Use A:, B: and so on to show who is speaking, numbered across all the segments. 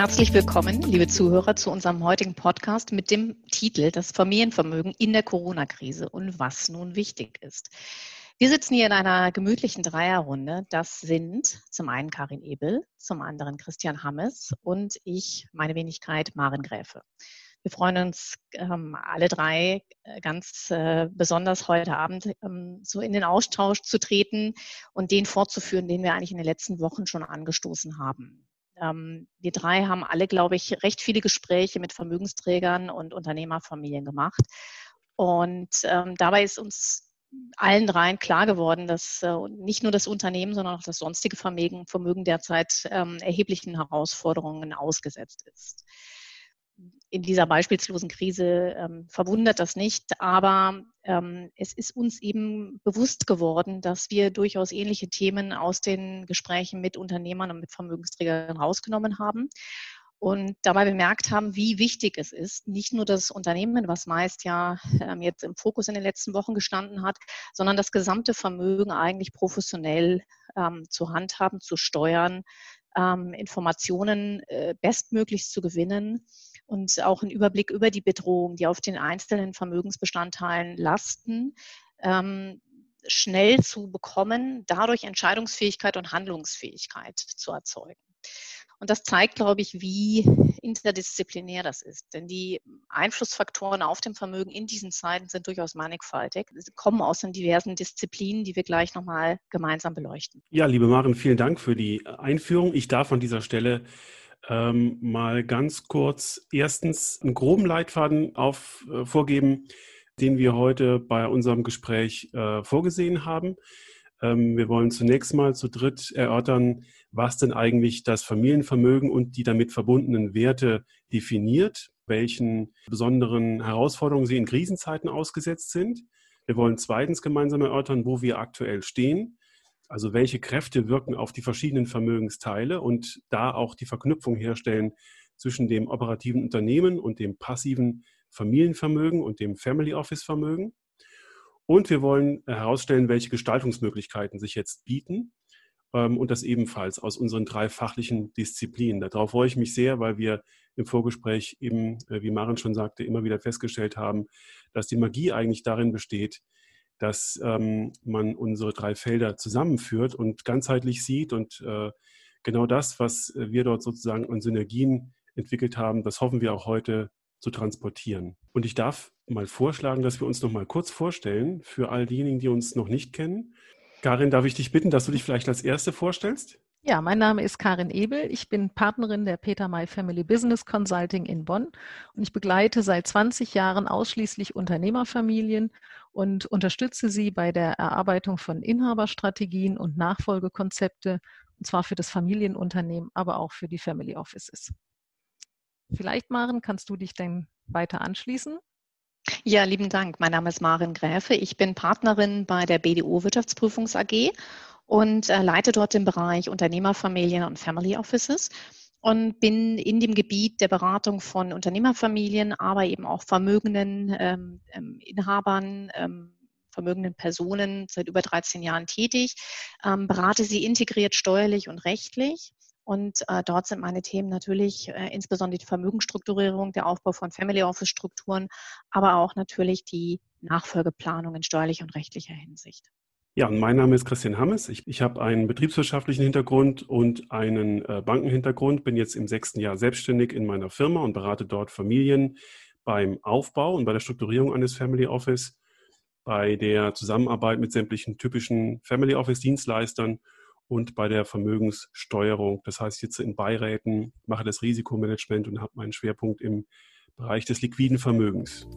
A: Herzlich willkommen, liebe Zuhörer, zu unserem heutigen Podcast mit dem Titel Das Familienvermögen in der Corona-Krise und was nun wichtig ist. Wir sitzen hier in einer gemütlichen Dreierrunde. Das sind zum einen Karin Ebel, zum anderen Christian Hammes und ich, meine Wenigkeit, Maren Gräfe. Wir freuen uns ähm, alle drei äh, ganz äh, besonders heute Abend ähm, so in den Austausch zu treten und den fortzuführen, den wir eigentlich in den letzten Wochen schon angestoßen haben. Ähm, wir drei haben alle, glaube ich, recht viele Gespräche mit Vermögensträgern und Unternehmerfamilien gemacht. Und ähm, dabei ist uns allen dreien klar geworden, dass äh, nicht nur das Unternehmen, sondern auch das sonstige Vermögen, Vermögen derzeit ähm, erheblichen Herausforderungen ausgesetzt ist in dieser beispielslosen Krise ähm, verwundert das nicht, aber ähm, es ist uns eben bewusst geworden, dass wir durchaus ähnliche Themen aus den Gesprächen mit Unternehmern und mit Vermögensträgern rausgenommen haben und dabei bemerkt haben, wie wichtig es ist, nicht nur das Unternehmen, was meist ja ähm, jetzt im Fokus in den letzten Wochen gestanden hat, sondern das gesamte Vermögen eigentlich professionell ähm, zu handhaben, zu steuern, ähm, Informationen äh, bestmöglichst zu gewinnen und auch einen Überblick über die Bedrohung, die auf den einzelnen Vermögensbestandteilen lasten, ähm, schnell zu bekommen, dadurch Entscheidungsfähigkeit und Handlungsfähigkeit zu erzeugen. Und das zeigt, glaube ich, wie interdisziplinär das ist. Denn die Einflussfaktoren auf dem Vermögen in diesen Zeiten sind durchaus mannigfaltig. Sie kommen aus den diversen Disziplinen, die wir gleich nochmal gemeinsam beleuchten.
B: Ja, liebe Maren, vielen Dank für die Einführung. Ich darf an dieser Stelle ähm, mal ganz kurz erstens einen groben Leitfaden auf, äh, vorgeben, den wir heute bei unserem Gespräch äh, vorgesehen haben. Ähm, wir wollen zunächst mal zu dritt erörtern, was denn eigentlich das Familienvermögen und die damit verbundenen Werte definiert, welchen besonderen Herausforderungen sie in Krisenzeiten ausgesetzt sind. Wir wollen zweitens gemeinsam erörtern, wo wir aktuell stehen also welche Kräfte wirken auf die verschiedenen Vermögensteile und da auch die Verknüpfung herstellen zwischen dem operativen Unternehmen und dem passiven Familienvermögen und dem Family Office Vermögen. Und wir wollen herausstellen, welche Gestaltungsmöglichkeiten sich jetzt bieten ähm, und das ebenfalls aus unseren drei fachlichen Disziplinen. Darauf freue ich mich sehr, weil wir im Vorgespräch eben, äh, wie Maren schon sagte, immer wieder festgestellt haben, dass die Magie eigentlich darin besteht, dass ähm, man unsere drei Felder zusammenführt und ganzheitlich sieht. Und äh, genau das, was wir dort sozusagen an Synergien entwickelt haben, das hoffen wir auch heute zu transportieren. Und ich darf mal vorschlagen, dass wir uns noch mal kurz vorstellen für all diejenigen, die uns noch nicht kennen. Karin, darf ich dich bitten, dass du dich vielleicht als Erste vorstellst?
C: Ja, mein Name ist Karin Ebel. Ich bin Partnerin der Peter May Family Business Consulting in Bonn und ich begleite seit 20 Jahren ausschließlich Unternehmerfamilien und unterstütze sie bei der Erarbeitung von Inhaberstrategien und Nachfolgekonzepte, und zwar für das Familienunternehmen, aber auch für die Family Offices. Vielleicht, Maren, kannst du dich denn weiter anschließen?
A: Ja, lieben Dank. Mein Name ist Maren Gräfe. Ich bin Partnerin bei der BDO Wirtschaftsprüfungs AG und äh, leite dort den Bereich Unternehmerfamilien und Family Offices und bin in dem Gebiet der Beratung von Unternehmerfamilien, aber eben auch vermögenden ähm, ähm Inhabern, ähm, vermögenden Personen seit über 13 Jahren tätig, ähm, berate sie integriert steuerlich und rechtlich. Und äh, dort sind meine Themen natürlich äh, insbesondere die Vermögensstrukturierung, der Aufbau von Family Office Strukturen, aber auch natürlich die Nachfolgeplanung in steuerlicher und rechtlicher Hinsicht.
B: Ja, mein Name ist Christian Hammes. Ich, ich habe einen betriebswirtschaftlichen Hintergrund und einen äh, Bankenhintergrund, bin jetzt im sechsten Jahr selbstständig in meiner Firma und berate dort Familien beim Aufbau und bei der Strukturierung eines Family Office, bei der Zusammenarbeit mit sämtlichen typischen Family Office Dienstleistern und bei der Vermögenssteuerung. Das heißt, jetzt in Beiräten mache das Risikomanagement und habe meinen Schwerpunkt im Bereich des liquiden Vermögens.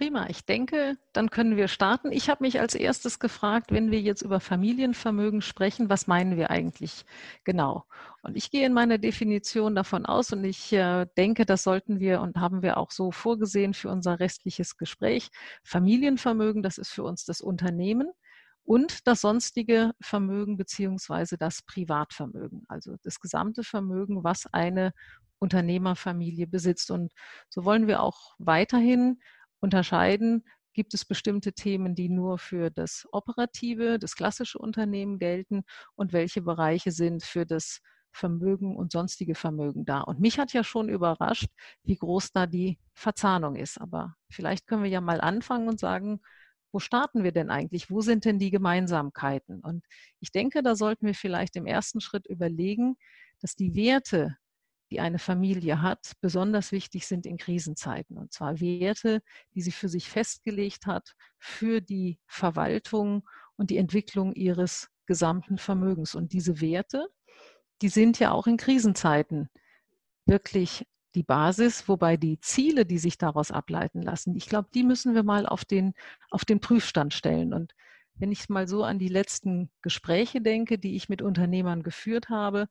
C: Prima. Ich denke, dann können wir starten. Ich habe mich als erstes gefragt, wenn wir jetzt über Familienvermögen sprechen, was meinen wir eigentlich genau? Und ich gehe in meiner Definition davon aus und ich äh, denke, das sollten wir und haben wir auch so vorgesehen für unser restliches Gespräch. Familienvermögen, das ist für uns das Unternehmen und das sonstige Vermögen beziehungsweise das Privatvermögen, also das gesamte Vermögen, was eine Unternehmerfamilie besitzt. Und so wollen wir auch weiterhin unterscheiden Gibt es bestimmte Themen, die nur für das operative, das klassische Unternehmen gelten? Und welche Bereiche sind für das Vermögen und sonstige Vermögen da? Und mich hat ja schon überrascht, wie groß da die Verzahnung ist. Aber vielleicht können wir ja mal anfangen und sagen, wo starten wir denn eigentlich? Wo sind denn die Gemeinsamkeiten? Und ich denke, da sollten wir vielleicht im ersten Schritt überlegen, dass die Werte, die eine Familie hat, besonders wichtig sind in Krisenzeiten. Und zwar Werte, die sie für sich festgelegt hat, für die Verwaltung und die Entwicklung ihres gesamten Vermögens. Und diese Werte, die sind ja auch in Krisenzeiten wirklich die Basis, wobei die Ziele, die sich daraus ableiten lassen, ich glaube, die müssen wir mal auf den, auf den Prüfstand stellen. Und wenn ich mal so an die letzten Gespräche denke, die ich mit Unternehmern geführt habe,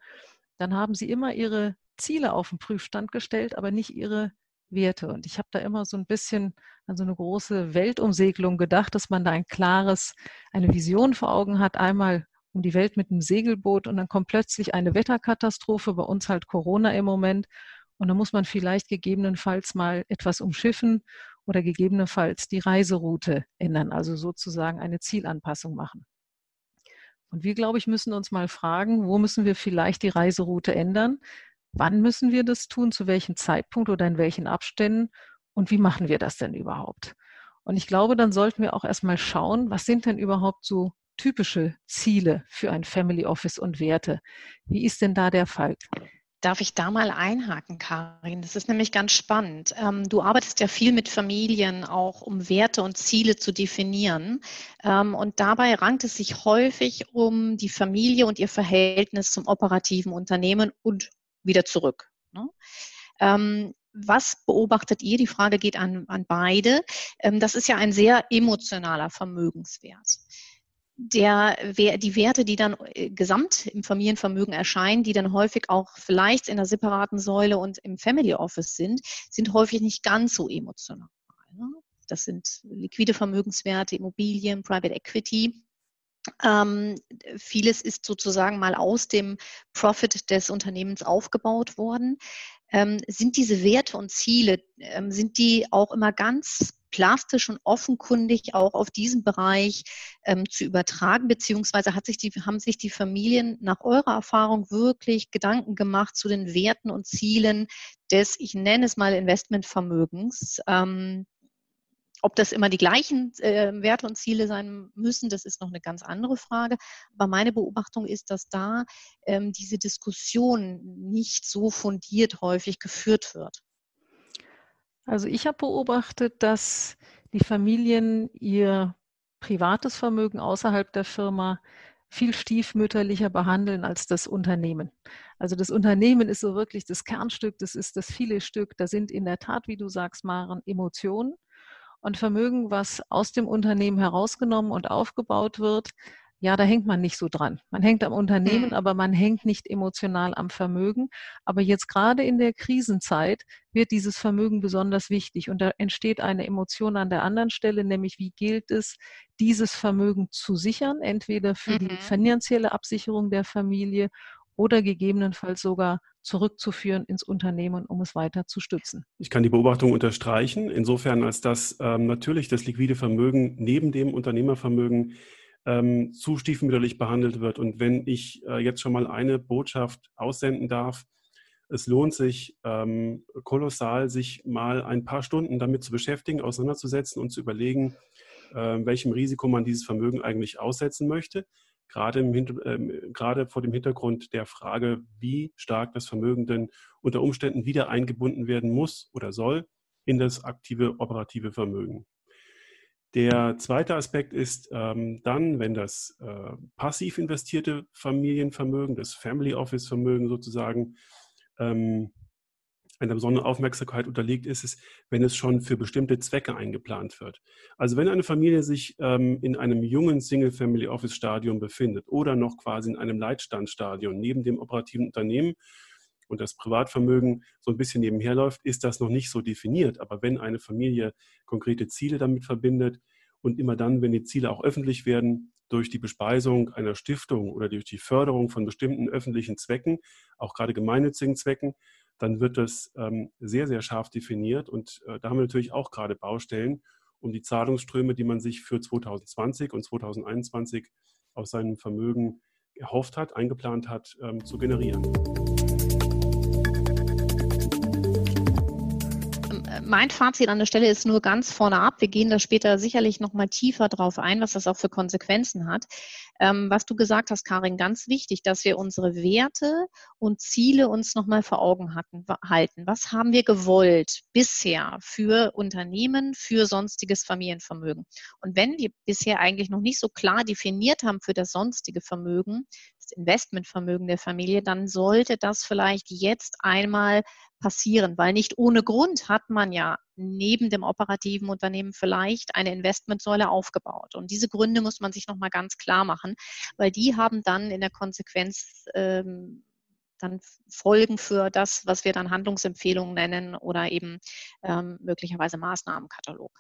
C: dann haben sie immer ihre Ziele auf den Prüfstand gestellt, aber nicht ihre Werte. Und ich habe da immer so ein bisschen an so eine große Weltumsegelung gedacht, dass man da ein klares, eine Vision vor Augen hat, einmal um die Welt mit einem Segelboot und dann kommt plötzlich eine Wetterkatastrophe, bei uns halt Corona im Moment. Und dann muss man vielleicht gegebenenfalls mal etwas umschiffen oder gegebenenfalls die Reiseroute ändern, also sozusagen eine Zielanpassung machen. Und wir, glaube ich, müssen uns mal fragen, wo müssen wir vielleicht die Reiseroute ändern? Wann müssen wir das tun? Zu welchem Zeitpunkt oder in welchen Abständen? Und wie machen wir das denn überhaupt? Und ich glaube, dann sollten wir auch erstmal schauen, was sind denn überhaupt so typische Ziele für ein Family Office und Werte? Wie ist denn da der Fall?
A: Darf ich da mal einhaken, Karin? Das ist nämlich ganz spannend. Ähm, du arbeitest ja viel mit Familien, auch um Werte und Ziele zu definieren. Ähm, und dabei rankt es sich häufig um die Familie und ihr Verhältnis zum operativen Unternehmen und wieder zurück. Ne? Ähm, was beobachtet ihr? Die Frage geht an, an beide. Das ist ja ein sehr emotionaler Vermögenswert der, die Werte, die dann äh, gesamt im Familienvermögen erscheinen, die dann häufig auch vielleicht in der separaten Säule und im Family Office sind, sind häufig nicht ganz so emotional. Ne? Das sind liquide Vermögenswerte, Immobilien, Private Equity. Ähm, vieles ist sozusagen mal aus dem Profit des Unternehmens aufgebaut worden. Ähm, sind diese Werte und Ziele, ähm, sind die auch immer ganz plastisch und offenkundig auch auf diesen Bereich ähm, zu übertragen, beziehungsweise hat sich die, haben sich die Familien nach eurer Erfahrung wirklich Gedanken gemacht zu den Werten und Zielen des, ich nenne es mal Investmentvermögens. Ähm, ob das immer die gleichen äh, Werte und Ziele sein müssen, das ist noch eine ganz andere Frage. Aber meine Beobachtung ist, dass da ähm, diese Diskussion nicht so fundiert häufig geführt wird.
C: Also ich habe beobachtet, dass die Familien ihr privates Vermögen außerhalb der Firma viel stiefmütterlicher behandeln als das Unternehmen. Also das Unternehmen ist so wirklich das Kernstück, das ist das viele Stück. Da sind in der Tat, wie du sagst, Maren, Emotionen und Vermögen, was aus dem Unternehmen herausgenommen und aufgebaut wird, ja, da hängt man nicht so dran. Man hängt am Unternehmen, mhm. aber man hängt nicht emotional am Vermögen. Aber jetzt gerade in der Krisenzeit wird dieses Vermögen besonders wichtig und da entsteht eine Emotion an der anderen Stelle, nämlich wie gilt es, dieses Vermögen zu sichern, entweder für mhm. die finanzielle Absicherung der Familie oder gegebenenfalls sogar zurückzuführen ins Unternehmen, um es weiter zu stützen.
B: Ich kann die Beobachtung unterstreichen, insofern als dass ähm, natürlich das liquide Vermögen neben dem Unternehmervermögen ähm, zu stiefmütterlich behandelt wird. Und wenn ich äh, jetzt schon mal eine Botschaft aussenden darf, es lohnt sich ähm, kolossal, sich mal ein paar Stunden damit zu beschäftigen, auseinanderzusetzen und zu überlegen, äh, welchem Risiko man dieses Vermögen eigentlich aussetzen möchte. Gerade, im, äh, gerade vor dem Hintergrund der Frage, wie stark das Vermögen denn unter Umständen wieder eingebunden werden muss oder soll in das aktive operative Vermögen. Der zweite Aspekt ist ähm, dann, wenn das äh, passiv investierte Familienvermögen, das Family Office Vermögen sozusagen, ähm, einer besonderen Aufmerksamkeit unterliegt, ist es, wenn es schon für bestimmte Zwecke eingeplant wird. Also wenn eine Familie sich ähm, in einem jungen Single-Family-Office-Stadium befindet oder noch quasi in einem Leitstandstadium neben dem operativen Unternehmen und das Privatvermögen so ein bisschen nebenher läuft, ist das noch nicht so definiert. Aber wenn eine Familie konkrete Ziele damit verbindet und immer dann, wenn die Ziele auch öffentlich werden, durch die Bespeisung einer Stiftung oder durch die Förderung von bestimmten öffentlichen Zwecken, auch gerade gemeinnützigen Zwecken, dann wird das ähm, sehr, sehr scharf definiert. Und äh, da haben wir natürlich auch gerade Baustellen, um die Zahlungsströme, die man sich für 2020 und 2021 aus seinem Vermögen erhofft hat, eingeplant hat, ähm, zu generieren.
A: Mein Fazit an der Stelle ist nur ganz vorne ab. Wir gehen da später sicherlich noch mal tiefer drauf ein, was das auch für Konsequenzen hat. Ähm, was du gesagt hast, Karin, ganz wichtig, dass wir unsere Werte und Ziele uns noch mal vor Augen hatten, halten. Was haben wir gewollt bisher für Unternehmen, für sonstiges Familienvermögen? Und wenn wir bisher eigentlich noch nicht so klar definiert haben für das sonstige Vermögen, Investmentvermögen der Familie, dann sollte das vielleicht jetzt einmal passieren, weil nicht ohne Grund hat man ja neben dem operativen Unternehmen vielleicht eine Investmentsäule aufgebaut. Und diese Gründe muss man sich nochmal ganz klar machen, weil die haben dann in der Konsequenz ähm, dann Folgen für das, was wir dann Handlungsempfehlungen nennen oder eben ähm, möglicherweise Maßnahmenkatalog.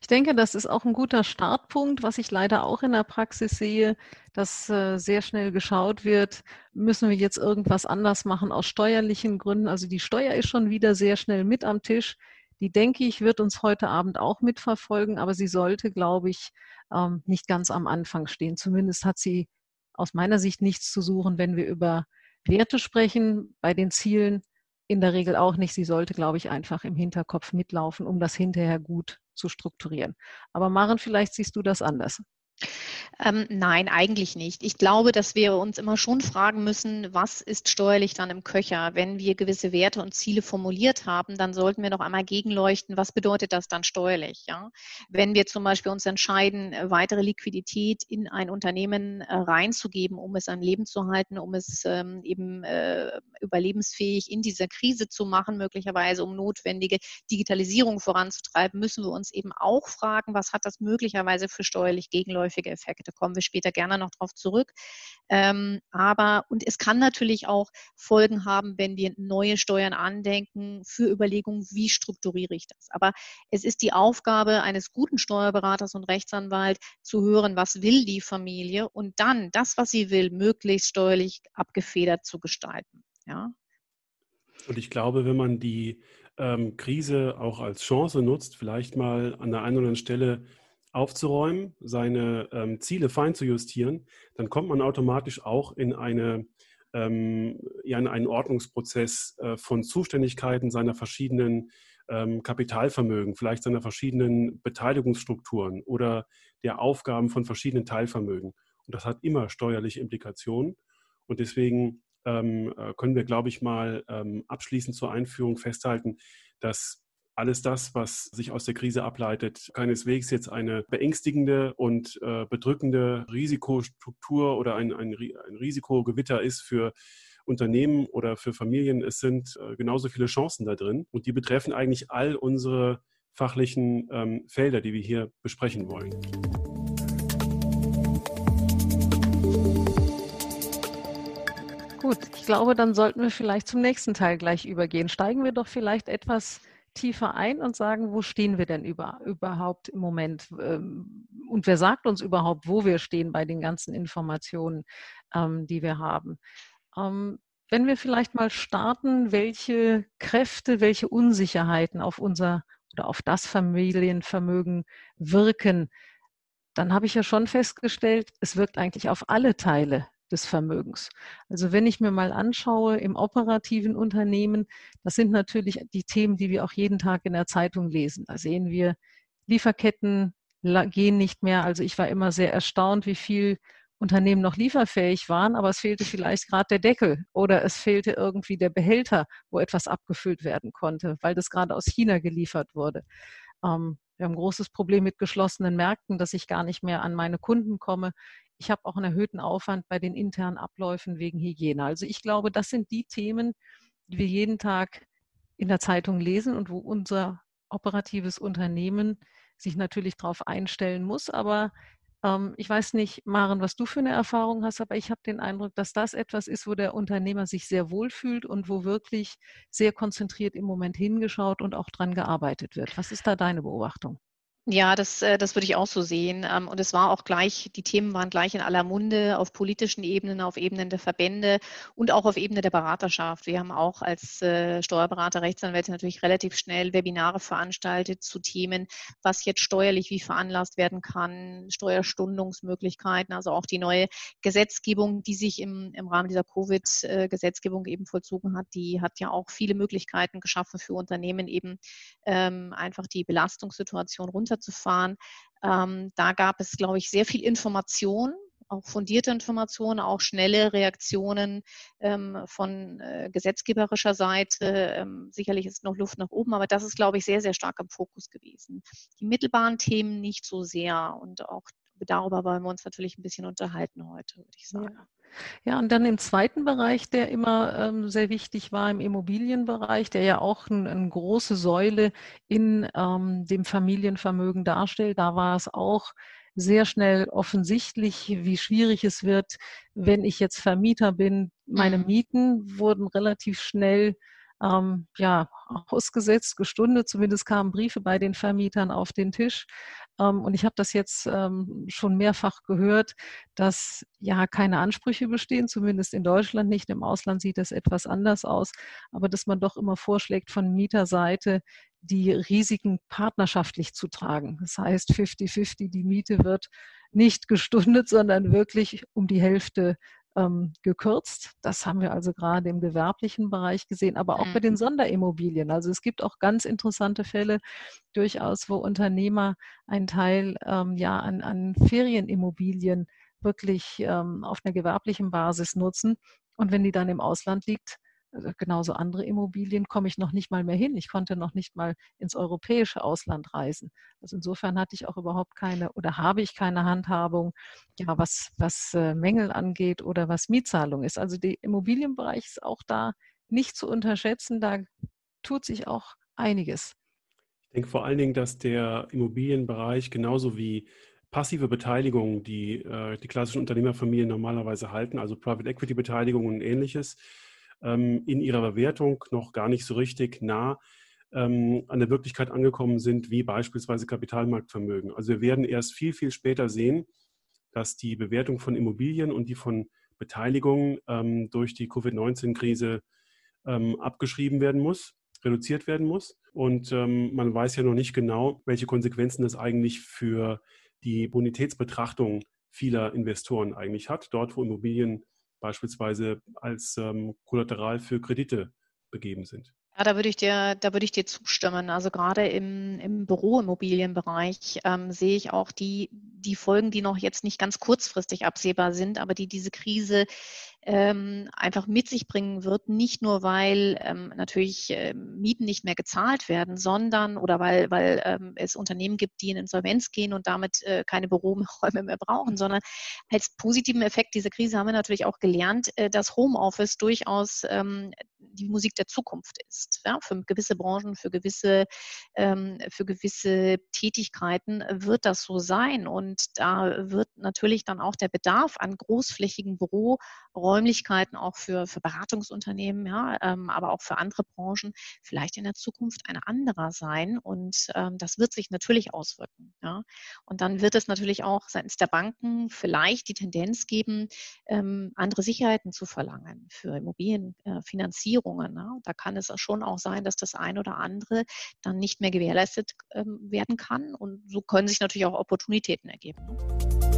C: Ich denke, das ist auch ein guter Startpunkt, was ich leider auch in der Praxis sehe, dass äh, sehr schnell geschaut wird, müssen wir jetzt irgendwas anders machen aus steuerlichen Gründen. Also die Steuer ist schon wieder sehr schnell mit am Tisch. Die denke ich, wird uns heute Abend auch mitverfolgen, aber sie sollte, glaube ich, ähm, nicht ganz am Anfang stehen. Zumindest hat sie aus meiner Sicht nichts zu suchen, wenn wir über Werte sprechen. Bei den Zielen in der Regel auch nicht. Sie sollte, glaube ich, einfach im Hinterkopf mitlaufen, um das hinterher gut zu strukturieren. Aber Maren, vielleicht siehst du das anders.
A: Ähm, nein, eigentlich nicht. Ich glaube, dass wir uns immer schon fragen müssen, was ist steuerlich dann im Köcher? Wenn wir gewisse Werte und Ziele formuliert haben, dann sollten wir noch einmal gegenleuchten, was bedeutet das dann steuerlich? Ja? Wenn wir zum Beispiel uns entscheiden, äh, weitere Liquidität in ein Unternehmen äh, reinzugeben, um es am Leben zu halten, um es ähm, eben äh, überlebensfähig in dieser Krise zu machen, möglicherweise um notwendige Digitalisierung voranzutreiben, müssen wir uns eben auch fragen, was hat das möglicherweise für steuerlich gegenläufige Effekte? Kommen wir später gerne noch drauf zurück. Ähm, aber, und es kann natürlich auch Folgen haben, wenn wir neue Steuern andenken, für Überlegungen, wie strukturiere ich das. Aber es ist die Aufgabe eines guten Steuerberaters und Rechtsanwalt zu hören, was will die Familie und dann das, was sie will, möglichst steuerlich abgefedert zu gestalten. Ja.
B: Und ich glaube, wenn man die ähm, Krise auch als Chance nutzt, vielleicht mal an der einen oder anderen Stelle aufzuräumen, seine ähm, Ziele fein zu justieren, dann kommt man automatisch auch in eine ähm, ja, in einen Ordnungsprozess äh, von Zuständigkeiten seiner verschiedenen ähm, Kapitalvermögen, vielleicht seiner verschiedenen Beteiligungsstrukturen oder der Aufgaben von verschiedenen Teilvermögen. Und das hat immer steuerliche Implikationen. Und deswegen ähm, äh, können wir, glaube ich, mal ähm, abschließend zur Einführung festhalten, dass alles das, was sich aus der Krise ableitet, keineswegs jetzt eine beängstigende und äh, bedrückende Risikostruktur oder ein, ein, ein, Risikogewitter ist für Unternehmen oder für Familien. Es sind äh, genauso viele Chancen da drin und die betreffen eigentlich all unsere fachlichen ähm, Felder, die wir hier besprechen wollen.
C: Gut, ich glaube, dann sollten wir vielleicht zum nächsten Teil gleich übergehen. Steigen wir doch vielleicht etwas tiefer ein und sagen, wo stehen wir denn über, überhaupt im Moment? Ähm, und wer sagt uns überhaupt, wo wir stehen bei den ganzen Informationen, ähm, die wir haben? Ähm, wenn wir vielleicht mal starten, welche Kräfte, welche Unsicherheiten auf unser oder auf das Familienvermögen wirken, dann habe ich ja schon festgestellt, es wirkt eigentlich auf alle Teile des Vermögens. Also wenn ich mir mal anschaue im operativen Unternehmen, das sind natürlich die Themen, die wir auch jeden Tag in der Zeitung lesen. Da sehen wir, Lieferketten gehen nicht mehr. Also ich war immer sehr erstaunt, wie viel Unternehmen noch lieferfähig waren, aber es fehlte vielleicht gerade der Deckel oder es fehlte irgendwie der Behälter, wo etwas abgefüllt werden konnte, weil das gerade aus China geliefert wurde. Ähm, wir haben ein großes Problem mit geschlossenen Märkten, dass ich gar nicht mehr an meine Kunden komme. Ich habe auch einen erhöhten Aufwand bei den internen Abläufen wegen Hygiene. Also ich glaube, das sind die Themen, die wir jeden Tag in der Zeitung lesen und wo unser operatives Unternehmen sich natürlich darauf einstellen muss. Aber ich weiß nicht, Maren, was du für eine Erfahrung hast, aber ich habe den Eindruck, dass das etwas ist, wo der Unternehmer sich sehr wohl fühlt und wo wirklich sehr konzentriert im Moment hingeschaut und auch dran gearbeitet wird. Was ist da deine Beobachtung?
A: Ja, das, äh, das würde ich auch so sehen. Ähm, und es war auch gleich, die Themen waren gleich in aller Munde auf politischen Ebenen, auf Ebenen der Verbände und auch auf Ebene der Beraterschaft. Wir haben auch als äh, Steuerberater, Rechtsanwälte natürlich relativ schnell Webinare veranstaltet zu Themen, was jetzt steuerlich wie veranlasst werden kann, Steuerstundungsmöglichkeiten, also auch die neue Gesetzgebung, die sich im, im Rahmen dieser Covid-Gesetzgebung eben vollzogen hat, die hat ja auch viele Möglichkeiten geschaffen für Unternehmen eben ähm, einfach die Belastungssituation runter runterzufahren. Ähm, da gab es, glaube ich, sehr viel Information, auch fundierte Informationen, auch schnelle Reaktionen ähm, von äh, gesetzgeberischer Seite. Ähm, sicherlich ist noch Luft nach oben, aber das ist, glaube ich, sehr, sehr stark im Fokus gewesen. Die mittelbaren Themen nicht so sehr und auch darüber wollen wir uns natürlich ein bisschen unterhalten heute, würde ich sagen.
C: Ja. Ja, und dann im zweiten Bereich, der immer ähm, sehr wichtig war, im Immobilienbereich, der ja auch ein, eine große Säule in ähm, dem Familienvermögen darstellt. Da war es auch sehr schnell offensichtlich, wie schwierig es wird, wenn ich jetzt Vermieter bin. Meine mhm. Mieten wurden relativ schnell ähm, ja, ausgesetzt, gestundet. Zumindest kamen Briefe bei den Vermietern auf den Tisch. Ähm, und ich habe das jetzt ähm, schon mehrfach gehört, dass ja keine Ansprüche bestehen, zumindest in Deutschland nicht. Im Ausland sieht das etwas anders aus, aber dass man doch immer vorschlägt von Mieterseite, die Risiken partnerschaftlich zu tragen. Das heißt, 50-50, die Miete wird nicht gestundet, sondern wirklich um die Hälfte ähm, gekürzt. Das haben wir also gerade im gewerblichen Bereich gesehen, aber auch mhm. bei den Sonderimmobilien. Also es gibt auch ganz interessante Fälle durchaus, wo Unternehmer einen Teil ähm, ja, an, an Ferienimmobilien wirklich ähm, auf einer gewerblichen Basis nutzen. Und wenn die dann im Ausland liegt, genauso andere Immobilien komme ich noch nicht mal mehr hin. Ich konnte noch nicht mal ins europäische Ausland reisen. Also insofern hatte ich auch überhaupt keine oder habe ich keine Handhabung, ja, was, was äh, Mängel angeht oder was Mietzahlung ist. Also der Immobilienbereich ist auch da nicht zu unterschätzen. Da tut sich auch einiges.
B: Ich denke vor allen Dingen, dass der Immobilienbereich genauso wie passive Beteiligung, die äh, die klassischen Unternehmerfamilien normalerweise halten, also Private Equity Beteiligung und ähnliches, ähm, in ihrer Bewertung noch gar nicht so richtig nah ähm, an der Wirklichkeit angekommen sind, wie beispielsweise Kapitalmarktvermögen. Also wir werden erst viel, viel später sehen, dass die Bewertung von Immobilien und die von Beteiligungen ähm, durch die Covid-19-Krise ähm, abgeschrieben werden muss, reduziert werden muss. Und ähm, man weiß ja noch nicht genau, welche Konsequenzen das eigentlich für die Bonitätsbetrachtung vieler Investoren eigentlich hat, dort wo Immobilien beispielsweise als ähm, Kollateral für Kredite begeben sind.
A: Ja, da würde ich dir, da würde ich dir zustimmen. Also gerade im, im Büroimmobilienbereich ähm, sehe ich auch die, die Folgen, die noch jetzt nicht ganz kurzfristig absehbar sind, aber die diese Krise ähm, einfach mit sich bringen wird, nicht nur weil ähm, natürlich äh, Mieten nicht mehr gezahlt werden, sondern oder weil, weil ähm, es Unternehmen gibt, die in Insolvenz gehen und damit äh, keine Büroräume mehr brauchen, sondern als positiven Effekt dieser Krise haben wir natürlich auch gelernt, äh, dass Homeoffice durchaus ähm, die Musik der Zukunft ist. Ja? Für gewisse Branchen, für gewisse, ähm, für gewisse Tätigkeiten wird das so sein und da wird natürlich dann auch der Bedarf an großflächigen Büroräumen Räumlichkeiten auch für, für Beratungsunternehmen, ja, ähm, aber auch für andere Branchen vielleicht in der Zukunft ein anderer sein. Und ähm, das wird sich natürlich auswirken. Ja. Und dann wird es natürlich auch seitens der Banken vielleicht die Tendenz geben, ähm, andere Sicherheiten zu verlangen für Immobilienfinanzierungen. Ja. Da kann es schon auch sein, dass das ein oder andere dann nicht mehr gewährleistet ähm, werden kann. Und so können sich natürlich auch Opportunitäten ergeben.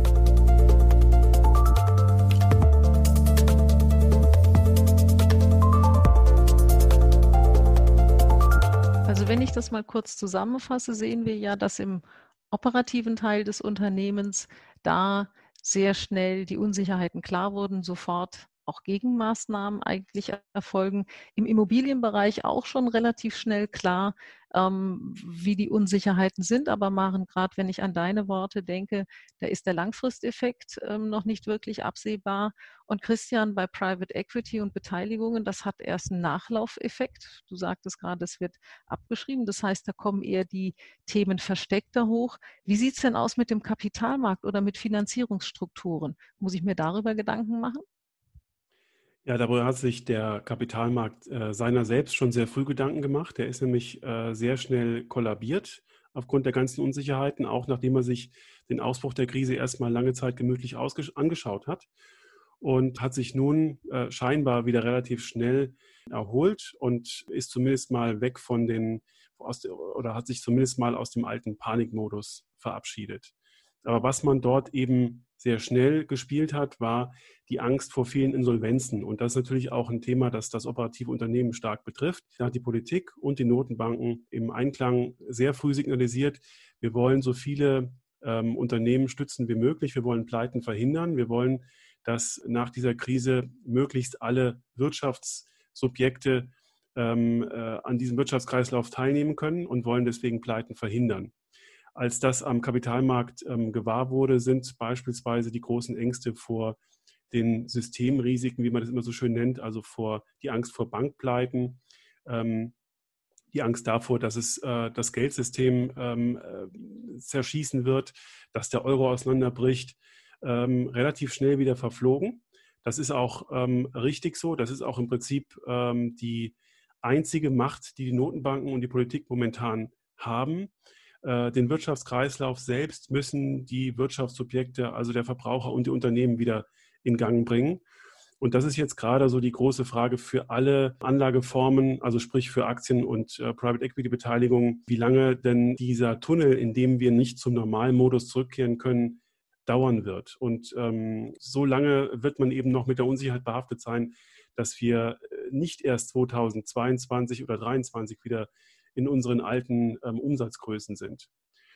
C: Also wenn ich das mal kurz zusammenfasse, sehen wir ja, dass im operativen Teil des Unternehmens da sehr schnell die Unsicherheiten klar wurden, sofort auch Gegenmaßnahmen eigentlich erfolgen. Im Immobilienbereich auch schon relativ schnell klar, ähm, wie die Unsicherheiten sind. Aber Maren, gerade wenn ich an deine Worte denke, da ist der Langfristeffekt ähm, noch nicht wirklich absehbar. Und Christian, bei Private Equity und Beteiligungen, das hat erst einen Nachlaufeffekt. Du sagtest gerade, es wird abgeschrieben. Das heißt, da kommen eher die Themen versteckter hoch. Wie sieht es denn aus mit dem Kapitalmarkt oder mit Finanzierungsstrukturen? Muss ich mir darüber Gedanken machen?
B: Ja, darüber hat sich der Kapitalmarkt äh, seiner selbst schon sehr früh Gedanken gemacht. Der ist nämlich äh, sehr schnell kollabiert. aufgrund der ganzen Unsicherheiten, auch nachdem er sich den Ausbruch der Krise erstmal lange Zeit gemütlich angeschaut hat und hat sich nun äh, scheinbar wieder relativ schnell erholt und ist zumindest mal weg von den, aus, oder hat sich zumindest mal aus dem alten Panikmodus verabschiedet. Aber was man dort eben sehr schnell gespielt hat, war die Angst vor vielen Insolvenzen. Und das ist natürlich auch ein Thema, das das operative Unternehmen stark betrifft. Da hat die Politik und die Notenbanken im Einklang sehr früh signalisiert, wir wollen so viele ähm, Unternehmen stützen wie möglich. Wir wollen Pleiten verhindern. Wir wollen, dass nach dieser Krise möglichst alle Wirtschaftssubjekte ähm, äh, an diesem Wirtschaftskreislauf teilnehmen können und wollen deswegen Pleiten verhindern. Als das am Kapitalmarkt ähm, gewahr wurde, sind beispielsweise die großen Ängste vor den Systemrisiken, wie man das immer so schön nennt, also vor die Angst vor Bankpleiten, ähm, die Angst davor, dass es äh, das Geldsystem ähm, äh, zerschießen wird, dass der Euro auseinanderbricht, ähm, relativ schnell wieder verflogen. Das ist auch ähm, richtig so. Das ist auch im Prinzip ähm, die einzige Macht, die die Notenbanken und die Politik momentan haben. Äh, den Wirtschaftskreislauf selbst müssen die Wirtschaftssubjekte, also der Verbraucher und die Unternehmen wieder in Gang bringen. Und das ist jetzt gerade so die große Frage für alle Anlageformen, also sprich für Aktien und äh, Private Equity Beteiligungen, wie lange denn dieser Tunnel, in dem wir nicht zum Normalmodus zurückkehren können, dauern wird. Und ähm, so lange wird man eben noch mit der Unsicherheit behaftet sein, dass wir äh, nicht erst 2022 oder 2023 wieder in unseren alten ähm, Umsatzgrößen sind.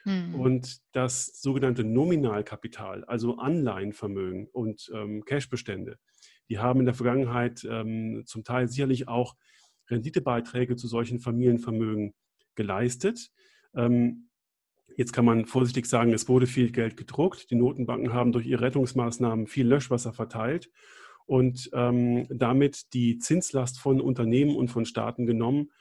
B: Hm. Und das sogenannte Nominalkapital, also Anleihenvermögen und ähm, Cashbestände, die haben in der Vergangenheit ähm, zum Teil sicherlich auch Renditebeiträge zu solchen Familienvermögen geleistet. Ähm, jetzt kann man vorsichtig sagen, es wurde viel Geld gedruckt. Die Notenbanken haben durch ihre Rettungsmaßnahmen viel Löschwasser verteilt und ähm, damit die Zinslast von Unternehmen und von Staaten genommen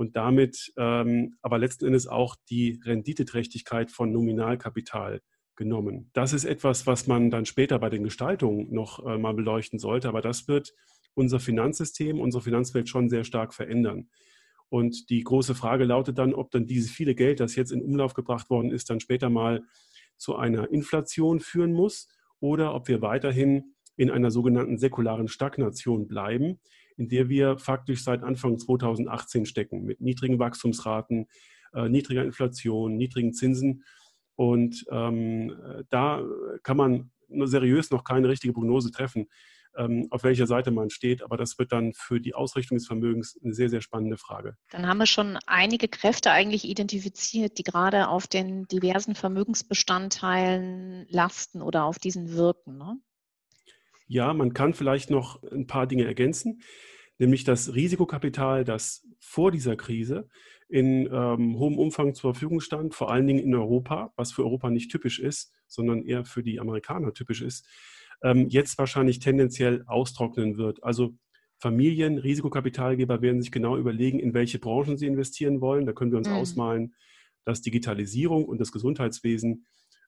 B: und damit ähm, aber letzten Endes auch die Renditeträchtigkeit von Nominalkapital genommen. Das ist etwas, was man dann später bei den Gestaltungen noch äh, mal beleuchten sollte, aber das wird unser Finanzsystem, unsere Finanzwelt schon sehr stark verändern. Und die große Frage lautet dann, ob dann dieses viele Geld, das jetzt in Umlauf gebracht worden ist, dann später mal zu einer Inflation führen muss oder ob wir weiterhin in einer sogenannten säkularen Stagnation bleiben, in der wir faktisch seit Anfang 2018 stecken, mit niedrigen Wachstumsraten, äh, niedriger Inflation, niedrigen Zinsen. Und ähm, da kann man seriös noch keine richtige Prognose treffen, ähm, auf welcher Seite man steht. Aber das wird dann für die Ausrichtung des Vermögens eine sehr, sehr spannende Frage.
A: Dann haben wir schon einige Kräfte eigentlich identifiziert, die gerade auf den diversen Vermögensbestandteilen lasten oder auf diesen wirken. Ne?
B: Ja, man kann vielleicht noch ein paar Dinge ergänzen, nämlich das Risikokapital, das vor dieser Krise in ähm, hohem Umfang zur Verfügung stand, vor allen Dingen in Europa, was für Europa nicht typisch ist, sondern eher für die Amerikaner typisch ist, ähm, jetzt wahrscheinlich tendenziell austrocknen wird. Also Familien, Risikokapitalgeber werden sich genau überlegen, in welche Branchen sie investieren wollen. Da können wir uns mhm. ausmalen, dass Digitalisierung und das Gesundheitswesen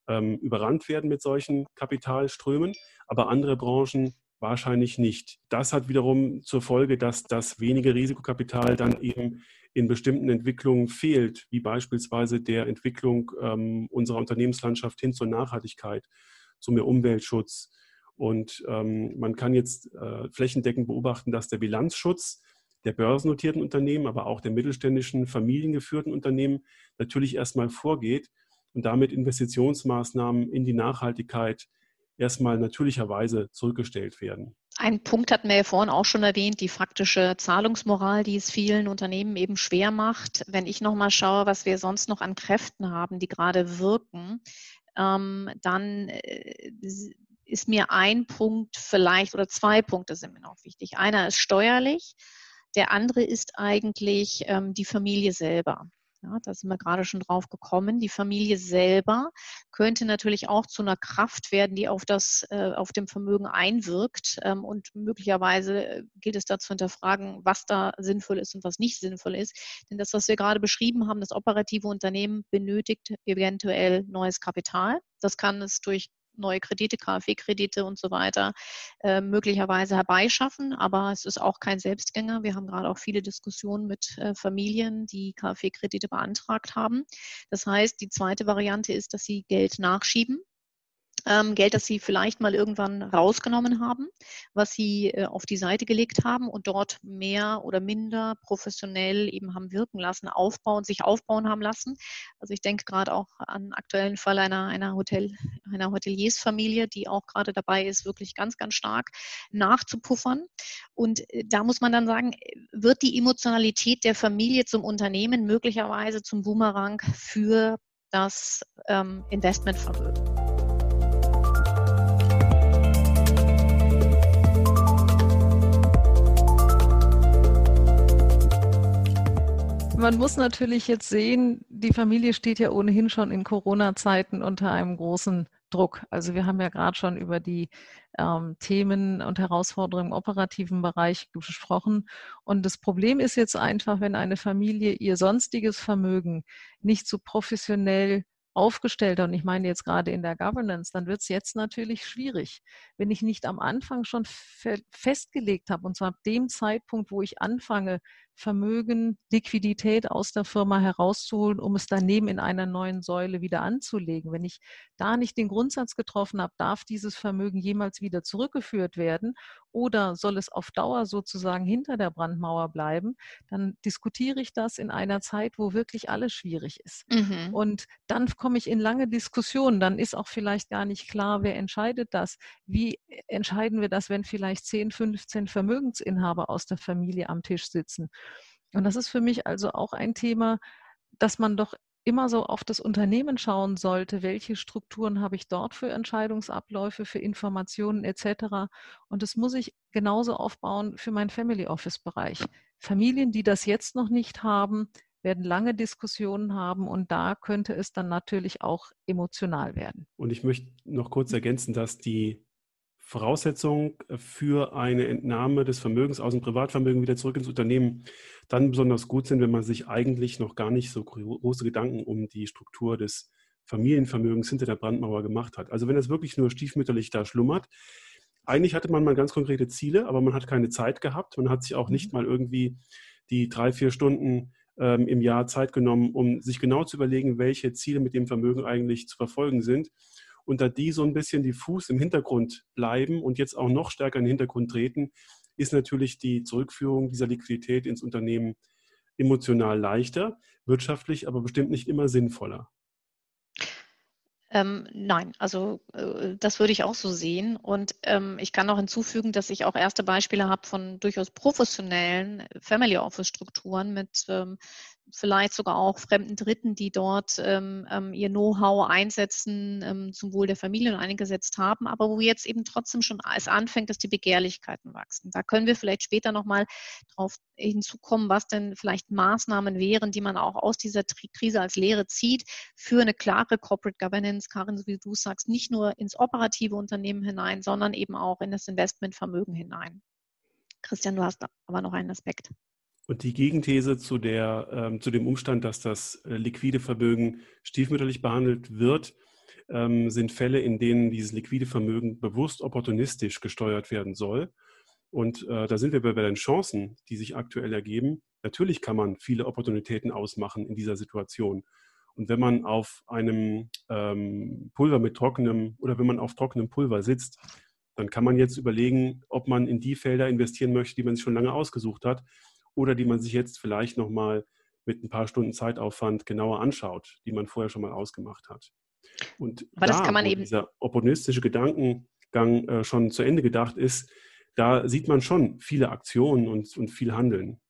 B: ähm, überrannt werden mit solchen Kapitalströmen, aber andere Branchen wahrscheinlich nicht. Das hat wiederum zur Folge, dass das wenige Risikokapital dann eben in bestimmten Entwicklungen fehlt, wie beispielsweise der Entwicklung ähm, unserer Unternehmenslandschaft hin zur Nachhaltigkeit, zu mehr Umweltschutz. Und ähm, man kann jetzt äh, flächendeckend beobachten, dass der Bilanzschutz der börsennotierten Unternehmen, aber auch der mittelständischen, familiengeführten Unternehmen natürlich erstmal vorgeht und damit Investitionsmaßnahmen in die Nachhaltigkeit erstmal natürlicherweise zurückgestellt werden.
A: Ein Punkt hatten wir ja vorhin auch schon erwähnt, die faktische Zahlungsmoral, die es vielen Unternehmen eben schwer macht. Wenn ich nochmal schaue, was wir sonst noch an Kräften haben, die gerade wirken, ähm, dann äh, ist mir ein Punkt vielleicht oder zwei Punkte sind mir noch wichtig. Einer ist steuerlich, der andere ist eigentlich ähm, die Familie selber. Ja, da sind wir gerade schon drauf gekommen. Die Familie selber könnte natürlich auch zu einer Kraft werden, die auf das, äh, auf dem Vermögen einwirkt. Ähm, und möglicherweise äh, gilt es da zu hinterfragen, was da sinnvoll ist und was nicht sinnvoll ist. Denn das, was wir gerade beschrieben haben, das operative Unternehmen benötigt eventuell neues Kapital. Das kann es durch neue Kredite, KfW-Kredite und so weiter äh, möglicherweise herbeischaffen. Aber es ist auch kein Selbstgänger. Wir haben gerade auch viele Diskussionen mit äh, Familien, die KfW-Kredite beantragt haben. Das heißt, die zweite Variante ist, dass sie Geld nachschieben ähm, Geld, das sie vielleicht mal irgendwann rausgenommen haben, was sie äh, auf die Seite gelegt haben und dort mehr oder minder professionell eben haben wirken lassen, aufbauen, sich aufbauen haben lassen. Also ich denke gerade auch an den aktuellen Fall einer, einer Hotel, einer Hoteliersfamilie, die auch gerade dabei ist, wirklich ganz, ganz stark nachzupuffern. Und äh, da muss man dann sagen, wird die Emotionalität der Familie zum Unternehmen möglicherweise zum Boomerang für das ähm, Investmentvermögen.
C: Man muss natürlich jetzt sehen, die Familie steht ja ohnehin schon in Corona-Zeiten unter einem großen Druck. Also wir haben ja gerade schon über die ähm, Themen und Herausforderungen im operativen Bereich gesprochen. Und das Problem ist jetzt einfach, wenn eine Familie ihr sonstiges Vermögen nicht so professionell aufgestellter, und ich meine jetzt gerade in der Governance, dann wird es jetzt natürlich schwierig, wenn ich nicht am Anfang schon festgelegt habe, und zwar ab dem Zeitpunkt, wo ich anfange, Vermögen, Liquidität aus der Firma herauszuholen, um es daneben in einer neuen Säule wieder anzulegen. Wenn ich da nicht den Grundsatz getroffen habe, darf dieses Vermögen jemals wieder zurückgeführt werden oder soll es auf Dauer sozusagen hinter der Brandmauer bleiben, dann diskutiere ich das in einer Zeit, wo wirklich alles schwierig ist. Mhm. Und dann komme ich in lange Diskussionen. Dann ist auch vielleicht gar nicht klar, wer entscheidet das. Wie entscheiden wir das, wenn vielleicht 10, 15 Vermögensinhaber aus der Familie am Tisch sitzen? Und das ist für mich also auch ein Thema, dass man doch immer so auf das Unternehmen schauen sollte, welche Strukturen habe ich dort für Entscheidungsabläufe, für Informationen etc. Und das muss ich genauso aufbauen für meinen Family Office Bereich. Familien, die das jetzt noch nicht haben, werden lange Diskussionen haben und da könnte es dann natürlich auch emotional werden.
B: Und ich möchte noch kurz ergänzen, dass die Voraussetzung für eine Entnahme des Vermögens aus dem Privatvermögen wieder zurück ins Unternehmen dann besonders gut sind, wenn man sich eigentlich noch gar nicht so große Gedanken um die Struktur des Familienvermögens hinter der Brandmauer gemacht hat. Also wenn es wirklich nur stiefmütterlich da schlummert, eigentlich hatte man mal ganz konkrete Ziele, aber man hat keine Zeit gehabt. Man hat sich auch nicht mhm. mal irgendwie die drei, vier Stunden ähm, im Jahr Zeit genommen, um sich genau zu überlegen, welche Ziele mit dem Vermögen eigentlich zu verfolgen sind und da die so ein bisschen diffus im Hintergrund bleiben und jetzt auch noch stärker in den Hintergrund treten, ist natürlich die Zurückführung dieser Liquidität ins Unternehmen emotional leichter, wirtschaftlich aber bestimmt nicht immer sinnvoller.
A: Ähm, nein, also äh, das würde ich auch so sehen. Und ähm, ich kann noch hinzufügen, dass ich auch erste Beispiele habe von durchaus professionellen Family Office Strukturen mit ähm, vielleicht sogar auch fremden Dritten, die dort ähm, ähm, ihr Know-how einsetzen ähm, zum Wohl der Familien eingesetzt haben, aber wo jetzt eben trotzdem schon es anfängt, dass die Begehrlichkeiten wachsen. Da können wir vielleicht später nochmal darauf hinzukommen, was denn vielleicht Maßnahmen wären, die man auch aus dieser Krise als Lehre zieht, für eine klare Corporate Governance, Karin, so wie du sagst, nicht nur ins operative Unternehmen hinein, sondern eben auch in das Investmentvermögen hinein. Christian, du hast aber noch einen Aspekt.
B: Und die Gegenthese zu, der, ähm, zu dem Umstand, dass das äh, liquide Vermögen stiefmütterlich behandelt wird, ähm, sind Fälle, in denen dieses liquide Vermögen bewusst opportunistisch gesteuert werden soll. Und äh, da sind wir bei den Chancen, die sich aktuell ergeben. Natürlich kann man viele Opportunitäten ausmachen in dieser Situation. Und wenn man auf einem ähm, Pulver mit trockenem oder wenn man auf trockenem Pulver sitzt, dann kann man jetzt überlegen, ob man in die Felder investieren möchte, die man sich schon lange ausgesucht hat oder die man sich jetzt vielleicht nochmal mit ein paar Stunden Zeitaufwand genauer anschaut, die man vorher schon mal ausgemacht hat. Und
A: Aber da, das kann man eben
B: dieser opportunistische Gedankengang äh, schon zu Ende gedacht ist, da sieht man schon viele Aktionen und, und viel Handeln.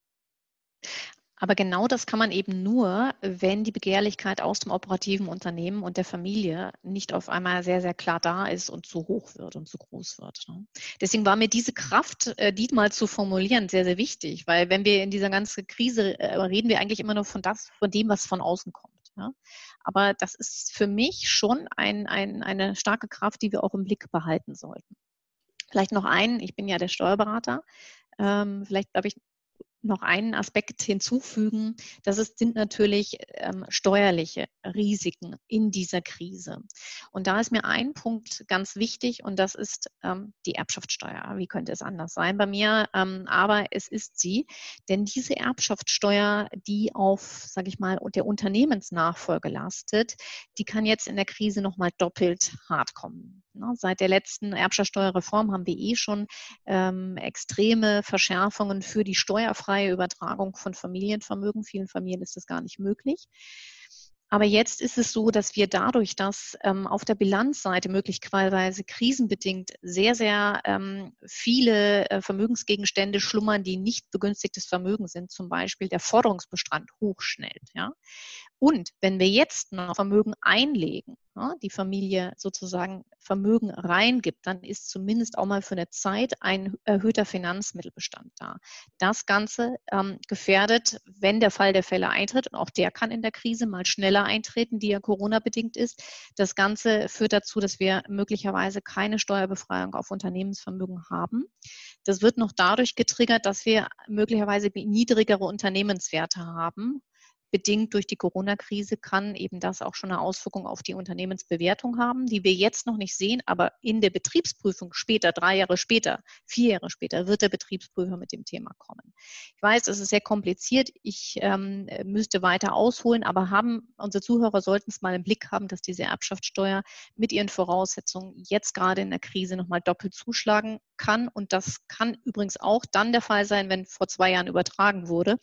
A: Aber genau das kann man eben nur, wenn die Begehrlichkeit aus dem operativen Unternehmen und der Familie nicht auf einmal sehr, sehr klar da ist und zu hoch wird und zu groß wird. Ne? Deswegen war mir diese Kraft, äh, die mal zu formulieren, sehr, sehr wichtig, weil wenn wir in dieser ganzen Krise äh, reden wir eigentlich immer nur von das, von dem, was von außen kommt. Aber das ist für mich schon ein, ein, eine starke Kraft, die wir auch im Blick behalten sollten. Vielleicht noch einen, ich bin ja der Steuerberater. Ähm, vielleicht darf ich noch einen Aspekt hinzufügen. Das ist, sind natürlich ähm, steuerliche Risiken in dieser Krise. Und da ist mir ein Punkt ganz wichtig und das ist ähm, die Erbschaftssteuer. Wie könnte es anders sein bei mir? Ähm, aber es ist sie, denn diese Erbschaftssteuer, die auf, sage ich mal, der Unternehmensnachfolge lastet, die kann jetzt in der Krise nochmal doppelt hart kommen. Ne? Seit der letzten Erbschaftssteuerreform haben wir eh schon ähm, extreme Verschärfungen für die steuerfreie Übertragung von Familienvermögen. Vielen Familien ist das gar nicht möglich. Aber jetzt ist es so, dass wir dadurch, dass ähm, auf der Bilanzseite möglicherweise krisenbedingt sehr, sehr ähm, viele äh, Vermögensgegenstände schlummern, die nicht begünstigtes Vermögen sind, zum Beispiel der Forderungsbestand hochschnellt. Ja? Und wenn wir jetzt noch Vermögen einlegen, die Familie sozusagen Vermögen reingibt, dann ist zumindest auch mal für eine Zeit ein erhöhter Finanzmittelbestand da. Das Ganze ähm, gefährdet, wenn der Fall der Fälle eintritt, und auch der kann in der Krise mal schneller eintreten, die ja Corona-bedingt ist. Das Ganze führt dazu, dass wir möglicherweise keine Steuerbefreiung auf Unternehmensvermögen haben. Das wird noch dadurch getriggert, dass wir möglicherweise niedrigere Unternehmenswerte haben bedingt durch die Corona-Krise kann eben das auch schon eine Auswirkung auf die Unternehmensbewertung haben, die wir jetzt noch nicht sehen, aber in der Betriebsprüfung später, drei Jahre später, vier Jahre später, wird der Betriebsprüfer mit dem Thema kommen. Ich weiß, es ist sehr kompliziert. Ich ähm, müsste weiter ausholen, aber haben unsere Zuhörer sollten es mal im Blick haben, dass diese Erbschaftssteuer mit ihren Voraussetzungen jetzt gerade in der Krise nochmal doppelt zuschlagen kann. Und das kann übrigens auch dann der Fall sein, wenn vor zwei Jahren übertragen wurde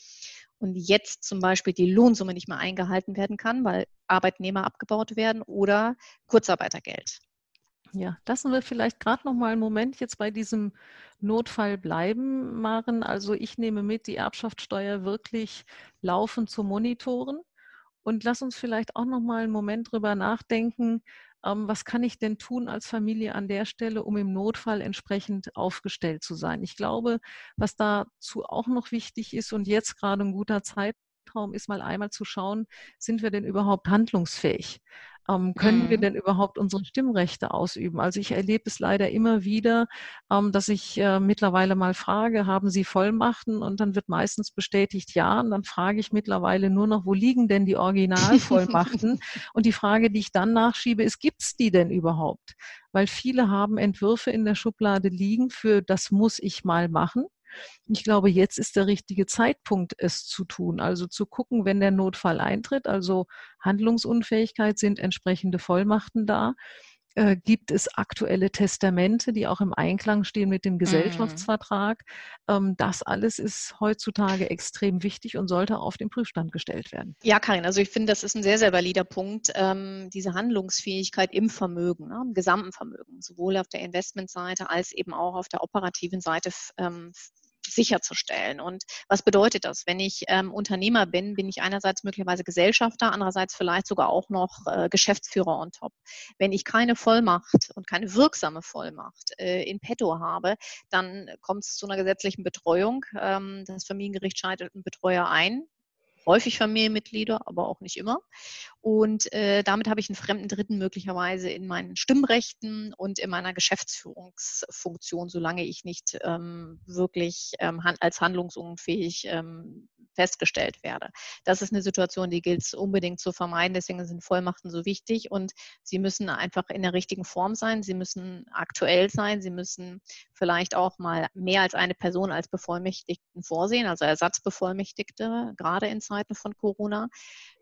A: und jetzt zum Beispiel die Lohnsumme nicht mehr eingehalten werden kann, weil Arbeitnehmer abgebaut werden oder Kurzarbeitergeld.
C: Ja, lassen wir vielleicht gerade noch mal einen Moment jetzt bei diesem Notfall bleiben, Maren. Also ich nehme mit, die Erbschaftssteuer wirklich laufend zu monitoren. Und lass uns vielleicht auch noch mal einen Moment drüber nachdenken, was kann ich denn tun als Familie an der Stelle, um im Notfall entsprechend aufgestellt zu sein. Ich glaube, was dazu auch noch wichtig ist und jetzt gerade ein guter Zeitraum ist, mal einmal zu schauen, sind wir denn überhaupt handlungsfähig? Ähm, können mhm. wir denn überhaupt unsere Stimmrechte ausüben? Also ich erlebe es leider immer wieder, ähm, dass ich äh, mittlerweile mal frage, haben Sie Vollmachten? Und dann wird meistens bestätigt, ja. Und dann frage ich mittlerweile nur noch, wo liegen denn die Originalvollmachten? und die Frage, die ich dann nachschiebe, ist, gibt es die denn überhaupt? Weil viele haben Entwürfe in der Schublade liegen für das muss ich mal machen. Ich glaube, jetzt ist der richtige Zeitpunkt, es zu tun. Also zu gucken, wenn der Notfall eintritt, also Handlungsunfähigkeit, sind entsprechende Vollmachten da. Äh, gibt es aktuelle Testamente, die auch im Einklang stehen mit dem mhm. Gesellschaftsvertrag? Mhm. das alles ist heutzutage extrem wichtig und sollte auf den Prüfstand gestellt werden.
A: Ja, Karin, also ich finde, das ist ein sehr, sehr valider Punkt, ähm, diese Handlungsfähigkeit im Vermögen, ne, im gesamten Vermögen, sowohl auf der Investmentseite als eben auch auf der operativen Seite ähm, sicherzustellen. Und was bedeutet das? Wenn ich ähm, Unternehmer bin, bin ich einerseits möglicherweise Gesellschafter, andererseits vielleicht sogar auch noch äh, Geschäftsführer on top. Wenn ich keine Vollmacht und keine wirksame Vollmacht äh, in petto habe, dann kommt es zu einer gesetzlichen Betreuung. Ähm, das Familiengericht scheidet einen Betreuer ein häufig Familienmitglieder, aber auch nicht immer. Und äh, damit habe ich einen fremden Dritten möglicherweise in meinen Stimmrechten und in meiner Geschäftsführungsfunktion, solange ich nicht ähm, wirklich ähm, als handlungsunfähig ähm, festgestellt werde. Das ist eine Situation, die gilt es unbedingt zu vermeiden. Deswegen sind Vollmachten so wichtig und sie müssen einfach in der richtigen Form sein. Sie müssen aktuell sein. Sie müssen vielleicht auch mal mehr als eine Person als Bevollmächtigten vorsehen, also Ersatzbevollmächtigte, gerade in Zeiten von Corona.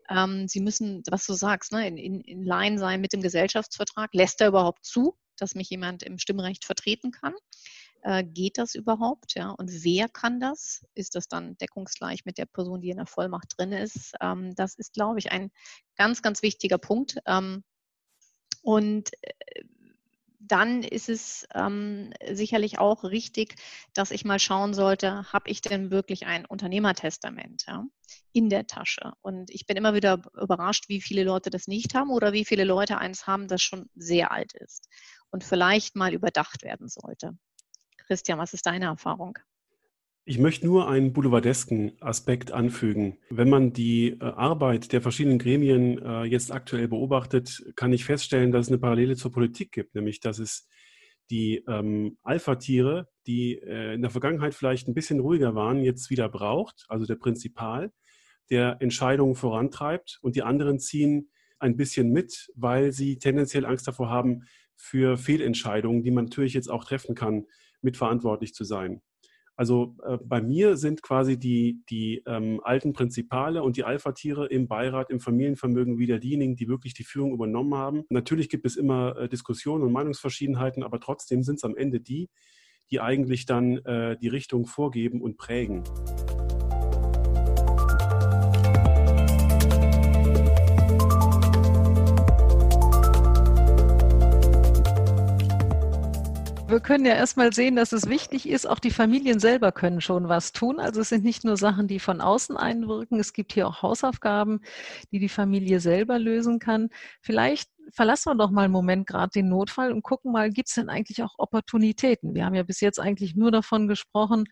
A: Ähm, sie müssen, was du sagst, ne, in, in, in Line sein mit dem Gesellschaftsvertrag. Lässt er überhaupt zu, dass mich jemand im Stimmrecht vertreten kann? Äh, geht das überhaupt? Ja? Und wer kann das? Ist das dann deckungsgleich mit der Person, die in der Vollmacht drin ist? Ähm, das ist, glaube ich, ein ganz, ganz wichtiger Punkt. Ähm, und äh, dann ist es ähm, sicherlich auch richtig, dass ich mal schauen sollte, habe ich denn wirklich ein Unternehmertestament ja, in der Tasche? Und ich bin immer wieder überrascht, wie viele Leute das nicht haben oder wie viele Leute eins haben, das schon sehr alt ist und vielleicht mal überdacht werden sollte. Christian, was ist deine Erfahrung?
B: Ich möchte nur einen boulevardesken Aspekt anfügen. Wenn man die äh, Arbeit der verschiedenen Gremien äh, jetzt aktuell beobachtet, kann ich feststellen, dass es eine Parallele zur Politik gibt, nämlich dass es die ähm, Alpha-Tiere, die äh, in der Vergangenheit vielleicht ein bisschen ruhiger waren, jetzt wieder braucht, also der Prinzipal, der Entscheidungen vorantreibt und die anderen ziehen ein bisschen mit, weil sie tendenziell Angst davor haben, für Fehlentscheidungen, die man natürlich jetzt auch treffen kann, mitverantwortlich zu sein. Also äh, bei mir sind quasi die, die ähm, alten Prinzipale und die Alpha-Tiere im Beirat, im Familienvermögen wieder diejenigen, die wirklich die Führung übernommen haben. Natürlich gibt es immer äh, Diskussionen und Meinungsverschiedenheiten, aber trotzdem sind es am Ende die, die eigentlich dann äh, die Richtung vorgeben und prägen.
C: Wir können ja erstmal sehen, dass es wichtig ist, auch die Familien selber können schon was tun. Also es sind nicht nur Sachen, die von außen einwirken. Es gibt hier auch Hausaufgaben, die die Familie selber lösen kann. Vielleicht verlassen wir doch mal einen Moment gerade den Notfall und gucken mal, gibt es denn eigentlich auch Opportunitäten? Wir haben ja bis jetzt eigentlich nur davon gesprochen,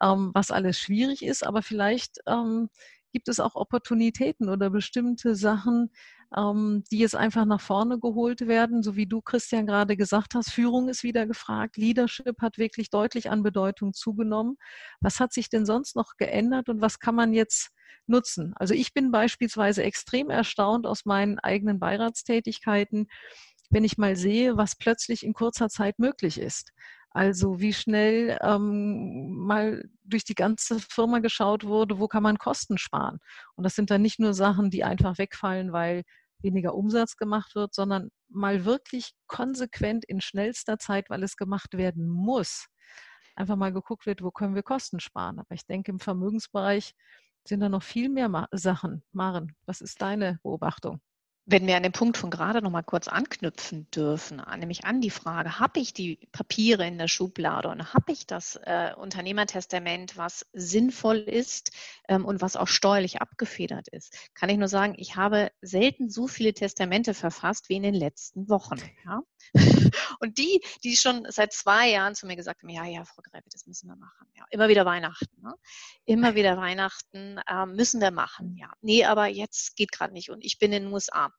C: ähm, was alles schwierig ist, aber vielleicht ähm, gibt es auch Opportunitäten oder bestimmte Sachen, ähm, die jetzt einfach nach vorne geholt werden, so wie du, Christian, gerade gesagt hast. Führung ist wieder gefragt. Leadership hat wirklich deutlich an Bedeutung zugenommen. Was hat sich denn sonst noch geändert und was kann man jetzt nutzen? Also ich bin beispielsweise extrem erstaunt aus meinen eigenen Beiratstätigkeiten, wenn ich mal sehe, was plötzlich in kurzer Zeit möglich ist. Also wie schnell ähm, mal durch die ganze Firma geschaut wurde, wo kann man Kosten sparen. Und das sind dann nicht nur Sachen, die einfach wegfallen, weil weniger Umsatz gemacht wird, sondern mal wirklich konsequent in schnellster Zeit, weil es gemacht werden muss, einfach mal geguckt wird, wo können wir Kosten sparen. Aber ich denke, im Vermögensbereich sind da noch viel mehr Sachen. Maren, was ist deine Beobachtung?
A: Wenn wir an den Punkt von gerade noch mal kurz anknüpfen dürfen, nämlich an die Frage, habe ich die Papiere in der Schublade und habe ich das äh, Unternehmertestament, was sinnvoll ist ähm, und was auch steuerlich abgefedert ist, kann ich nur sagen, ich habe selten so viele Testamente verfasst wie in den letzten Wochen. Ja? Und die, die schon seit zwei Jahren zu mir gesagt haben, ja, ja, Frau Gräfe, das müssen wir machen. Ja, immer wieder Weihnachten. Ne? Immer wieder Weihnachten äh, müssen wir machen. Ja, nee, aber jetzt geht gerade nicht und ich bin in den USA.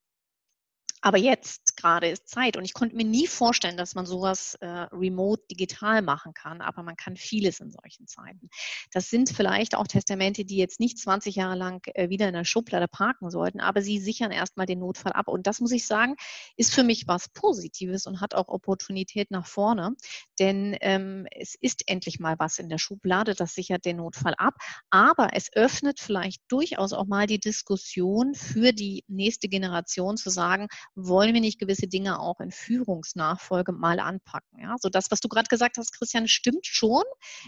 A: Aber jetzt gerade ist Zeit und ich konnte mir nie vorstellen, dass man sowas äh, remote digital machen kann, aber man kann vieles in solchen Zeiten. Das sind vielleicht auch Testamente, die jetzt nicht 20 Jahre lang äh, wieder in der Schublade parken sollten, aber sie sichern erstmal den Notfall ab. Und das muss ich sagen, ist für mich was Positives und hat auch Opportunität nach vorne, denn ähm, es ist endlich mal was in der Schublade, das sichert den Notfall ab, aber es öffnet vielleicht durchaus auch mal die Diskussion für die nächste Generation zu sagen, wollen wir nicht gewisse Dinge auch in Führungsnachfolge mal anpacken. Ja? So das, was du gerade gesagt hast, Christian, stimmt schon.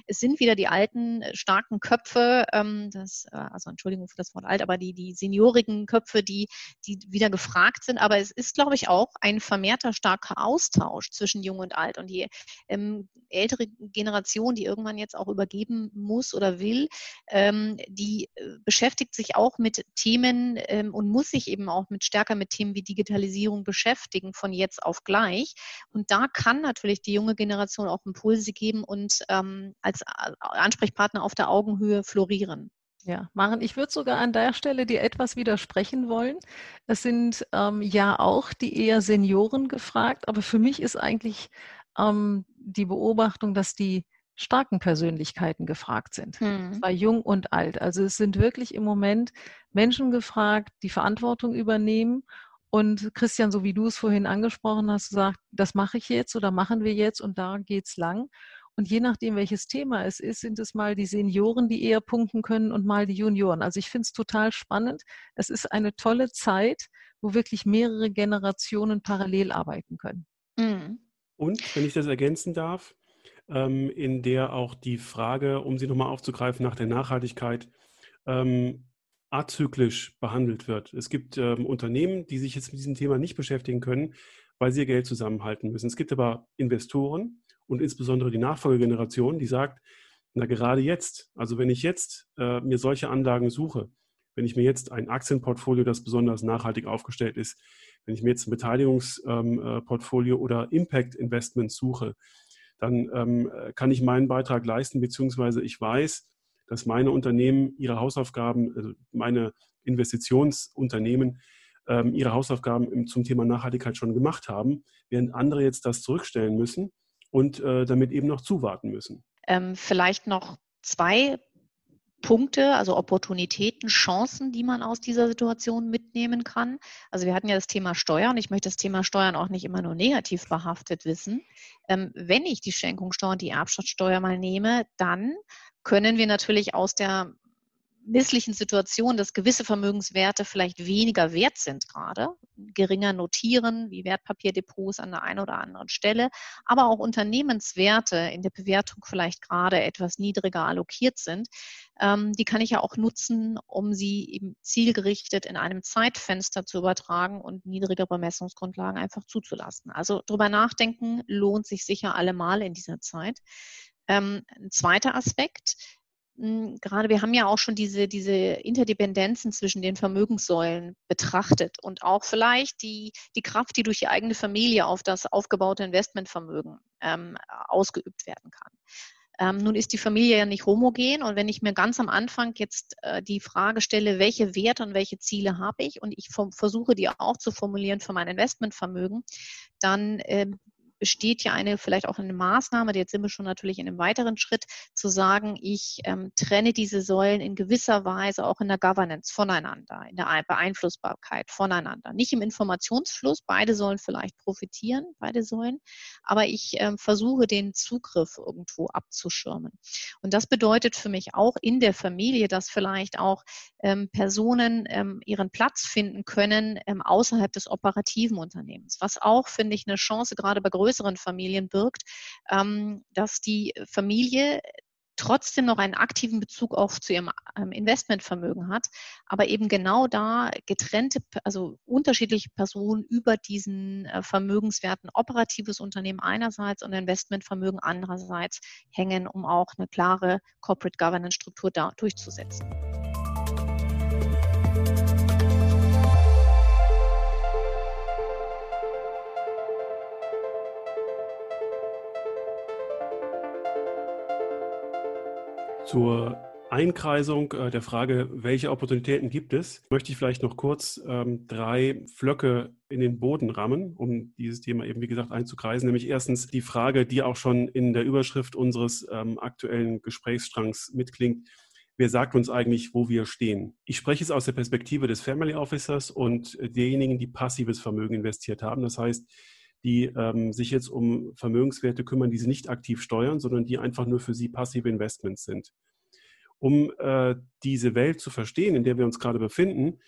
A: Es sind wieder die alten, äh, starken Köpfe, ähm, das, äh, also Entschuldigung für das Wort alt, aber die, die seniorigen Köpfe, die, die wieder gefragt sind. Aber es ist, glaube ich, auch ein vermehrter starker Austausch zwischen Jung und Alt. Und die ähm, ältere Generation, die irgendwann jetzt auch übergeben muss oder will, ähm, die äh, beschäftigt sich auch mit Themen ähm, und muss sich eben auch mit stärker mit Themen wie Digitalisierung Digitalisierung beschäftigen von jetzt auf gleich. Und da kann natürlich die junge Generation auch Impulse geben und ähm, als äh, Ansprechpartner auf der Augenhöhe florieren.
C: Ja, Maren, ich würde sogar an der Stelle dir etwas widersprechen wollen. Es sind ähm, ja auch die eher Senioren gefragt, aber für mich ist eigentlich ähm, die Beobachtung, dass die starken Persönlichkeiten gefragt sind. Hm. Zwar jung und alt. Also es sind wirklich im Moment Menschen gefragt, die Verantwortung übernehmen und Christian, so wie du es vorhin angesprochen hast, sagt, das mache ich jetzt oder machen wir jetzt und da geht's lang. Und je nachdem, welches Thema es ist, sind es mal die Senioren, die eher punkten können und mal die Junioren. Also ich finde es total spannend. Es ist eine tolle Zeit, wo wirklich mehrere Generationen parallel arbeiten können.
B: Mhm. Und, wenn ich das ergänzen darf, ähm, in der auch die Frage, um sie nochmal aufzugreifen, nach der Nachhaltigkeit ähm, azyklisch behandelt wird. Es gibt ähm, Unternehmen, die sich jetzt mit diesem Thema nicht beschäftigen können, weil sie ihr Geld zusammenhalten müssen. Es gibt aber Investoren und insbesondere die Nachfolgegeneration, die sagt, na gerade jetzt, also wenn ich jetzt äh, mir solche Anlagen suche, wenn ich mir jetzt ein Aktienportfolio, das besonders nachhaltig aufgestellt ist, wenn ich mir jetzt ein Beteiligungsportfolio ähm, äh, oder Impact Investments suche, dann ähm, kann ich meinen Beitrag leisten, beziehungsweise ich weiß, dass meine Unternehmen ihre Hausaufgaben, also meine Investitionsunternehmen, ähm, ihre Hausaufgaben zum Thema Nachhaltigkeit schon gemacht haben, während andere jetzt das zurückstellen müssen und äh, damit eben noch zuwarten müssen.
A: Ähm, vielleicht noch zwei Punkte, also Opportunitäten, Chancen, die man aus dieser Situation mitnehmen kann. Also wir hatten ja das Thema Steuern. Ich möchte das Thema Steuern auch nicht immer nur negativ behaftet wissen. Ähm, wenn ich die Schenkungssteuer und die Erbschaftssteuer mal nehme, dann können wir natürlich aus der misslichen Situation, dass gewisse Vermögenswerte vielleicht weniger wert sind gerade, geringer notieren, wie Wertpapierdepots an der einen oder anderen Stelle, aber auch Unternehmenswerte in der Bewertung vielleicht gerade etwas niedriger allokiert sind, ähm, die kann ich ja auch nutzen, um sie eben zielgerichtet in einem Zeitfenster zu übertragen und niedrige Bemessungsgrundlagen einfach zuzulassen. Also drüber nachdenken lohnt sich sicher allemal in dieser Zeit. Ähm, ein zweiter Aspekt, gerade wir haben ja auch schon diese, diese Interdependenzen zwischen den Vermögenssäulen betrachtet und auch vielleicht die, die Kraft, die durch die eigene Familie auf das aufgebaute Investmentvermögen ähm, ausgeübt werden kann. Ähm, nun ist die Familie ja nicht homogen und wenn ich mir ganz am Anfang jetzt äh, die Frage stelle, welche Werte und welche Ziele habe ich und ich versuche die auch zu formulieren für mein Investmentvermögen, dann äh, besteht ja eine, vielleicht auch eine Maßnahme, jetzt sind wir schon natürlich in einem weiteren Schritt, zu sagen, ich ähm, trenne diese Säulen in gewisser Weise auch in der Governance voneinander, in der Beeinflussbarkeit voneinander. Nicht im Informationsfluss, beide sollen vielleicht profitieren, beide Säulen, aber ich ähm, versuche den Zugriff irgendwo abzuschirmen. Und das bedeutet für mich auch in der Familie, dass vielleicht auch ähm, Personen ähm, ihren Platz finden können ähm, außerhalb des operativen Unternehmens, was auch, finde ich, eine Chance gerade bei größeren größeren Familien birgt, ähm, dass die Familie trotzdem noch einen aktiven Bezug auch zu ihrem ähm, Investmentvermögen hat, aber eben genau da getrennte, also unterschiedliche Personen über diesen äh, Vermögenswerten operatives Unternehmen einerseits und Investmentvermögen andererseits hängen, um auch eine klare Corporate Governance Struktur da durchzusetzen.
B: Zur Einkreisung äh, der Frage, welche Opportunitäten gibt es, möchte ich vielleicht noch kurz ähm, drei Flöcke in den Boden rammen, um dieses Thema eben, wie gesagt, einzukreisen. Nämlich erstens die Frage, die auch schon in der Überschrift unseres ähm, aktuellen Gesprächsstrangs mitklingt. Wer sagt uns eigentlich, wo wir stehen? Ich spreche es aus der Perspektive des Family Officers und derjenigen, die passives Vermögen investiert haben. Das heißt, die ähm, sich jetzt um Vermögenswerte kümmern, die sie nicht aktiv steuern, sondern die einfach nur für sie passive Investments sind. Um äh, diese Welt zu verstehen, in der wir uns gerade befinden,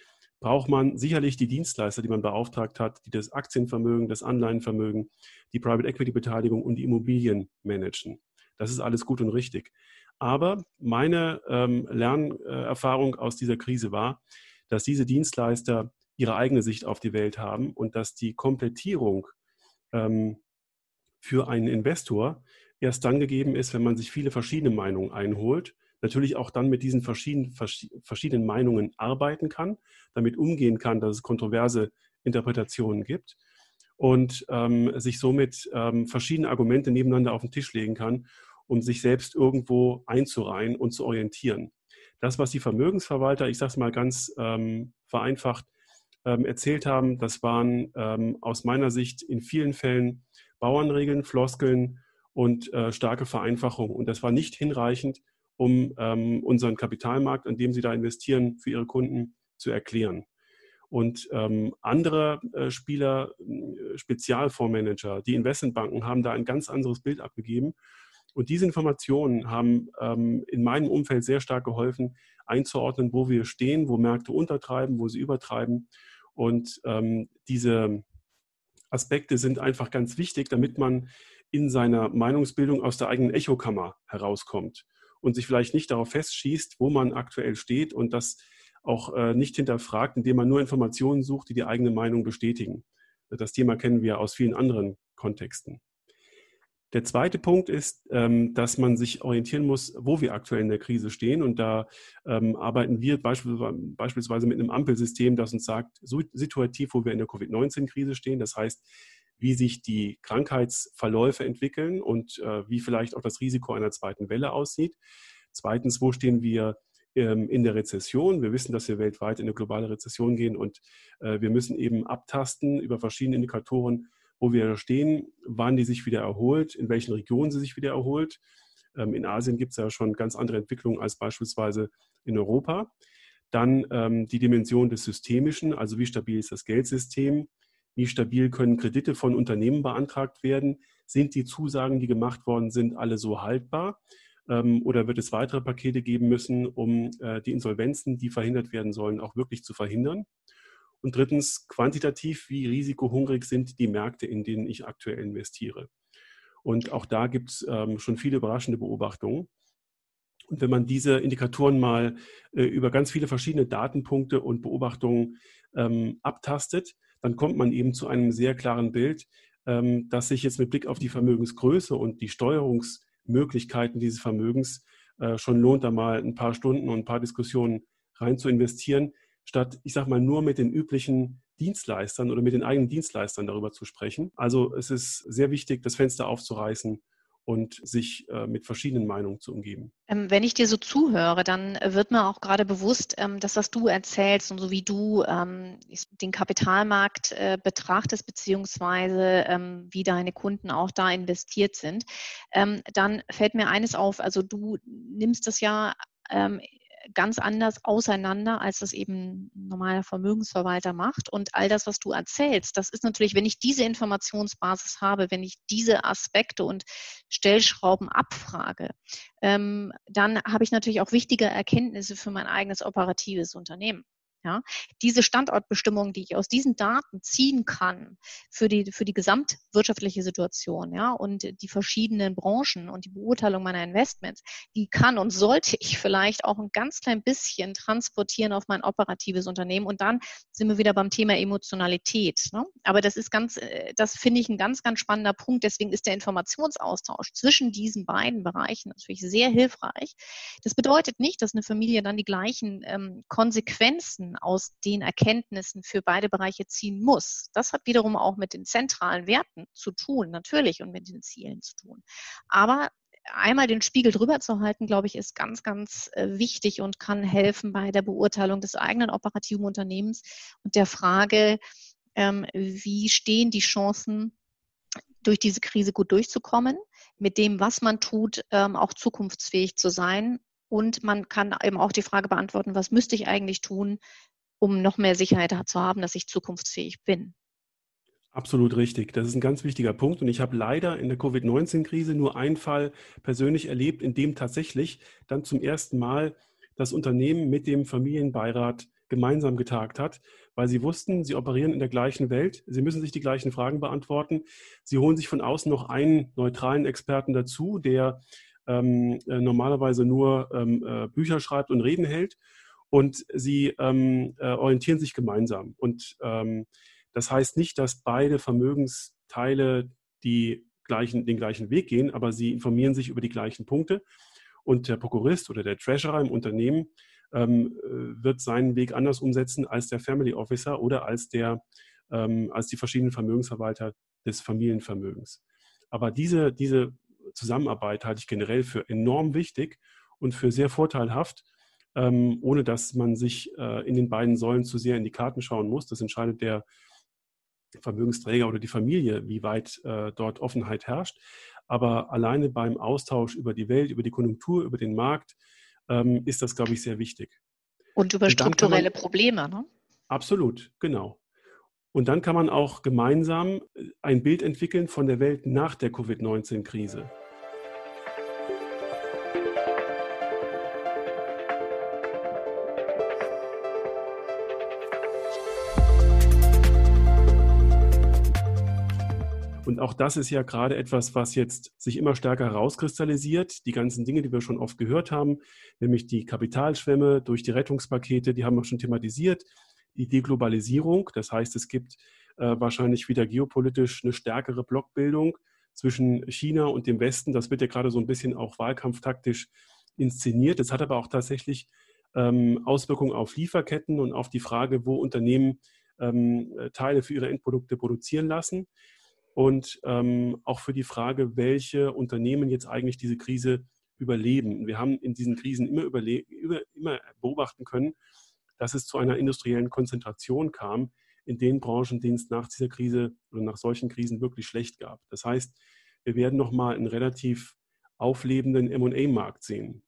B: braucht man sicherlich die Dienstleister, die man beauftragt hat, die das Aktienvermögen, das Anleihenvermögen, die Private Equity Beteiligung und die Immobilien managen. Das ist alles gut und richtig. Aber meine ähm, Lernerfahrung aus dieser Krise war, dass diese Dienstleister ihre eigene Sicht auf die Welt haben und dass die Komplettierung ähm, für einen Investor erst dann gegeben ist, wenn man sich viele verschiedene Meinungen einholt. Natürlich auch dann mit diesen verschiedenen, verschiedenen Meinungen arbeiten kann, damit umgehen kann, dass es kontroverse Interpretationen gibt und ähm, sich somit ähm, verschiedene Argumente nebeneinander auf den Tisch legen kann, um sich selbst irgendwo einzureihen und zu orientieren. Das, was die Vermögensverwalter, ich sage es mal ganz ähm, vereinfacht, ähm, erzählt haben, das waren ähm, aus meiner Sicht in vielen Fällen Bauernregeln, Floskeln und äh, starke Vereinfachung. Und das war nicht hinreichend, um ähm, unseren Kapitalmarkt, an dem Sie da investieren, für Ihre Kunden zu erklären. Und ähm, andere äh, Spieler, äh, Spezialfondsmanager, die Investmentbanken haben da ein ganz anderes Bild abgegeben. Und diese Informationen haben ähm, in meinem Umfeld sehr stark geholfen, einzuordnen, wo wir stehen, wo Märkte untertreiben, wo sie übertreiben und ähm, diese Aspekte sind einfach ganz wichtig, damit man in seiner Meinungsbildung aus der eigenen Echokammer herauskommt und sich vielleicht nicht darauf festschießt, wo man aktuell steht und das auch äh, nicht hinterfragt, indem man nur Informationen sucht, die die eigene Meinung bestätigen. Das Thema kennen wir aus vielen anderen Kontexten. Der zweite Punkt ist, ähm, dass man sich orientieren muss, wo wir aktuell in der Krise stehen. Und da ähm, arbeiten wir beispielsweise mit einem Ampelsystem, das uns sagt, situativ, wo wir in der Covid-19-Krise stehen. Das heißt, wie sich die Krankheitsverläufe entwickeln und äh, wie vielleicht auch das Risiko einer zweiten Welle aussieht. Zweitens, wo stehen wir ähm, in der Rezession. Wir wissen, dass wir weltweit in eine globale Rezession gehen und äh, wir müssen eben abtasten über verschiedene Indikatoren, wo wir stehen, wann die sich wieder erholt, in welchen Regionen sie sich wieder erholt. Ähm, in Asien gibt es ja schon ganz andere Entwicklungen als beispielsweise in Europa. Dann ähm, die Dimension des Systemischen, also wie stabil ist das Geldsystem, wie stabil können Kredite von Unternehmen beantragt werden, sind die Zusagen, die gemacht worden sind, alle so haltbar ähm, oder wird es weitere Pakete geben müssen, um äh, die Insolvenzen, die verhindert werden sollen, auch wirklich zu verhindern. Und drittens, quantitativ, wie risikohungrig sind die Märkte, in denen ich aktuell investiere. Und auch da gibt es ähm, schon viele überraschende Beobachtungen. Und wenn man diese Indikatoren mal äh, über ganz viele verschiedene Datenpunkte und Beobachtungen ähm, abtastet, dann kommt man eben zu einem sehr klaren Bild, ähm, dass sich jetzt mit Blick auf die Vermögensgröße und die Steuerungsmöglichkeiten dieses Vermögens äh, schon lohnt, da mal ein paar Stunden und ein paar Diskussionen rein zu investieren, statt, ich sage mal, nur mit den üblichen Dienstleistern oder mit den eigenen Dienstleistern darüber zu sprechen. Also es ist sehr wichtig, das Fenster aufzureißen und sich äh, mit verschiedenen Meinungen zu umgeben.
A: Ähm, wenn ich dir so zuhöre, dann wird mir auch gerade bewusst, ähm, dass was du erzählst und so wie du ähm, den Kapitalmarkt äh, betrachtest, beziehungsweise wie deine Kunden auch da investiert sind, dann fällt mir eines auf, also du nimmst das ja ganz anders auseinander, als das eben ein normaler Vermögensverwalter macht. Und all das, was du erzählst, das ist natürlich, wenn ich diese Informationsbasis habe, wenn ich diese Aspekte und Stellschrauben abfrage, ähm, dann habe ich natürlich auch wichtige Erkenntnisse für mein eigenes operatives Unternehmen. Ja, diese Standortbestimmung, die ich aus diesen Daten ziehen kann für die, für die gesamtwirtschaftliche Situation, ja, und die verschiedenen Branchen und die Beurteilung meiner Investments, die kann und sollte ich vielleicht auch ein ganz klein bisschen transportieren auf mein operatives Unternehmen. Und dann sind wir wieder beim Thema Emotionalität. Ne? Aber das ist ganz, äh, das finde ich ein ganz, ganz spannender Punkt. Deswegen ist der Informationsaustausch zwischen diesen beiden Bereichen natürlich sehr hilfreich. Das bedeutet nicht, dass eine Familie dann die gleichen ähm, Konsequenzen aus den Erkenntnissen für beide Bereiche ziehen muss. Das hat wiederum auch mit den zentralen Werten zu tun, natürlich, und mit den Zielen zu tun. Aber einmal den Spiegel drüber zu halten, glaube ich, ist ganz, ganz äh, wichtig und kann helfen bei der Beurteilung des eigenen operativen Unternehmens und der Frage, ähm, wie stehen die Chancen, durch diese Krise gut durchzukommen, mit dem, was man tut, ähm, auch zukunftsfähig zu sein und man kann eben auch die Frage beantworten, was müsste ich eigentlich tun, um noch mehr Sicherheit zu haben, dass ich zukunftsfähig bin.
B: Absolut richtig. Das ist ein ganz wichtiger Punkt. Und ich habe leider in der Covid-19-Krise nur einen Fall persönlich erlebt, in dem tatsächlich dann zum ersten Mal das Unternehmen mit dem Familienbeirat gemeinsam getagt hat, weil sie wussten, sie operieren in der gleichen Welt, sie müssen sich die gleichen Fragen beantworten. Sie holen sich von außen noch einen neutralen Experten dazu, der ähm, äh, normalerweise nur ähm, äh, Bücher schreibt und Reden hält. Und sie ähm, äh, orientieren sich gemeinsam. Und ähm, das heißt nicht, dass beide Vermögensteile die gleichen, den gleichen Weg gehen, aber sie informieren sich über die gleichen Punkte. Und der Prokurist oder der Treasurer im Unternehmen ähm, äh, wird seinen Weg anders umsetzen als der Family Officer oder als, der, ähm, als die verschiedenen Vermögensverwalter des Familienvermögens. Aber diese, diese Zusammenarbeit halte ich generell für enorm wichtig und für sehr vorteilhaft, ähm, ohne dass man sich äh, in den beiden Säulen zu sehr in die Karten schauen muss. Das entscheidet der Vermögensträger oder die Familie, wie weit äh, dort Offenheit herrscht. Aber alleine beim Austausch über die Welt, über die Konjunktur, über den Markt ähm, ist das, glaube ich, sehr wichtig.
A: Und über strukturelle man, Probleme, ne?
B: Absolut, genau. Und dann kann man auch gemeinsam äh, ein Bild entwickeln von der Welt nach der Covid-19-Krise. Und auch das ist ja gerade etwas, was jetzt sich immer stärker herauskristallisiert. Die ganzen Dinge, die wir schon oft gehört haben, nämlich die Kapitalschwämme durch die Rettungspakete, die haben wir schon thematisiert die Deglobalisierung. Das heißt, es gibt äh, wahrscheinlich wieder geopolitisch eine stärkere Blockbildung zwischen China und dem Westen. Das wird ja gerade so ein bisschen auch wahlkampftaktisch inszeniert. Das hat aber auch tatsächlich ähm, Auswirkungen auf Lieferketten und auf die Frage, wo Unternehmen ähm, Teile für ihre Endprodukte produzieren lassen. Und ähm, auch für die Frage, welche Unternehmen jetzt eigentlich diese Krise überleben. Wir haben in diesen Krisen immer, über, immer beobachten können, dass es zu einer industriellen Konzentration kam, in den Branchen, denen es nach dieser Krise oder nach solchen Krisen wirklich schlecht gab. Das heißt, wir werden nochmal einen relativ auflebenden MA-Markt sehen.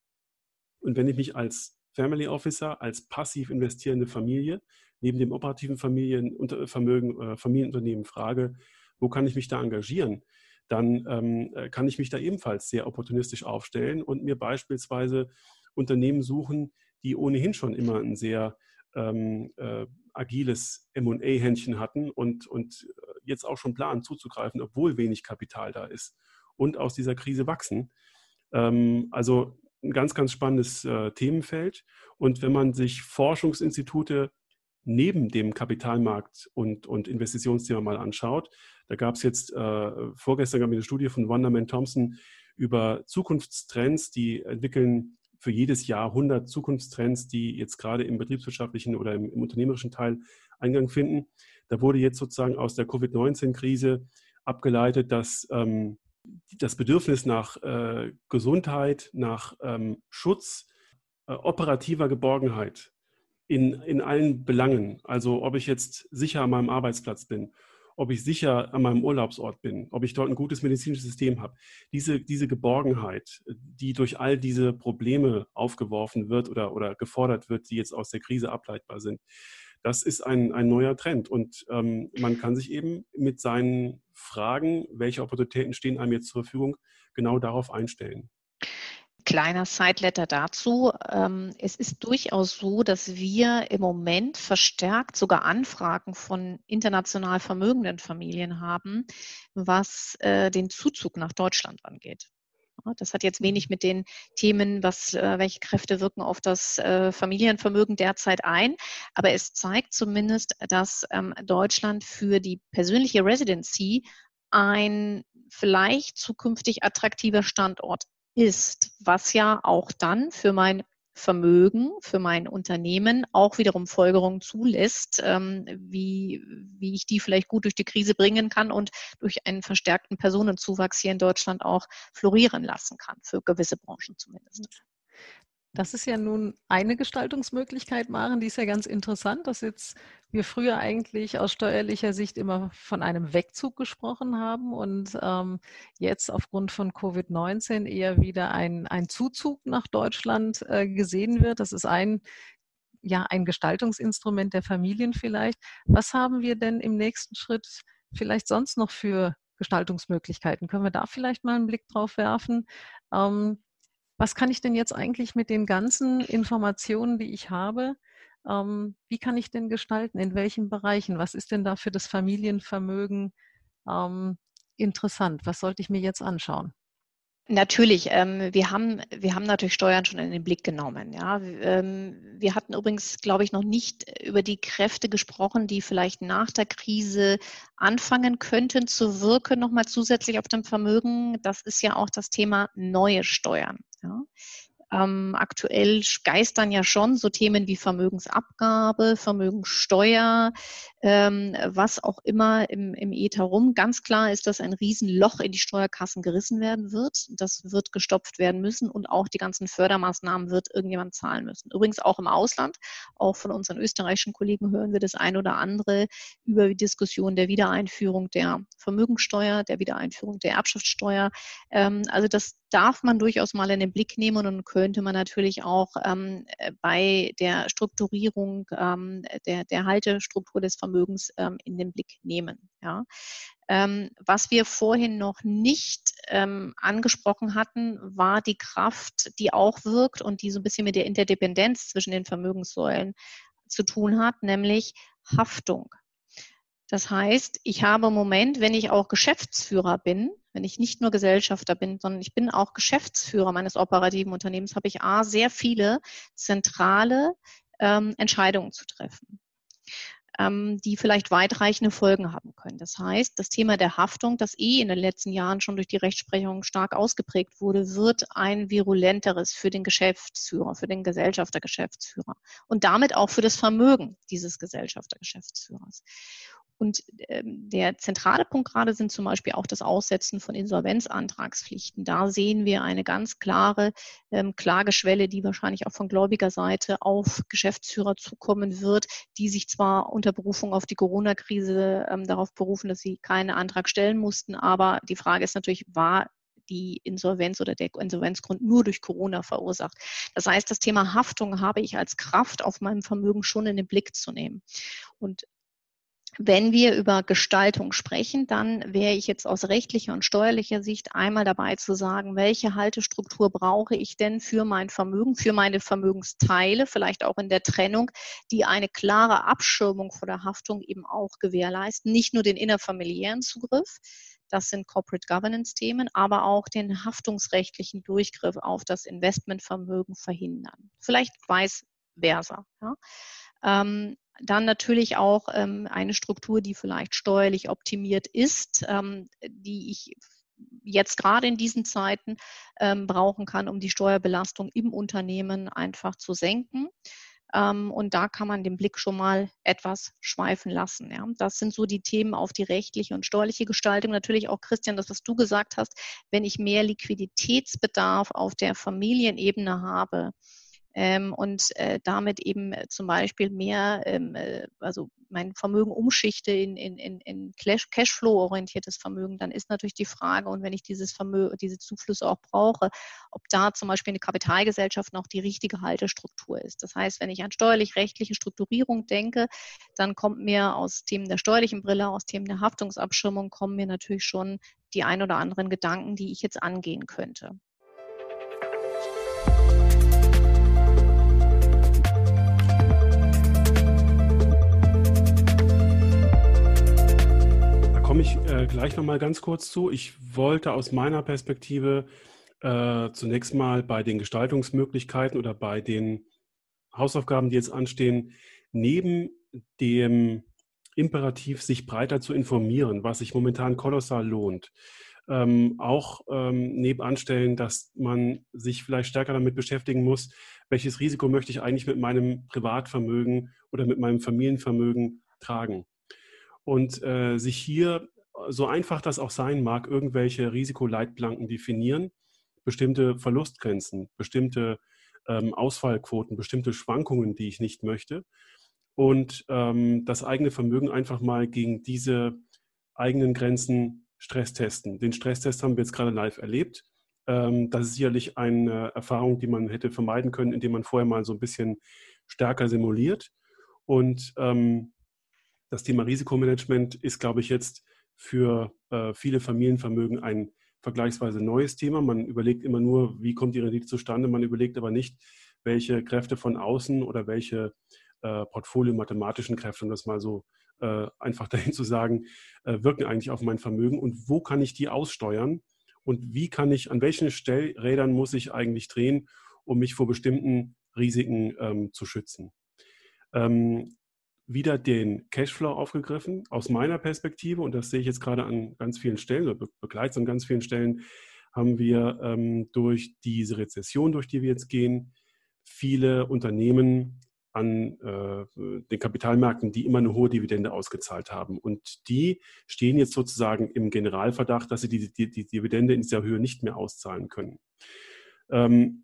B: Und wenn ich mich als Family Officer, als passiv investierende Familie neben dem operativen Familienvermögen, äh, Familienunternehmen frage, wo kann ich mich da engagieren, dann ähm, äh, kann ich mich da ebenfalls sehr opportunistisch aufstellen und mir beispielsweise Unternehmen suchen, die ohnehin schon immer ein sehr ähm, äh, agiles MA-Händchen hatten und, und äh, jetzt auch schon planen zuzugreifen, obwohl wenig Kapital da ist und aus dieser Krise wachsen. Ähm, also ein ganz, ganz spannendes äh, Themenfeld. Und wenn man sich Forschungsinstitute neben dem Kapitalmarkt und, und Investitionsthema mal anschaut, da gab es jetzt äh, vorgestern gab es eine Studie von Wonderman Thompson über Zukunftstrends, die entwickeln für jedes Jahr 100 Zukunftstrends, die jetzt gerade im betriebswirtschaftlichen oder im, im unternehmerischen Teil Eingang finden. Da wurde jetzt sozusagen aus der Covid-19-Krise abgeleitet, dass ähm, das Bedürfnis nach äh, Gesundheit, nach ähm, Schutz, äh, operativer Geborgenheit in, in allen Belangen, also ob ich jetzt sicher an meinem Arbeitsplatz bin ob ich sicher an meinem Urlaubsort bin, ob ich dort ein gutes medizinisches System habe. Diese, diese Geborgenheit, die durch all diese Probleme aufgeworfen wird oder, oder gefordert wird, die jetzt aus der Krise ableitbar sind, das ist ein, ein neuer Trend. Und ähm, man kann sich eben mit seinen Fragen, welche Opportunitäten stehen einem jetzt zur Verfügung, genau darauf einstellen.
A: Kleiner Sideletter dazu. Ähm, es ist durchaus so, dass wir im Moment verstärkt sogar Anfragen von international vermögenden Familien haben, was äh, den Zuzug nach Deutschland angeht. Das hat jetzt wenig mit den Themen, was, äh, welche Kräfte wirken auf das äh, Familienvermögen derzeit ein. Aber es zeigt zumindest, dass ähm, Deutschland für die persönliche Residency ein vielleicht zukünftig attraktiver Standort ist, was ja auch dann für mein Vermögen, für mein Unternehmen auch wiederum Folgerungen zulässt, ähm, wie, wie ich die vielleicht gut durch die Krise bringen kann und durch einen verstärkten Personenzuwachs hier in Deutschland auch florieren lassen kann, für gewisse Branchen zumindest.
C: Das ist ja nun eine Gestaltungsmöglichkeit, Maren, die ist ja ganz interessant, dass jetzt wir früher eigentlich aus steuerlicher Sicht immer von einem Wegzug gesprochen haben und ähm, jetzt aufgrund von Covid-19 eher wieder ein, ein Zuzug nach Deutschland äh, gesehen wird. Das ist ein ja, ein Gestaltungsinstrument der Familien vielleicht. Was haben wir denn im nächsten Schritt vielleicht sonst noch für Gestaltungsmöglichkeiten? Können wir da vielleicht mal einen Blick drauf werfen? Ähm, was kann ich denn jetzt eigentlich mit den ganzen Informationen, die ich habe, ähm, wie kann ich denn gestalten? In welchen Bereichen? Was ist denn da für das Familienvermögen ähm, interessant? Was sollte ich mir jetzt anschauen?
A: Natürlich, ähm, wir, haben, wir haben natürlich Steuern schon in den Blick genommen. Ja. Ähm, wir hatten übrigens, glaube ich, noch nicht über die Kräfte gesprochen, die vielleicht nach der Krise anfangen könnten zu wirken, nochmal zusätzlich auf dem Vermögen. Das ist ja auch das Thema neue Steuern. Ja. Ähm, aktuell geistern ja schon so Themen wie Vermögensabgabe, Vermögenssteuer, ähm, was auch immer im, im Ether rum. Ganz klar ist, dass ein Riesenloch in die Steuerkassen gerissen werden wird. Das wird gestopft werden müssen und auch die ganzen Fördermaßnahmen wird irgendjemand zahlen müssen. Übrigens auch im Ausland, auch von unseren österreichischen Kollegen hören wir das ein oder andere über die Diskussion der Wiedereinführung der Vermögensteuer, der Wiedereinführung der Erbschaftssteuer. Ähm, also das darf man durchaus mal in den Blick nehmen und könnte man natürlich auch ähm, bei der Strukturierung ähm, der, der Haltestruktur des Vermögens ähm, in den Blick nehmen. Ja. Ähm, was wir vorhin noch nicht ähm, angesprochen hatten, war die Kraft, die auch wirkt und die so ein bisschen mit der Interdependenz zwischen den Vermögenssäulen zu tun hat, nämlich Haftung. Das heißt, ich habe im Moment, wenn ich auch Geschäftsführer bin, wenn ich nicht nur Gesellschafter bin, sondern ich bin auch Geschäftsführer meines operativen Unternehmens, habe ich A, sehr viele zentrale ähm, Entscheidungen zu treffen die vielleicht weitreichende Folgen haben können. Das heißt, das Thema der Haftung, das eh in den letzten Jahren schon durch die Rechtsprechung stark ausgeprägt wurde, wird ein virulenteres für den Geschäftsführer, für den Gesellschaftergeschäftsführer und damit auch für das Vermögen dieses Gesellschaftergeschäftsführers. Und ähm, der zentrale Punkt gerade sind zum Beispiel auch das Aussetzen von Insolvenzantragspflichten. Da sehen wir eine ganz klare ähm, Klageschwelle, die wahrscheinlich auch von Gläubigerseite auf Geschäftsführer zukommen wird, die sich zwar unter Berufung auf die Corona-Krise ähm, darauf berufen, dass sie keinen Antrag stellen mussten, aber die Frage ist natürlich, war die Insolvenz oder der Insolvenzgrund nur durch Corona verursacht. Das heißt, das Thema Haftung habe ich als Kraft auf meinem Vermögen schon in den Blick zu nehmen. Und wenn wir über Gestaltung sprechen, dann wäre ich jetzt aus rechtlicher und steuerlicher Sicht einmal dabei zu sagen, welche Haltestruktur brauche ich denn für mein Vermögen, für meine Vermögensteile, vielleicht auch in der Trennung, die eine klare Abschirmung vor der Haftung eben auch gewährleisten. Nicht nur den innerfamiliären Zugriff, das sind Corporate Governance-Themen, aber auch den haftungsrechtlichen Durchgriff auf das Investmentvermögen verhindern. Vielleicht vice versa. Ja. Ähm, dann natürlich auch ähm, eine Struktur, die vielleicht steuerlich optimiert ist, ähm, die ich jetzt gerade in diesen Zeiten ähm, brauchen kann, um die Steuerbelastung im Unternehmen einfach zu senken. Ähm, und da kann man den Blick schon mal etwas schweifen lassen. Ja. Das sind so die Themen auf die rechtliche und steuerliche Gestaltung. Natürlich auch, Christian, das, was du gesagt hast, wenn ich mehr Liquiditätsbedarf auf der Familienebene habe, ähm, und äh, damit eben äh, zum Beispiel mehr, ähm, äh, also mein Vermögen umschichte in, in, in, in Cashflow-orientiertes Vermögen, dann ist natürlich die Frage, und wenn ich dieses Vermögen, diese Zuflüsse auch brauche, ob da zum Beispiel eine Kapitalgesellschaft noch die richtige Haltestruktur ist. Das heißt, wenn ich an steuerlich-rechtliche Strukturierung denke, dann kommt mir aus Themen der steuerlichen Brille, aus Themen der Haftungsabschirmung, kommen mir natürlich schon die ein oder anderen Gedanken, die ich jetzt angehen könnte.
B: Komme ich äh, gleich noch mal ganz kurz zu. Ich wollte aus meiner Perspektive äh, zunächst mal bei den Gestaltungsmöglichkeiten oder bei den Hausaufgaben, die jetzt anstehen, neben dem Imperativ, sich breiter zu informieren, was sich momentan kolossal lohnt, ähm, auch ähm, nebenanstellen, dass man sich vielleicht stärker damit beschäftigen muss, welches Risiko möchte ich eigentlich mit meinem Privatvermögen oder mit meinem Familienvermögen tragen und äh, sich hier, so einfach das auch sein mag, irgendwelche Risikoleitplanken definieren, bestimmte Verlustgrenzen, bestimmte ähm, Ausfallquoten, bestimmte Schwankungen, die ich nicht möchte und ähm, das eigene Vermögen einfach mal gegen diese eigenen Grenzen stresstesten. Den Stresstest haben wir jetzt gerade live erlebt. Ähm, das ist sicherlich eine Erfahrung, die man hätte vermeiden können, indem man vorher mal so ein bisschen stärker simuliert. Und ähm, das Thema Risikomanagement ist, glaube ich, jetzt für äh, viele Familienvermögen ein vergleichsweise neues Thema. Man überlegt immer nur, wie kommt die Rendite zustande. Man überlegt aber nicht, welche Kräfte von außen oder welche äh, portfolio-mathematischen Kräfte, um das mal so äh, einfach dahin zu sagen, äh, wirken eigentlich auf mein Vermögen und wo kann ich die aussteuern und wie kann ich, an welchen Stellrädern muss ich eigentlich drehen, um mich vor bestimmten Risiken ähm, zu schützen. Ähm, wieder den Cashflow aufgegriffen. Aus meiner Perspektive, und das sehe ich jetzt gerade an ganz vielen Stellen, oder begleitet an ganz vielen Stellen, haben wir ähm, durch diese Rezession, durch die wir jetzt gehen, viele Unternehmen an äh, den Kapitalmärkten, die immer eine hohe Dividende ausgezahlt haben. Und die stehen jetzt sozusagen im Generalverdacht, dass sie die, die, die Dividende in dieser Höhe nicht mehr auszahlen können. Ähm,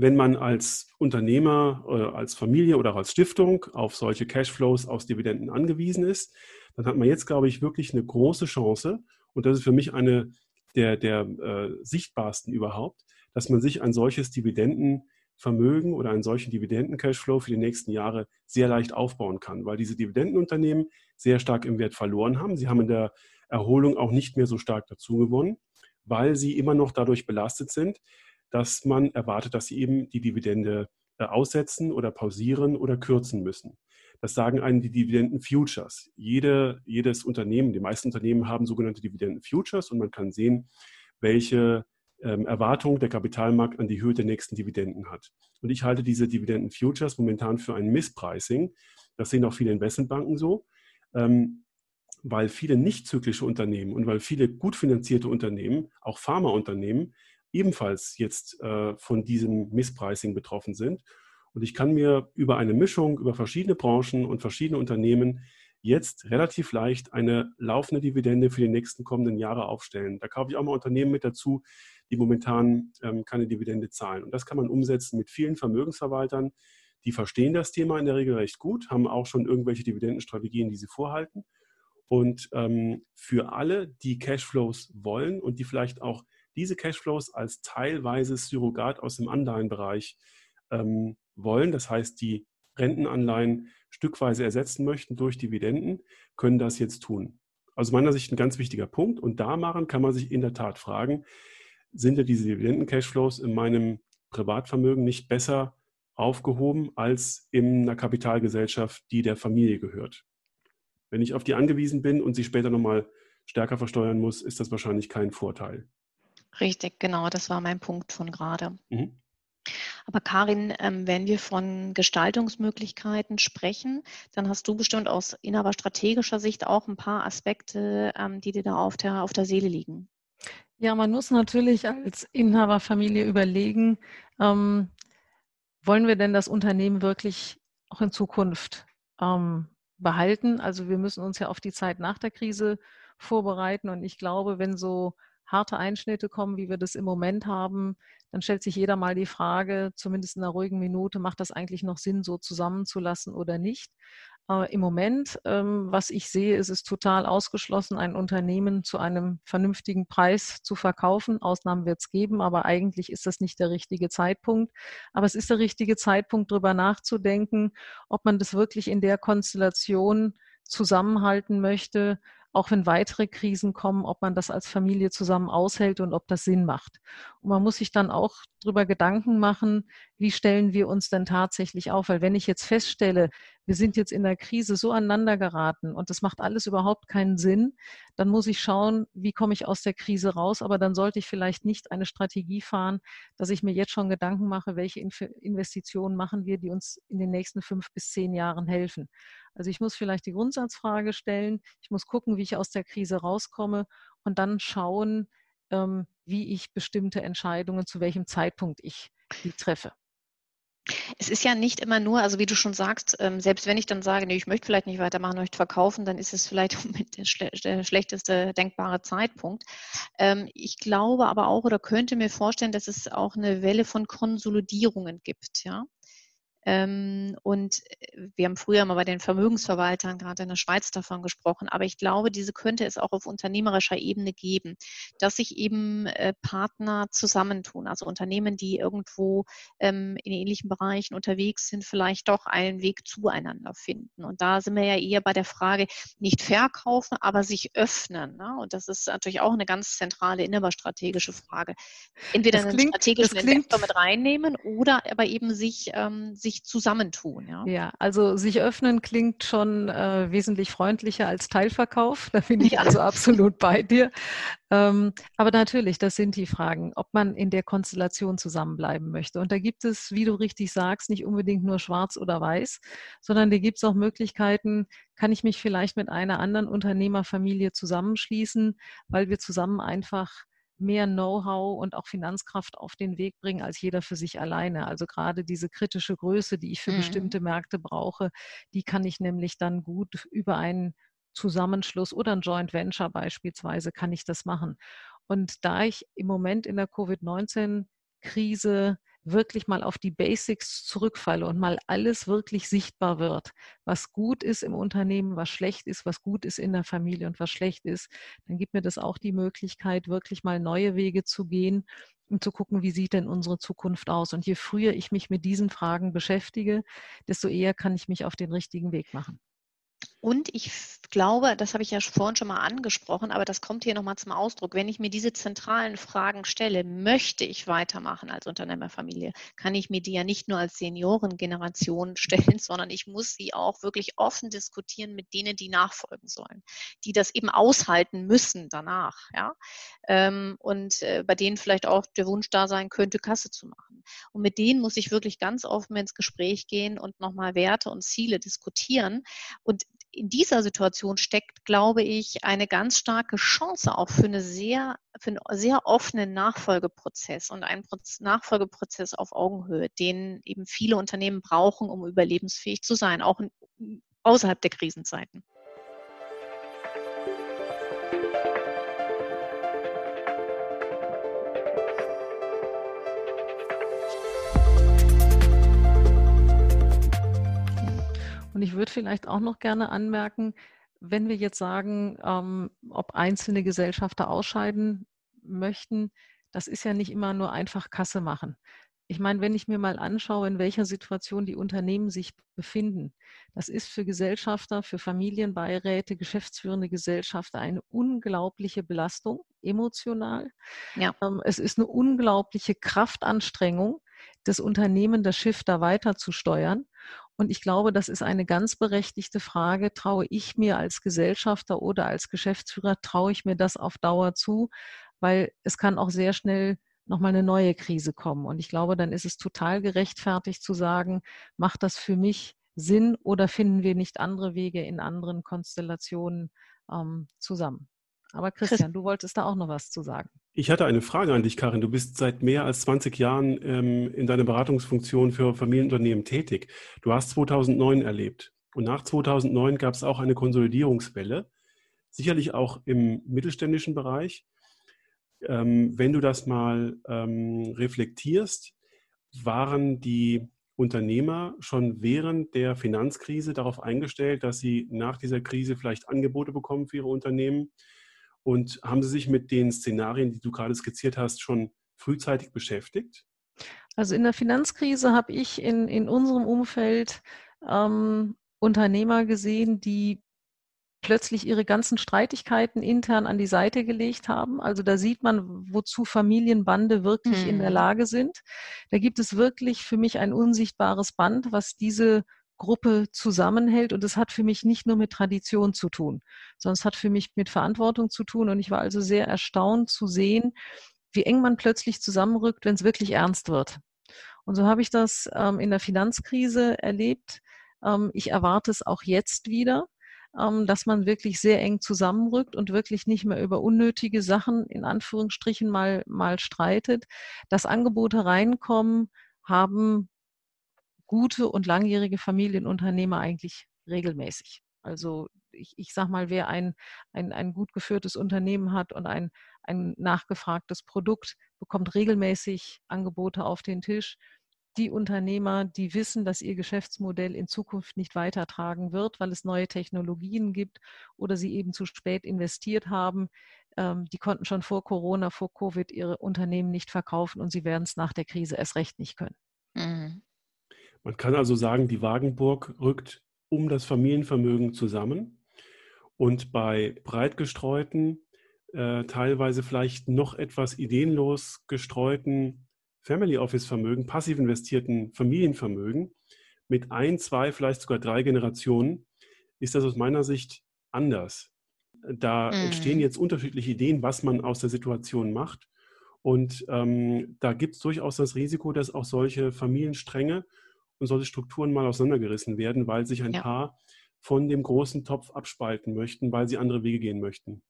B: wenn man als Unternehmer oder als Familie oder als Stiftung auf solche Cashflows aus Dividenden angewiesen ist, dann hat man jetzt, glaube ich, wirklich eine große Chance. Und das ist für mich eine der, der äh, sichtbarsten überhaupt, dass man sich ein solches Dividendenvermögen oder einen solchen Dividenden-Cashflow für die nächsten Jahre sehr leicht aufbauen kann, weil diese Dividendenunternehmen sehr stark im Wert verloren haben. Sie haben in der Erholung auch nicht mehr so stark dazu gewonnen, weil sie immer noch dadurch belastet sind, dass man erwartet, dass sie eben die Dividende äh, aussetzen oder pausieren oder kürzen müssen. Das sagen einen die Dividenden-Futures. Jede, jedes Unternehmen, die meisten Unternehmen haben sogenannte Dividenden-Futures und man kann sehen, welche ähm, Erwartung der Kapitalmarkt an die Höhe der nächsten Dividenden hat. Und ich halte diese Dividenden-Futures momentan für ein Misspricing. Das sehen auch viele Investmentbanken so, ähm, weil viele nicht zyklische Unternehmen und weil viele gut finanzierte Unternehmen, auch Pharmaunternehmen, ebenfalls jetzt äh, von diesem Misspricing betroffen sind. Und ich kann mir über eine Mischung, über verschiedene Branchen und verschiedene Unternehmen jetzt relativ leicht eine laufende Dividende für die nächsten kommenden Jahre aufstellen. Da kaufe ich auch mal Unternehmen mit dazu, die momentan ähm, keine Dividende zahlen. Und das kann man umsetzen mit vielen Vermögensverwaltern. Die verstehen das Thema in der Regel recht gut, haben auch schon irgendwelche Dividendenstrategien, die sie vorhalten. Und ähm, für alle, die Cashflows wollen und die vielleicht auch diese Cashflows als teilweises Surrogat aus dem Anleihenbereich ähm, wollen, das heißt, die Rentenanleihen stückweise ersetzen möchten durch Dividenden, können das jetzt tun. Aus meiner Sicht ein ganz wichtiger Punkt. Und da machen kann man sich in der Tat fragen, sind ja diese Dividenden-Cashflows in meinem Privatvermögen nicht besser aufgehoben als in einer Kapitalgesellschaft, die der Familie gehört? Wenn ich auf die angewiesen bin und sie später nochmal stärker versteuern muss, ist das wahrscheinlich kein Vorteil.
A: Richtig, genau, das war mein Punkt von gerade. Mhm. Aber Karin, ähm, wenn wir von Gestaltungsmöglichkeiten sprechen, dann hast du bestimmt aus inhaberstrategischer Sicht auch ein paar Aspekte, ähm, die dir da auf der, auf der Seele liegen.
C: Ja, man muss natürlich als Inhaberfamilie überlegen, ähm, wollen wir denn das Unternehmen wirklich auch in Zukunft ähm, behalten? Also wir müssen uns ja auf die Zeit nach der Krise vorbereiten. Und ich glaube, wenn so harte Einschnitte kommen, wie wir das im Moment haben, dann stellt sich jeder mal die Frage, zumindest in einer ruhigen Minute, macht das eigentlich noch Sinn, so zusammenzulassen oder nicht? Äh, Im Moment, ähm, was ich sehe, ist es total ausgeschlossen, ein Unternehmen zu einem vernünftigen Preis zu verkaufen. Ausnahmen wird es geben, aber eigentlich ist das nicht der richtige Zeitpunkt. Aber es ist der richtige Zeitpunkt, darüber nachzudenken, ob man das wirklich in der Konstellation zusammenhalten möchte, auch wenn weitere Krisen kommen, ob man das als Familie zusammen aushält und ob das Sinn macht. Und man muss sich dann auch darüber Gedanken machen, wie stellen wir uns denn tatsächlich auf? Weil wenn ich jetzt feststelle, wir sind jetzt in der Krise so aneinander geraten und das macht alles überhaupt keinen Sinn, dann muss ich schauen, wie komme ich aus der Krise raus. Aber dann sollte ich vielleicht nicht eine Strategie fahren, dass ich mir jetzt schon Gedanken mache, welche Investitionen machen wir, die uns in den nächsten fünf bis zehn Jahren helfen. Also ich muss vielleicht die Grundsatzfrage stellen, ich muss gucken, wie ich aus der Krise rauskomme und dann schauen, ähm, wie ich bestimmte Entscheidungen, zu welchem Zeitpunkt ich die treffe.
A: Es ist ja nicht immer nur, also wie du schon sagst, ähm, selbst wenn ich dann sage, nee, ich möchte vielleicht nicht weitermachen, möchte verkaufen, dann ist es vielleicht der, schle der schlechteste denkbare Zeitpunkt. Ähm, ich glaube aber auch oder könnte mir vorstellen, dass es auch eine Welle von Konsolidierungen gibt, ja. Ähm, und äh, wir haben früher mal bei den Vermögensverwaltern gerade in der Schweiz davon gesprochen, aber ich glaube, diese könnte es auch auf unternehmerischer Ebene geben, dass sich eben äh, Partner zusammentun, also Unternehmen, die irgendwo ähm, in ähnlichen Bereichen unterwegs sind, vielleicht doch einen Weg zueinander finden. Und da sind wir ja eher bei der Frage, nicht verkaufen, aber sich öffnen. Ne? Und das ist natürlich auch eine ganz zentrale inhaberstrategische Frage. Entweder klingt, einen strategischen Investor mit reinnehmen oder aber eben sich, ähm, sich sich zusammentun.
C: Ja, ja also sich öffnen klingt schon äh, wesentlich freundlicher als Teilverkauf. Da bin ich ja. also absolut bei dir. Ähm, aber natürlich, das sind die Fragen, ob man in der Konstellation zusammenbleiben möchte. Und da gibt es, wie du richtig sagst, nicht unbedingt nur schwarz oder weiß, sondern da gibt es auch Möglichkeiten, kann ich mich vielleicht mit einer anderen Unternehmerfamilie zusammenschließen, weil wir zusammen einfach mehr Know-how und auch Finanzkraft auf den Weg bringen als jeder für sich alleine. Also gerade diese kritische Größe, die ich für mhm. bestimmte Märkte brauche, die kann ich nämlich dann gut über einen Zusammenschluss oder ein Joint Venture beispielsweise kann ich das machen. Und da ich im Moment in der Covid-19-Krise wirklich mal auf die Basics zurückfalle und mal alles wirklich sichtbar wird, was gut ist im Unternehmen, was schlecht ist, was gut ist in der Familie und was schlecht ist, dann gibt mir das auch die Möglichkeit, wirklich mal neue Wege zu gehen und zu gucken, wie sieht denn unsere Zukunft aus. Und je früher ich mich mit diesen Fragen beschäftige, desto eher kann ich mich auf den richtigen Weg machen.
A: Und ich glaube, das habe ich ja vorhin schon mal angesprochen, aber das kommt hier nochmal zum Ausdruck. Wenn ich mir diese zentralen Fragen stelle, möchte ich weitermachen als Unternehmerfamilie, kann ich mir die ja nicht nur als Seniorengeneration stellen, sondern ich muss sie auch wirklich offen diskutieren mit denen, die nachfolgen sollen, die das eben aushalten müssen danach. Ja? Ähm, und äh, bei denen vielleicht auch der Wunsch da sein könnte, Kasse zu machen. Und mit denen muss ich wirklich ganz offen ins Gespräch gehen und nochmal Werte und Ziele diskutieren. Und in dieser Situation steckt, glaube ich, eine ganz starke Chance auch für, eine sehr, für einen sehr offenen Nachfolgeprozess und einen Nachfolgeprozess auf Augenhöhe, den eben viele Unternehmen brauchen, um überlebensfähig zu sein, auch außerhalb der Krisenzeiten.
C: Und ich würde vielleicht auch noch gerne anmerken, wenn wir jetzt sagen, ähm, ob einzelne Gesellschafter ausscheiden möchten, das ist ja nicht immer nur einfach Kasse machen. Ich meine, wenn ich mir mal anschaue, in welcher Situation die Unternehmen sich befinden, das ist für Gesellschafter, für Familienbeiräte, geschäftsführende Gesellschafter eine unglaubliche Belastung, emotional. Ja. Ähm, es ist eine unglaubliche Kraftanstrengung, das Unternehmen, das Schiff da weiter zu steuern. Und ich glaube, das ist eine ganz berechtigte Frage. Traue ich mir als Gesellschafter oder als Geschäftsführer, traue ich mir das auf Dauer zu? Weil es kann auch sehr schnell nochmal eine neue Krise kommen. Und ich glaube, dann ist es total gerechtfertigt zu sagen, macht das für mich Sinn oder finden wir nicht andere Wege in anderen Konstellationen ähm, zusammen? Aber Christian, du wolltest da auch noch was zu sagen.
B: Ich hatte eine Frage an dich, Karin. Du bist seit mehr als 20 Jahren ähm, in deiner Beratungsfunktion für Familienunternehmen tätig. Du hast 2009 erlebt. Und nach 2009 gab es auch eine Konsolidierungswelle, sicherlich auch im mittelständischen Bereich. Ähm, wenn du das mal ähm, reflektierst, waren die Unternehmer schon während der Finanzkrise darauf eingestellt, dass sie nach dieser Krise vielleicht Angebote bekommen für ihre Unternehmen? Und haben Sie sich mit den Szenarien, die du gerade skizziert hast, schon frühzeitig beschäftigt?
C: Also in der Finanzkrise habe ich in, in unserem Umfeld ähm, Unternehmer gesehen, die plötzlich ihre ganzen Streitigkeiten intern an die Seite gelegt haben. Also da sieht man, wozu Familienbande wirklich hm. in der mhm. Lage sind. Da gibt es wirklich für mich ein unsichtbares Band, was diese Gruppe zusammenhält. Und es hat für mich nicht nur mit Tradition zu tun, sondern es hat für mich mit Verantwortung zu tun. Und ich war also sehr erstaunt zu sehen, wie eng man plötzlich zusammenrückt, wenn es wirklich ernst wird. Und so habe ich das ähm, in der Finanzkrise erlebt. Ähm, ich erwarte es auch jetzt wieder, ähm, dass man wirklich sehr eng zusammenrückt und wirklich nicht mehr über unnötige Sachen in Anführungsstrichen mal, mal streitet, dass Angebote reinkommen, haben gute und langjährige Familienunternehmer eigentlich regelmäßig. Also ich, ich sage mal, wer ein, ein, ein gut geführtes Unternehmen hat und ein, ein nachgefragtes Produkt, bekommt regelmäßig Angebote auf den Tisch. Die Unternehmer, die wissen, dass ihr Geschäftsmodell in Zukunft nicht weitertragen wird, weil es neue Technologien gibt oder sie eben zu spät investiert haben, ähm, die konnten schon vor Corona, vor Covid ihre Unternehmen nicht verkaufen und sie werden es nach der Krise erst recht nicht können. Mhm.
B: Man kann also sagen, die Wagenburg rückt um das Familienvermögen zusammen und bei breit gestreuten, äh, teilweise vielleicht noch etwas ideenlos gestreuten Family Office Vermögen, passiv investierten Familienvermögen mit ein, zwei, vielleicht sogar drei Generationen, ist das aus meiner Sicht anders. Da mhm. entstehen jetzt unterschiedliche Ideen, was man aus der Situation macht. Und ähm, da gibt es durchaus das Risiko, dass auch solche Familienstränge und solche Strukturen mal auseinandergerissen werden, weil sich ein ja. paar von dem großen Topf abspalten möchten, weil sie andere Wege gehen möchten.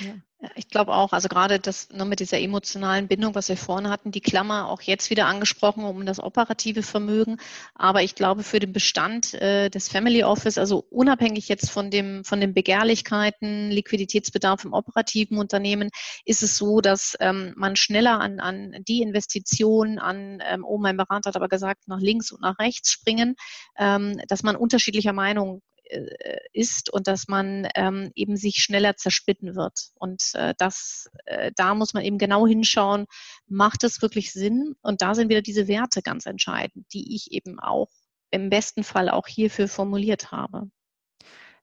A: Ja. Ich glaube auch, also gerade das nur mit dieser emotionalen Bindung, was wir vorhin hatten, die Klammer auch jetzt wieder angesprochen um das operative Vermögen. Aber ich glaube, für den Bestand äh, des Family Office, also unabhängig jetzt von dem, von den Begehrlichkeiten, Liquiditätsbedarf im operativen Unternehmen, ist es so, dass ähm, man schneller an, an die Investitionen, an, ähm, oh, mein Berater hat aber gesagt, nach links und nach rechts springen, ähm, dass man unterschiedlicher Meinung ist und dass man ähm, eben sich schneller zersplitten wird. Und äh, das, äh, da muss man eben genau hinschauen, macht es wirklich Sinn? Und da sind wieder diese Werte ganz entscheidend, die ich eben auch im besten Fall auch hierfür formuliert habe.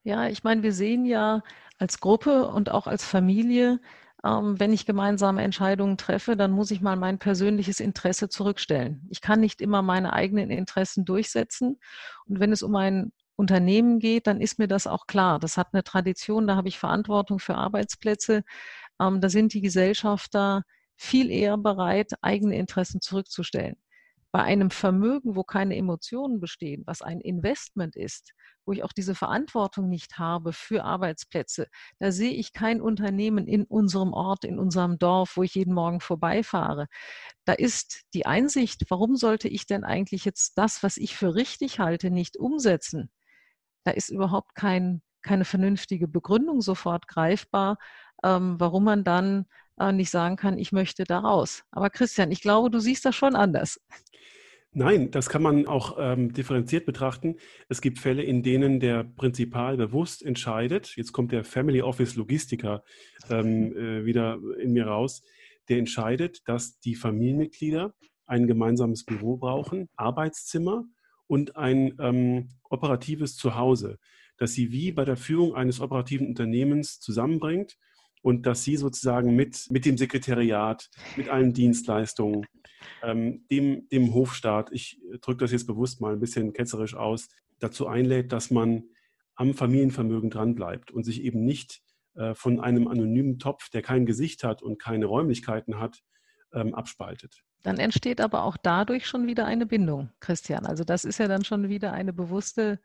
C: Ja, ich meine, wir sehen ja als Gruppe und auch als Familie, ähm, wenn ich gemeinsame Entscheidungen treffe, dann muss ich mal mein persönliches Interesse zurückstellen. Ich kann nicht immer meine eigenen Interessen durchsetzen. Und wenn es um ein Unternehmen geht, dann ist mir das auch klar. Das hat eine Tradition, da habe ich Verantwortung für Arbeitsplätze. Ähm, da sind die Gesellschafter viel eher bereit, eigene Interessen zurückzustellen. Bei einem Vermögen, wo keine Emotionen bestehen, was ein Investment ist, wo ich auch diese Verantwortung nicht habe für Arbeitsplätze, da sehe ich kein Unternehmen in unserem Ort, in unserem Dorf, wo ich jeden Morgen vorbeifahre. Da ist die Einsicht, warum sollte ich denn eigentlich jetzt das, was ich für richtig halte, nicht umsetzen? Da ist überhaupt kein, keine vernünftige Begründung sofort greifbar, ähm, warum man dann äh, nicht sagen kann, ich möchte da raus. Aber Christian, ich glaube, du siehst das schon anders.
B: Nein, das kann man auch ähm, differenziert betrachten. Es gibt Fälle, in denen der Prinzipal bewusst entscheidet. Jetzt kommt der Family Office Logistiker ähm, äh, wieder in mir raus. Der entscheidet, dass die Familienmitglieder ein gemeinsames Büro brauchen, Arbeitszimmer und ein ähm, operatives Zuhause, das sie wie bei der Führung eines operativen Unternehmens zusammenbringt und dass sie sozusagen mit, mit dem Sekretariat, mit allen Dienstleistungen, ähm, dem, dem Hofstaat, ich drücke das jetzt bewusst mal ein bisschen ketzerisch aus, dazu einlädt, dass man am Familienvermögen dranbleibt und sich eben nicht äh, von einem anonymen Topf, der kein Gesicht hat und keine Räumlichkeiten hat, ähm, abspaltet.
C: Dann entsteht aber auch dadurch schon wieder eine Bindung, Christian. Also das ist ja dann schon wieder eine bewusste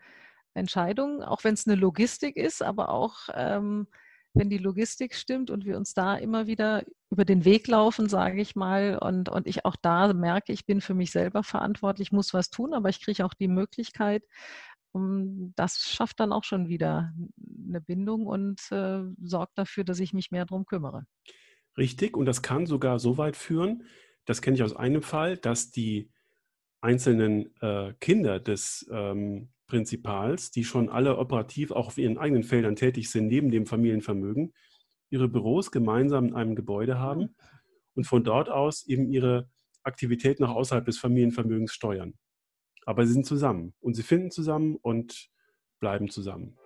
C: Entscheidung, auch wenn es eine Logistik ist, aber auch ähm, wenn die Logistik stimmt und wir uns da immer wieder über den Weg laufen, sage ich mal, und, und ich auch da merke, ich bin für mich selber verantwortlich, muss was tun, aber ich kriege auch die Möglichkeit, das schafft dann auch schon wieder eine Bindung und äh, sorgt dafür, dass ich mich mehr darum kümmere.
B: Richtig, und das kann sogar so weit führen, das kenne ich aus einem Fall, dass die einzelnen äh, Kinder des ähm, Prinzipals, die schon alle operativ auch auf ihren eigenen Feldern tätig sind, neben dem Familienvermögen, ihre Büros gemeinsam in einem Gebäude haben und von dort aus eben ihre Aktivität nach außerhalb des Familienvermögens steuern. Aber sie sind zusammen und sie finden zusammen und bleiben zusammen.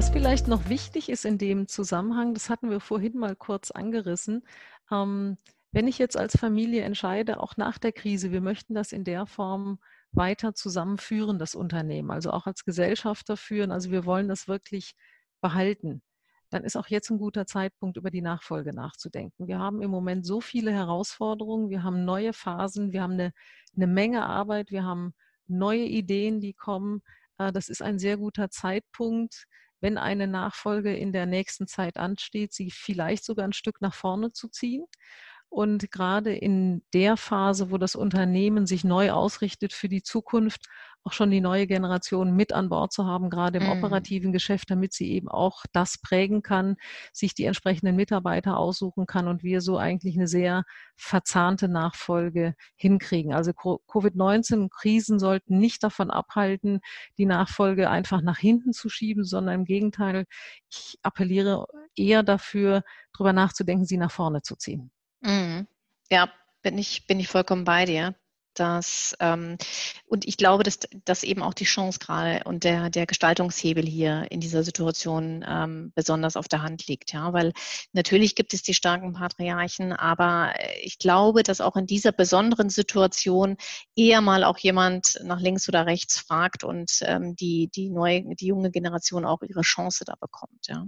C: Was vielleicht noch wichtig ist in dem Zusammenhang, das hatten wir vorhin mal kurz angerissen, ähm, wenn ich jetzt als Familie entscheide, auch nach der Krise, wir möchten das in der Form weiter zusammenführen, das Unternehmen, also auch als Gesellschafter führen, also wir wollen das wirklich behalten, dann ist auch jetzt ein guter Zeitpunkt, über die Nachfolge nachzudenken. Wir haben im Moment so viele Herausforderungen, wir haben neue Phasen, wir haben eine, eine Menge Arbeit, wir haben neue Ideen, die kommen. Äh, das ist ein sehr guter Zeitpunkt, wenn eine Nachfolge in der nächsten Zeit ansteht, sie vielleicht sogar ein Stück nach vorne zu ziehen. Und gerade in der Phase, wo das Unternehmen sich neu ausrichtet für die Zukunft, auch schon die neue Generation mit an Bord zu haben, gerade im mm. operativen Geschäft, damit sie eben auch das prägen kann, sich die entsprechenden Mitarbeiter aussuchen kann und wir so eigentlich eine sehr verzahnte Nachfolge hinkriegen. Also Covid-19-Krisen sollten nicht davon abhalten, die Nachfolge einfach nach hinten zu schieben, sondern im Gegenteil, ich appelliere eher dafür, darüber nachzudenken, sie nach vorne zu ziehen.
A: Mm. Ja, bin ich, bin ich vollkommen bei dir. Das, ähm, und ich glaube, dass, dass eben auch die Chance gerade und der, der Gestaltungshebel hier in dieser Situation ähm, besonders auf der Hand liegt. Ja? Weil natürlich gibt es die starken Patriarchen, aber ich glaube, dass auch in dieser besonderen Situation eher mal auch jemand nach links oder rechts fragt und ähm, die, die neue, die junge Generation auch ihre Chance da bekommt. Ja?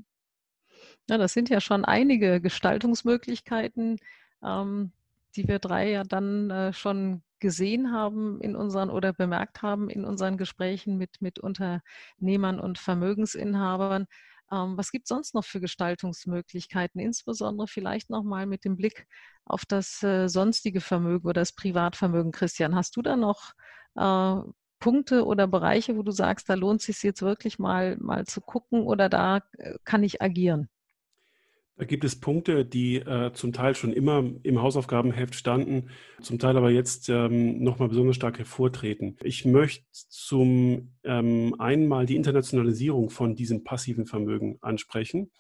C: Ja, das sind ja schon einige Gestaltungsmöglichkeiten, ähm, die wir drei ja dann äh, schon gesehen haben in unseren oder bemerkt haben in unseren Gesprächen mit, mit Unternehmern und Vermögensinhabern. Ähm, was gibt es sonst noch für Gestaltungsmöglichkeiten, insbesondere vielleicht nochmal mit dem Blick auf das äh, sonstige Vermögen oder das Privatvermögen? Christian, hast du da noch äh, Punkte oder Bereiche, wo du sagst, da lohnt es sich jetzt wirklich mal, mal zu gucken oder da äh, kann ich agieren?
B: Gibt es Punkte, die äh, zum Teil schon immer im Hausaufgabenheft standen, zum Teil aber jetzt ähm, nochmal besonders stark hervortreten. Ich möchte zum ähm, einen mal die Internationalisierung von diesem passiven Vermögen ansprechen.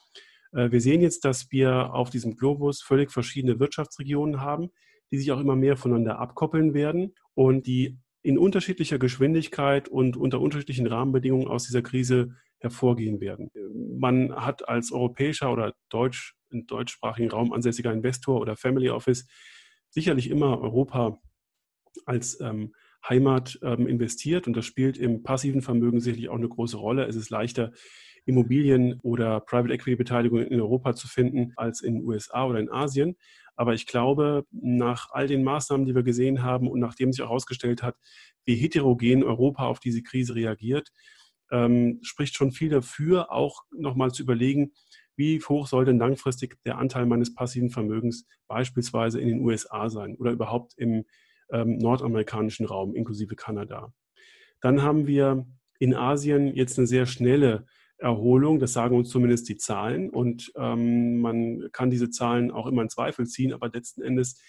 B: Äh, wir sehen jetzt, dass wir auf diesem Globus völlig verschiedene Wirtschaftsregionen haben, die sich auch immer mehr voneinander abkoppeln werden und die in unterschiedlicher Geschwindigkeit und unter unterschiedlichen Rahmenbedingungen aus dieser Krise hervorgehen werden. Man hat als europäischer oder deutsch, im deutschsprachigen Raum ansässiger Investor oder Family Office sicherlich immer Europa als ähm, Heimat ähm, investiert und das spielt im passiven Vermögen sicherlich auch eine große Rolle. Es ist leichter, Immobilien oder Private Equity Beteiligung in Europa zu finden als in den USA oder in Asien. Aber ich glaube, nach all den Maßnahmen, die wir gesehen haben und nachdem sich herausgestellt hat, wie heterogen Europa auf diese Krise reagiert, ähm, spricht schon viel dafür, auch nochmal zu überlegen, wie hoch soll denn langfristig der Anteil meines passiven Vermögens beispielsweise in den USA sein oder überhaupt im ähm, nordamerikanischen Raum, inklusive Kanada. Dann haben wir in Asien jetzt eine sehr schnelle Erholung. Das sagen uns zumindest die Zahlen. Und ähm, man kann diese Zahlen auch immer in Zweifel ziehen, aber letzten Endes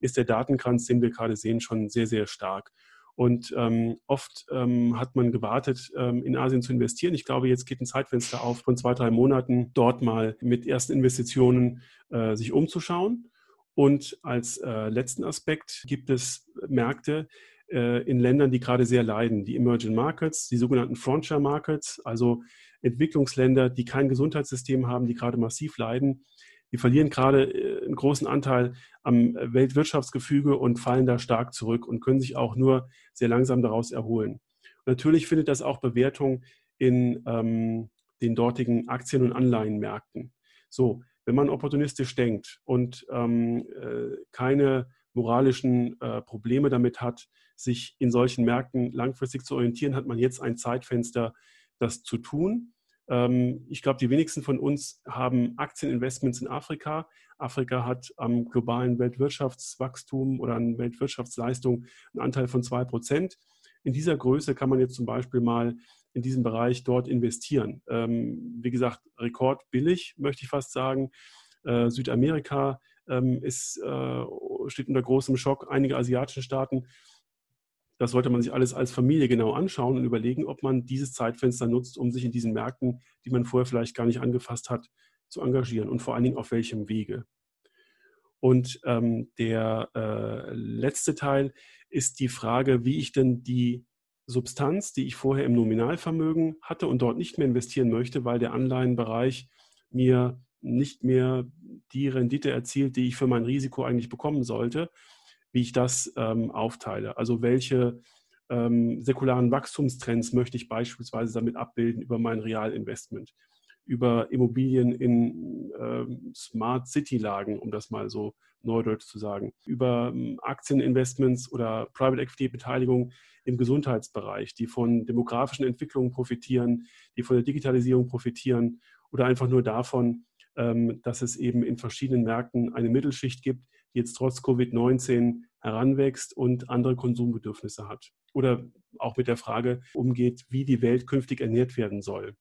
B: ist der Datenkranz, den wir gerade sehen, schon sehr, sehr stark. Und ähm, oft ähm, hat man gewartet, ähm, in Asien zu investieren. Ich glaube, jetzt geht ein Zeitfenster auf von zwei, drei Monaten, dort mal mit ersten Investitionen äh, sich umzuschauen. Und als äh, letzten Aspekt gibt es Märkte äh, in Ländern, die gerade sehr leiden, die Emerging Markets, die sogenannten Frontier Markets, also Entwicklungsländer, die kein Gesundheitssystem haben, die gerade massiv leiden. Die verlieren gerade äh, einen großen Anteil am Weltwirtschaftsgefüge und fallen da stark zurück und können sich auch nur sehr langsam daraus erholen. Und natürlich findet das auch Bewertung in ähm, den dortigen Aktien- und Anleihenmärkten. So, wenn man opportunistisch denkt und ähm, äh, keine moralischen äh, Probleme damit hat, sich in solchen Märkten langfristig zu orientieren, hat man jetzt ein Zeitfenster, das zu tun. Ähm, ich glaube, die wenigsten von uns haben Aktieninvestments in Afrika. Afrika hat am globalen Weltwirtschaftswachstum oder an Weltwirtschaftsleistung einen Anteil von zwei Prozent. In dieser Größe kann man jetzt zum Beispiel mal in diesem Bereich dort investieren. Ähm, wie gesagt, rekordbillig, möchte ich fast sagen. Äh, Südamerika ähm, ist, äh, steht unter großem Schock. Einige asiatische Staaten das sollte man sich alles als Familie genau anschauen und überlegen, ob man dieses Zeitfenster nutzt, um sich in diesen Märkten, die man vorher vielleicht gar nicht angefasst hat, zu engagieren und vor allen Dingen auf welchem Wege. Und ähm, der äh, letzte Teil ist die Frage, wie ich denn die Substanz, die ich vorher im Nominalvermögen hatte und dort nicht mehr investieren möchte, weil der Anleihenbereich mir nicht mehr die Rendite erzielt, die ich für mein Risiko eigentlich bekommen sollte, wie ich das ähm, aufteile. Also welche ähm, säkularen Wachstumstrends möchte ich beispielsweise damit abbilden über mein Realinvestment, über Immobilien in ähm, Smart City-Lagen, um das mal so neudeutsch zu sagen, über ähm, Aktieninvestments oder Private Equity-Beteiligung im Gesundheitsbereich, die von demografischen Entwicklungen profitieren, die von der Digitalisierung profitieren oder einfach nur davon, ähm, dass es eben in verschiedenen Märkten eine Mittelschicht gibt, die jetzt trotz Covid-19 heranwächst und andere Konsumbedürfnisse hat. Oder auch mit der Frage umgeht, wie die Welt künftig ernährt werden soll.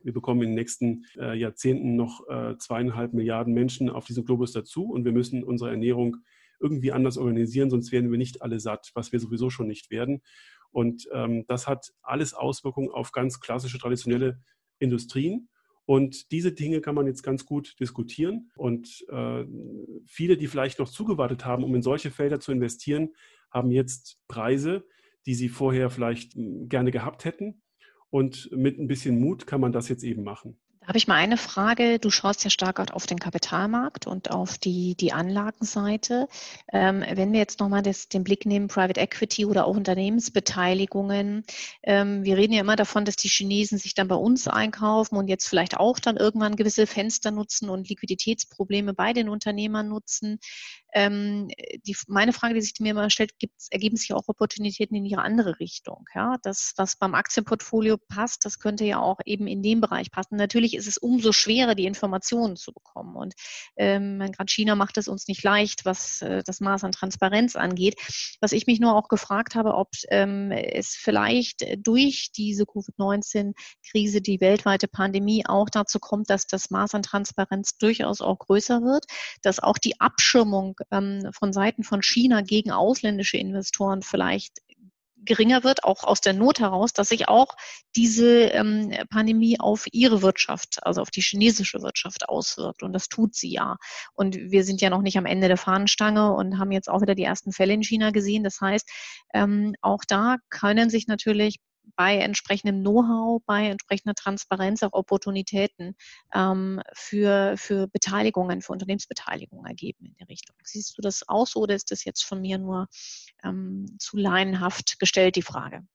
B: Wir bekommen in den nächsten äh, Jahrzehnten noch äh, zweieinhalb Milliarden Menschen auf diesem Globus dazu und wir müssen unsere Ernährung irgendwie anders organisieren, sonst werden wir nicht alle satt, was wir sowieso schon nicht werden. Und ähm, das hat alles Auswirkungen auf ganz klassische, traditionelle Industrien. Und diese Dinge kann man jetzt ganz gut diskutieren. Und äh, viele, die vielleicht noch zugewartet haben, um in solche Felder zu investieren, haben jetzt Preise, die sie vorher vielleicht hm, gerne gehabt hätten. Und mit ein bisschen Mut kann man das jetzt eben machen
A: habe ich mal eine Frage. Du schaust ja stark auf den Kapitalmarkt und auf die, die Anlagenseite. Ähm, wenn wir jetzt nochmal den Blick nehmen, Private Equity oder auch Unternehmensbeteiligungen. Ähm, wir reden ja immer davon, dass die Chinesen sich dann bei uns einkaufen und jetzt vielleicht auch dann irgendwann gewisse Fenster nutzen und Liquiditätsprobleme bei den Unternehmern nutzen. Ähm, die, meine Frage, die sich mir immer stellt, ergeben sich auch Opportunitäten in ihre andere Richtung. Ja? Das, was beim Aktienportfolio passt, das könnte ja auch eben in dem Bereich passen. Natürlich ist es umso schwerer, die Informationen zu bekommen. Und ähm, gerade China macht es uns nicht leicht, was äh, das Maß an Transparenz angeht. Was ich mich nur auch gefragt habe, ob ähm, es vielleicht durch diese Covid-19-Krise, die weltweite Pandemie auch dazu kommt, dass das Maß an Transparenz durchaus auch größer wird, dass auch die Abschirmung ähm, von Seiten von China gegen ausländische Investoren vielleicht geringer wird, auch aus der Not heraus, dass sich auch diese ähm, Pandemie auf ihre Wirtschaft, also auf die chinesische Wirtschaft auswirkt. Und das tut sie ja. Und wir sind ja noch nicht am Ende der Fahnenstange und haben jetzt auch wieder die ersten Fälle in China gesehen. Das heißt, ähm, auch da können sich natürlich bei entsprechendem Know-how, bei entsprechender Transparenz auch Opportunitäten ähm, für, für Beteiligungen, für Unternehmensbeteiligungen ergeben in der Richtung. Siehst du das auch so oder ist das jetzt von mir nur ähm, zu laienhaft gestellt, die Frage?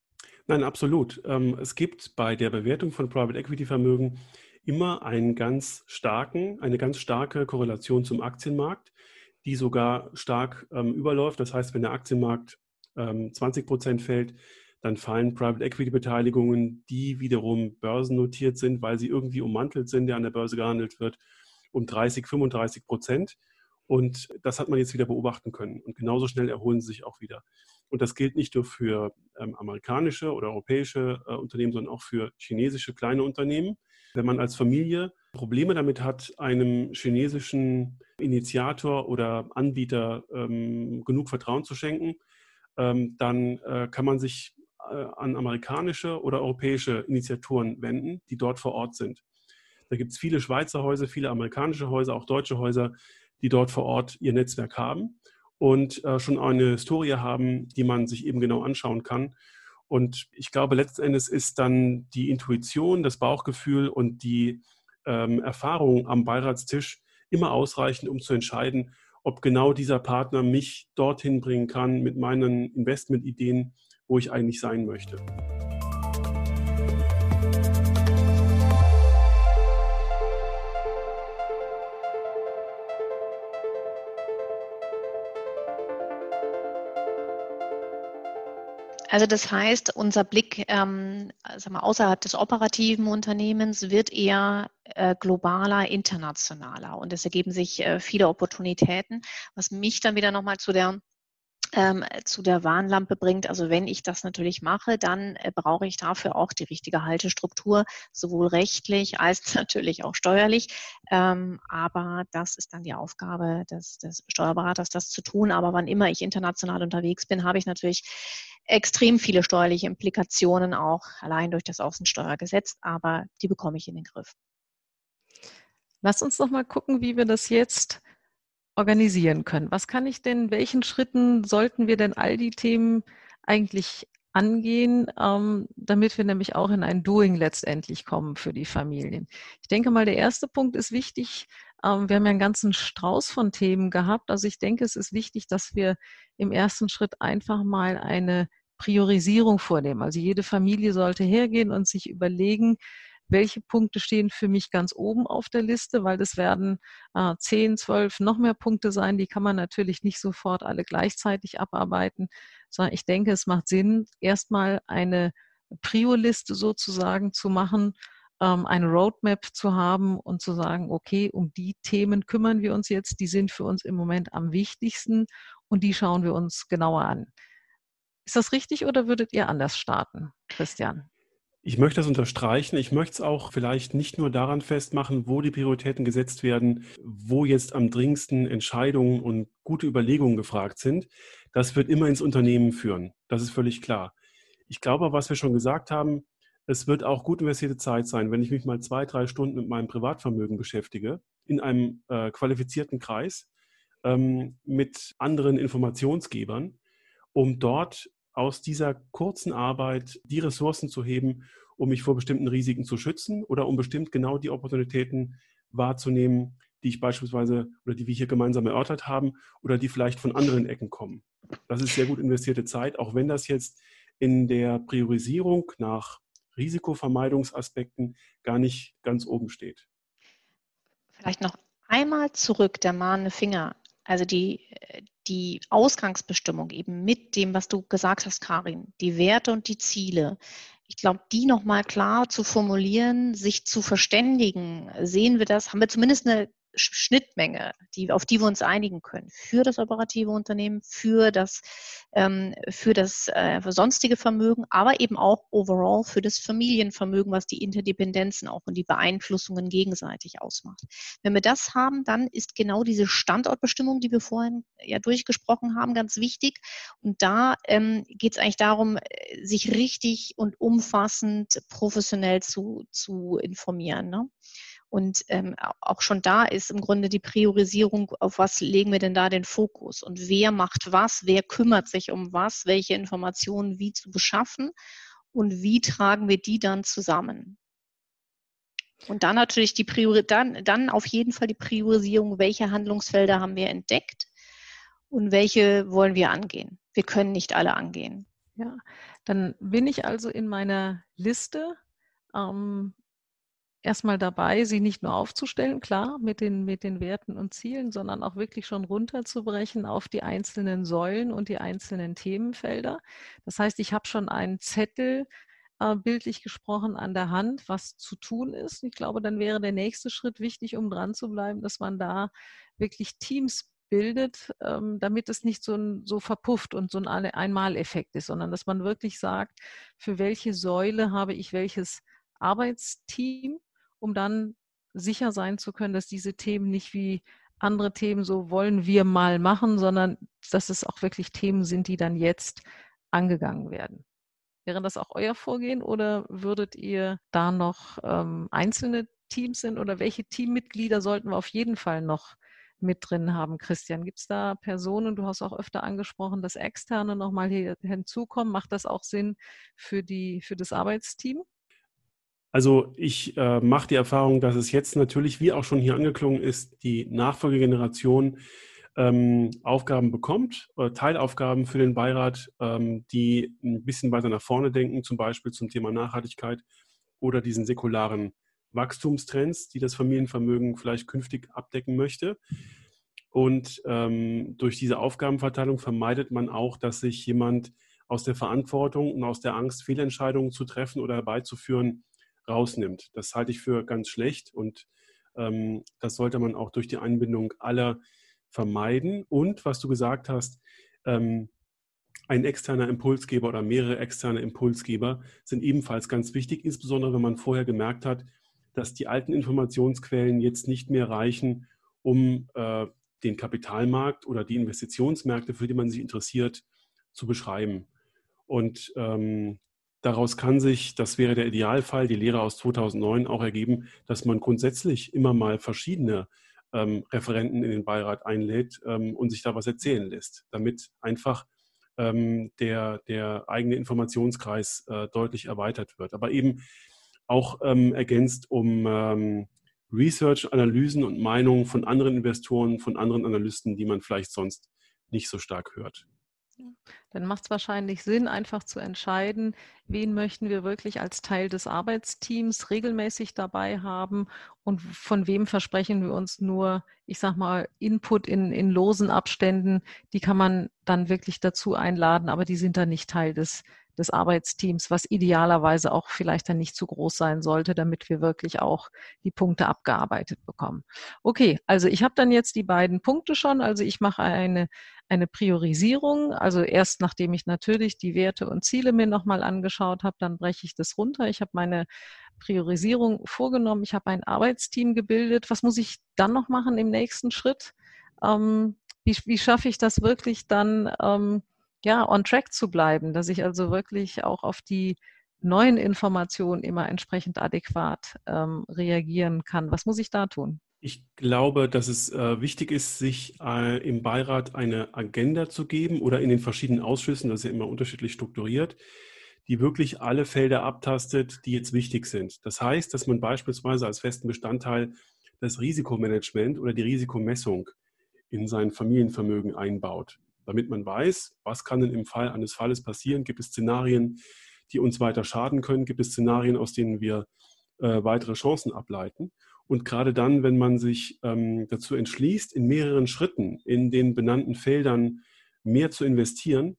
B: Nein, absolut. Ähm, es gibt bei der Bewertung von Private Equity Vermögen immer einen ganz starken, eine ganz starke Korrelation zum Aktienmarkt, die sogar stark ähm, überläuft. Das heißt, wenn der Aktienmarkt ähm, 20 Prozent fällt, dann fallen Private Equity Beteiligungen, die wiederum börsennotiert sind, weil sie irgendwie ummantelt sind, der an der Börse gehandelt wird, um 30, 35 Prozent. Und das hat man jetzt wieder beobachten können. Und genauso schnell erholen sie sich auch wieder. Und das gilt nicht nur für ähm, amerikanische oder europäische äh, Unternehmen, sondern auch für chinesische kleine Unternehmen. Wenn man als Familie Probleme damit hat, einem chinesischen Initiator oder Anbieter ähm, genug Vertrauen zu schenken, ähm, dann äh, kann man sich an amerikanische oder europäische Initiatoren wenden, die dort vor Ort sind. Da gibt es viele Schweizer Häuser, viele amerikanische Häuser, auch deutsche Häuser, die dort vor Ort ihr Netzwerk haben und äh, schon eine Historie haben, die man sich eben genau anschauen kann. Und ich glaube, letzten Endes ist dann die Intuition, das Bauchgefühl und die ähm, Erfahrung am Beiratstisch immer ausreichend, um zu entscheiden, ob genau dieser Partner mich dorthin bringen kann mit meinen Investmentideen, wo ich eigentlich sein möchte.
A: Also das heißt, unser Blick ähm, sag mal, außerhalb des operativen Unternehmens wird eher äh, globaler, internationaler und es ergeben sich äh, viele Opportunitäten, was mich dann wieder nochmal zu der ähm, zu der Warnlampe bringt. Also wenn ich das natürlich mache, dann äh, brauche ich dafür auch die richtige Haltestruktur, sowohl rechtlich als natürlich auch steuerlich. Ähm, aber das ist dann die Aufgabe des, des Steuerberaters, das zu tun. Aber wann immer ich international unterwegs bin, habe ich natürlich extrem viele steuerliche Implikationen auch allein durch das Außensteuergesetz, aber die bekomme ich in den Griff.
C: Lass uns noch mal gucken, wie wir das jetzt organisieren können. Was kann ich denn, welchen Schritten sollten wir denn all die Themen eigentlich angehen, ähm, damit wir nämlich auch in ein Doing letztendlich kommen für die Familien. Ich denke mal, der erste Punkt ist wichtig. Ähm, wir haben ja einen ganzen Strauß von Themen gehabt. Also ich denke, es ist wichtig, dass wir im ersten Schritt einfach mal eine Priorisierung vornehmen. Also jede Familie sollte hergehen und sich überlegen, welche Punkte stehen für mich ganz oben auf der Liste, weil das werden äh, 10, 12, noch mehr Punkte sein. Die kann man natürlich nicht sofort alle gleichzeitig abarbeiten, sondern ich denke, es macht Sinn, erstmal eine Prio-Liste sozusagen zu machen, ähm, eine Roadmap zu haben und zu sagen, okay, um die Themen kümmern wir uns jetzt, die sind für uns im Moment am wichtigsten und die schauen wir uns genauer an. Ist das richtig oder würdet ihr anders starten, Christian?
B: Ich möchte das unterstreichen. Ich möchte es auch vielleicht nicht nur daran festmachen, wo die Prioritäten gesetzt werden, wo jetzt am dringendsten Entscheidungen und gute Überlegungen gefragt sind. Das wird immer ins Unternehmen führen. Das ist völlig klar. Ich glaube, was wir schon gesagt haben, es wird auch gut investierte Zeit sein, wenn ich mich mal zwei, drei Stunden mit meinem Privatvermögen beschäftige, in einem äh, qualifizierten Kreis ähm, mit anderen Informationsgebern, um dort aus dieser kurzen Arbeit die Ressourcen zu heben, um mich vor bestimmten Risiken zu schützen oder um bestimmt genau die Opportunitäten wahrzunehmen, die ich beispielsweise oder die wir hier gemeinsam erörtert haben oder die vielleicht von anderen Ecken kommen. Das ist sehr gut investierte Zeit, auch wenn das jetzt in der Priorisierung nach Risikovermeidungsaspekten gar nicht ganz oben steht.
A: Vielleicht noch einmal zurück, der mahnende Finger. Also die, die Ausgangsbestimmung eben mit dem, was du gesagt hast, Karin, die Werte und die Ziele. Ich glaube, die nochmal klar zu formulieren, sich zu verständigen, sehen wir das, haben wir zumindest eine Schnittmenge, die, auf die wir uns einigen können, für das operative Unternehmen, für das, ähm, für das äh, für sonstige Vermögen, aber eben auch overall für das Familienvermögen, was die Interdependenzen auch und die Beeinflussungen gegenseitig ausmacht. Wenn wir das haben, dann ist genau diese Standortbestimmung, die wir vorhin ja durchgesprochen haben, ganz wichtig. Und da ähm, geht es eigentlich darum, sich richtig und umfassend professionell zu, zu informieren. Ne? Und ähm, auch schon da ist im Grunde die Priorisierung, auf was legen wir denn da den Fokus und wer macht was, wer kümmert sich um was, welche Informationen wie zu beschaffen und wie tragen wir die dann zusammen. Und dann natürlich die Priori dann, dann auf jeden Fall die Priorisierung, welche Handlungsfelder haben wir entdeckt und welche wollen wir angehen. Wir können nicht alle angehen.
C: Ja, dann bin ich also in meiner Liste ähm, erstmal dabei, sie nicht nur aufzustellen, klar, mit den, mit den Werten und Zielen, sondern auch wirklich schon runterzubrechen auf die einzelnen Säulen und die einzelnen Themenfelder. Das heißt, ich habe schon einen Zettel, äh, bildlich gesprochen, an der Hand, was zu tun ist. Ich glaube, dann wäre der nächste Schritt wichtig, um dran zu bleiben, dass man da wirklich Teams bildet, ähm, damit es nicht so, ein, so verpufft und so ein Einmaleffekt ist, sondern dass man wirklich sagt, für welche Säule habe ich welches Arbeitsteam, um dann sicher sein zu können, dass diese Themen nicht wie andere Themen so wollen wir mal machen, sondern dass es auch wirklich Themen sind, die dann jetzt angegangen werden. Wäre das auch euer Vorgehen oder würdet ihr da noch ähm, einzelne Teams sind oder welche Teammitglieder sollten wir auf jeden Fall noch mit drin haben, Christian? Gibt es da Personen, du hast auch öfter angesprochen, dass Externe nochmal hier hinzukommen? Macht das auch Sinn für, die, für das Arbeitsteam?
B: Also ich äh, mache die Erfahrung, dass es jetzt natürlich, wie auch schon hier angeklungen ist, die Nachfolgegeneration ähm, Aufgaben bekommt, äh, Teilaufgaben für den Beirat, ähm, die ein bisschen weiter nach vorne denken, zum Beispiel zum Thema Nachhaltigkeit oder diesen säkularen Wachstumstrends, die das Familienvermögen vielleicht künftig abdecken möchte. Und ähm, durch diese Aufgabenverteilung vermeidet man auch, dass sich jemand aus der Verantwortung und aus der Angst, Fehlentscheidungen zu treffen oder herbeizuführen, rausnimmt. Das halte ich für ganz schlecht und ähm, das sollte man auch durch die Einbindung aller vermeiden. Und was du gesagt hast, ähm, ein externer Impulsgeber oder mehrere externe Impulsgeber sind ebenfalls ganz wichtig, insbesondere wenn man vorher gemerkt hat, dass die alten Informationsquellen jetzt nicht mehr reichen, um äh, den Kapitalmarkt oder die Investitionsmärkte, für die man sich interessiert, zu beschreiben. Und ähm, daraus kann sich, das wäre der Idealfall, die Lehre aus 2009 auch ergeben, dass man grundsätzlich immer mal verschiedene ähm, Referenten in den Beirat einlädt ähm, und sich da was erzählen lässt, damit einfach ähm, der, der eigene Informationskreis äh, deutlich erweitert wird. Aber eben auch ähm, ergänzt um ähm, Research, Analysen und Meinungen von anderen Investoren, von anderen Analysten, die man vielleicht sonst nicht so stark hört.
C: Dann macht es wahrscheinlich Sinn, einfach zu entscheiden, wen möchten wir wirklich als Teil des Arbeitsteams regelmäßig dabei haben und von wem versprechen wir uns nur, ich sag mal, Input in, in losen Abständen, die kann man dann wirklich dazu einladen, aber die sind dann nicht Teil des, des Arbeitsteams, was idealerweise auch vielleicht dann nicht zu groß sein sollte, damit wir wirklich auch die Punkte abgearbeitet bekommen. Okay, also ich habe dann jetzt die beiden Punkte schon. Also ich mache eine, eine Priorisierung. Also erst nachdem ich natürlich die Werte und Ziele mir nochmal angeschaut habe, dann breche ich das runter. Ich habe meine Priorisierung vorgenommen. Ich habe ein Arbeitsteam gebildet. Was muss ich dann noch machen im nächsten Schritt? Ähm, wie, wie schaffe ich das wirklich dann? Ähm, ja, on track zu bleiben, dass ich also wirklich auch auf die neuen Informationen immer entsprechend adäquat ähm, reagieren kann. Was muss ich da tun?
B: Ich glaube, dass es äh, wichtig ist, sich äh, im Beirat eine Agenda zu geben oder in den verschiedenen Ausschüssen, das ist ja immer unterschiedlich strukturiert, die wirklich alle Felder abtastet, die jetzt wichtig sind. Das heißt, dass man beispielsweise als festen Bestandteil das Risikomanagement oder die Risikomessung in sein Familienvermögen einbaut damit man weiß, was kann denn im Fall eines Falles passieren. Gibt es Szenarien, die uns weiter schaden können? Gibt es Szenarien, aus denen wir äh, weitere Chancen ableiten? Und gerade dann, wenn man sich ähm, dazu entschließt, in mehreren Schritten in den benannten Feldern mehr zu investieren,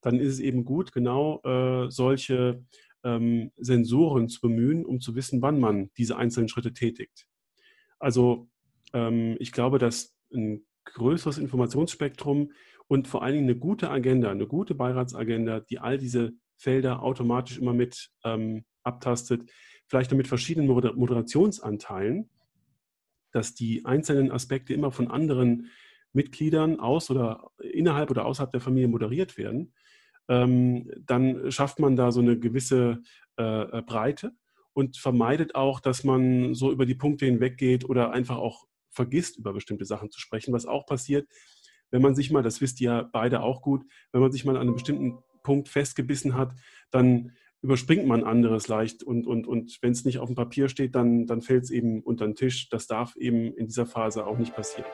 B: dann ist es eben gut, genau äh, solche ähm, Sensoren zu bemühen, um zu wissen, wann man diese einzelnen Schritte tätigt. Also ähm, ich glaube, dass ein größeres Informationsspektrum und vor allen Dingen eine gute Agenda, eine gute Beiratsagenda, die all diese Felder automatisch immer mit ähm, abtastet, vielleicht mit verschiedenen Moderationsanteilen, dass die einzelnen Aspekte immer von anderen Mitgliedern aus oder innerhalb oder außerhalb der Familie moderiert werden, ähm, dann schafft man da so eine gewisse äh, Breite und vermeidet auch, dass man so über die Punkte hinweggeht oder einfach auch vergisst, über bestimmte Sachen zu sprechen, was auch passiert, wenn man sich mal, das wisst ihr beide auch gut, wenn man sich mal an einem bestimmten Punkt festgebissen hat, dann überspringt man anderes leicht und, und, und wenn es nicht auf dem Papier steht, dann, dann fällt es eben unter den Tisch. Das darf eben in dieser Phase auch nicht passieren.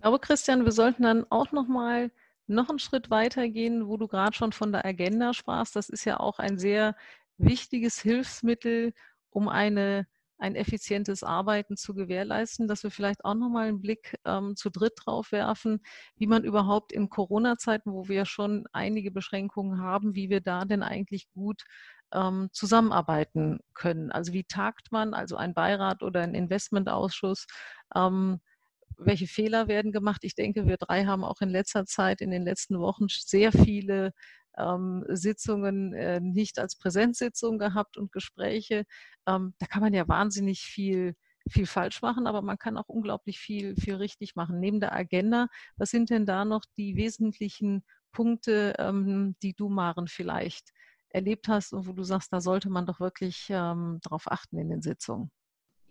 C: Aber Christian, wir sollten dann auch noch mal noch einen Schritt weiter gehen, wo du gerade schon von der Agenda sprachst. Das ist ja auch ein sehr wichtiges Hilfsmittel, um eine ein effizientes Arbeiten zu gewährleisten, dass wir vielleicht auch nochmal einen Blick ähm, zu dritt drauf werfen, wie man überhaupt in Corona-Zeiten, wo wir schon einige Beschränkungen haben, wie wir da denn eigentlich gut ähm, zusammenarbeiten können. Also wie tagt man, also ein Beirat oder ein Investmentausschuss, ähm, welche Fehler werden gemacht. Ich denke, wir drei haben auch in letzter Zeit, in den letzten Wochen sehr viele ähm, Sitzungen äh, nicht als Präsenzsitzung gehabt und Gespräche. Ähm, da kann man ja wahnsinnig viel viel falsch machen, aber man kann auch unglaublich viel, viel richtig machen. Neben der Agenda, was sind denn da noch die wesentlichen Punkte, ähm, die du, Maren, vielleicht erlebt hast und wo du sagst, da sollte man doch wirklich ähm, darauf achten in den Sitzungen?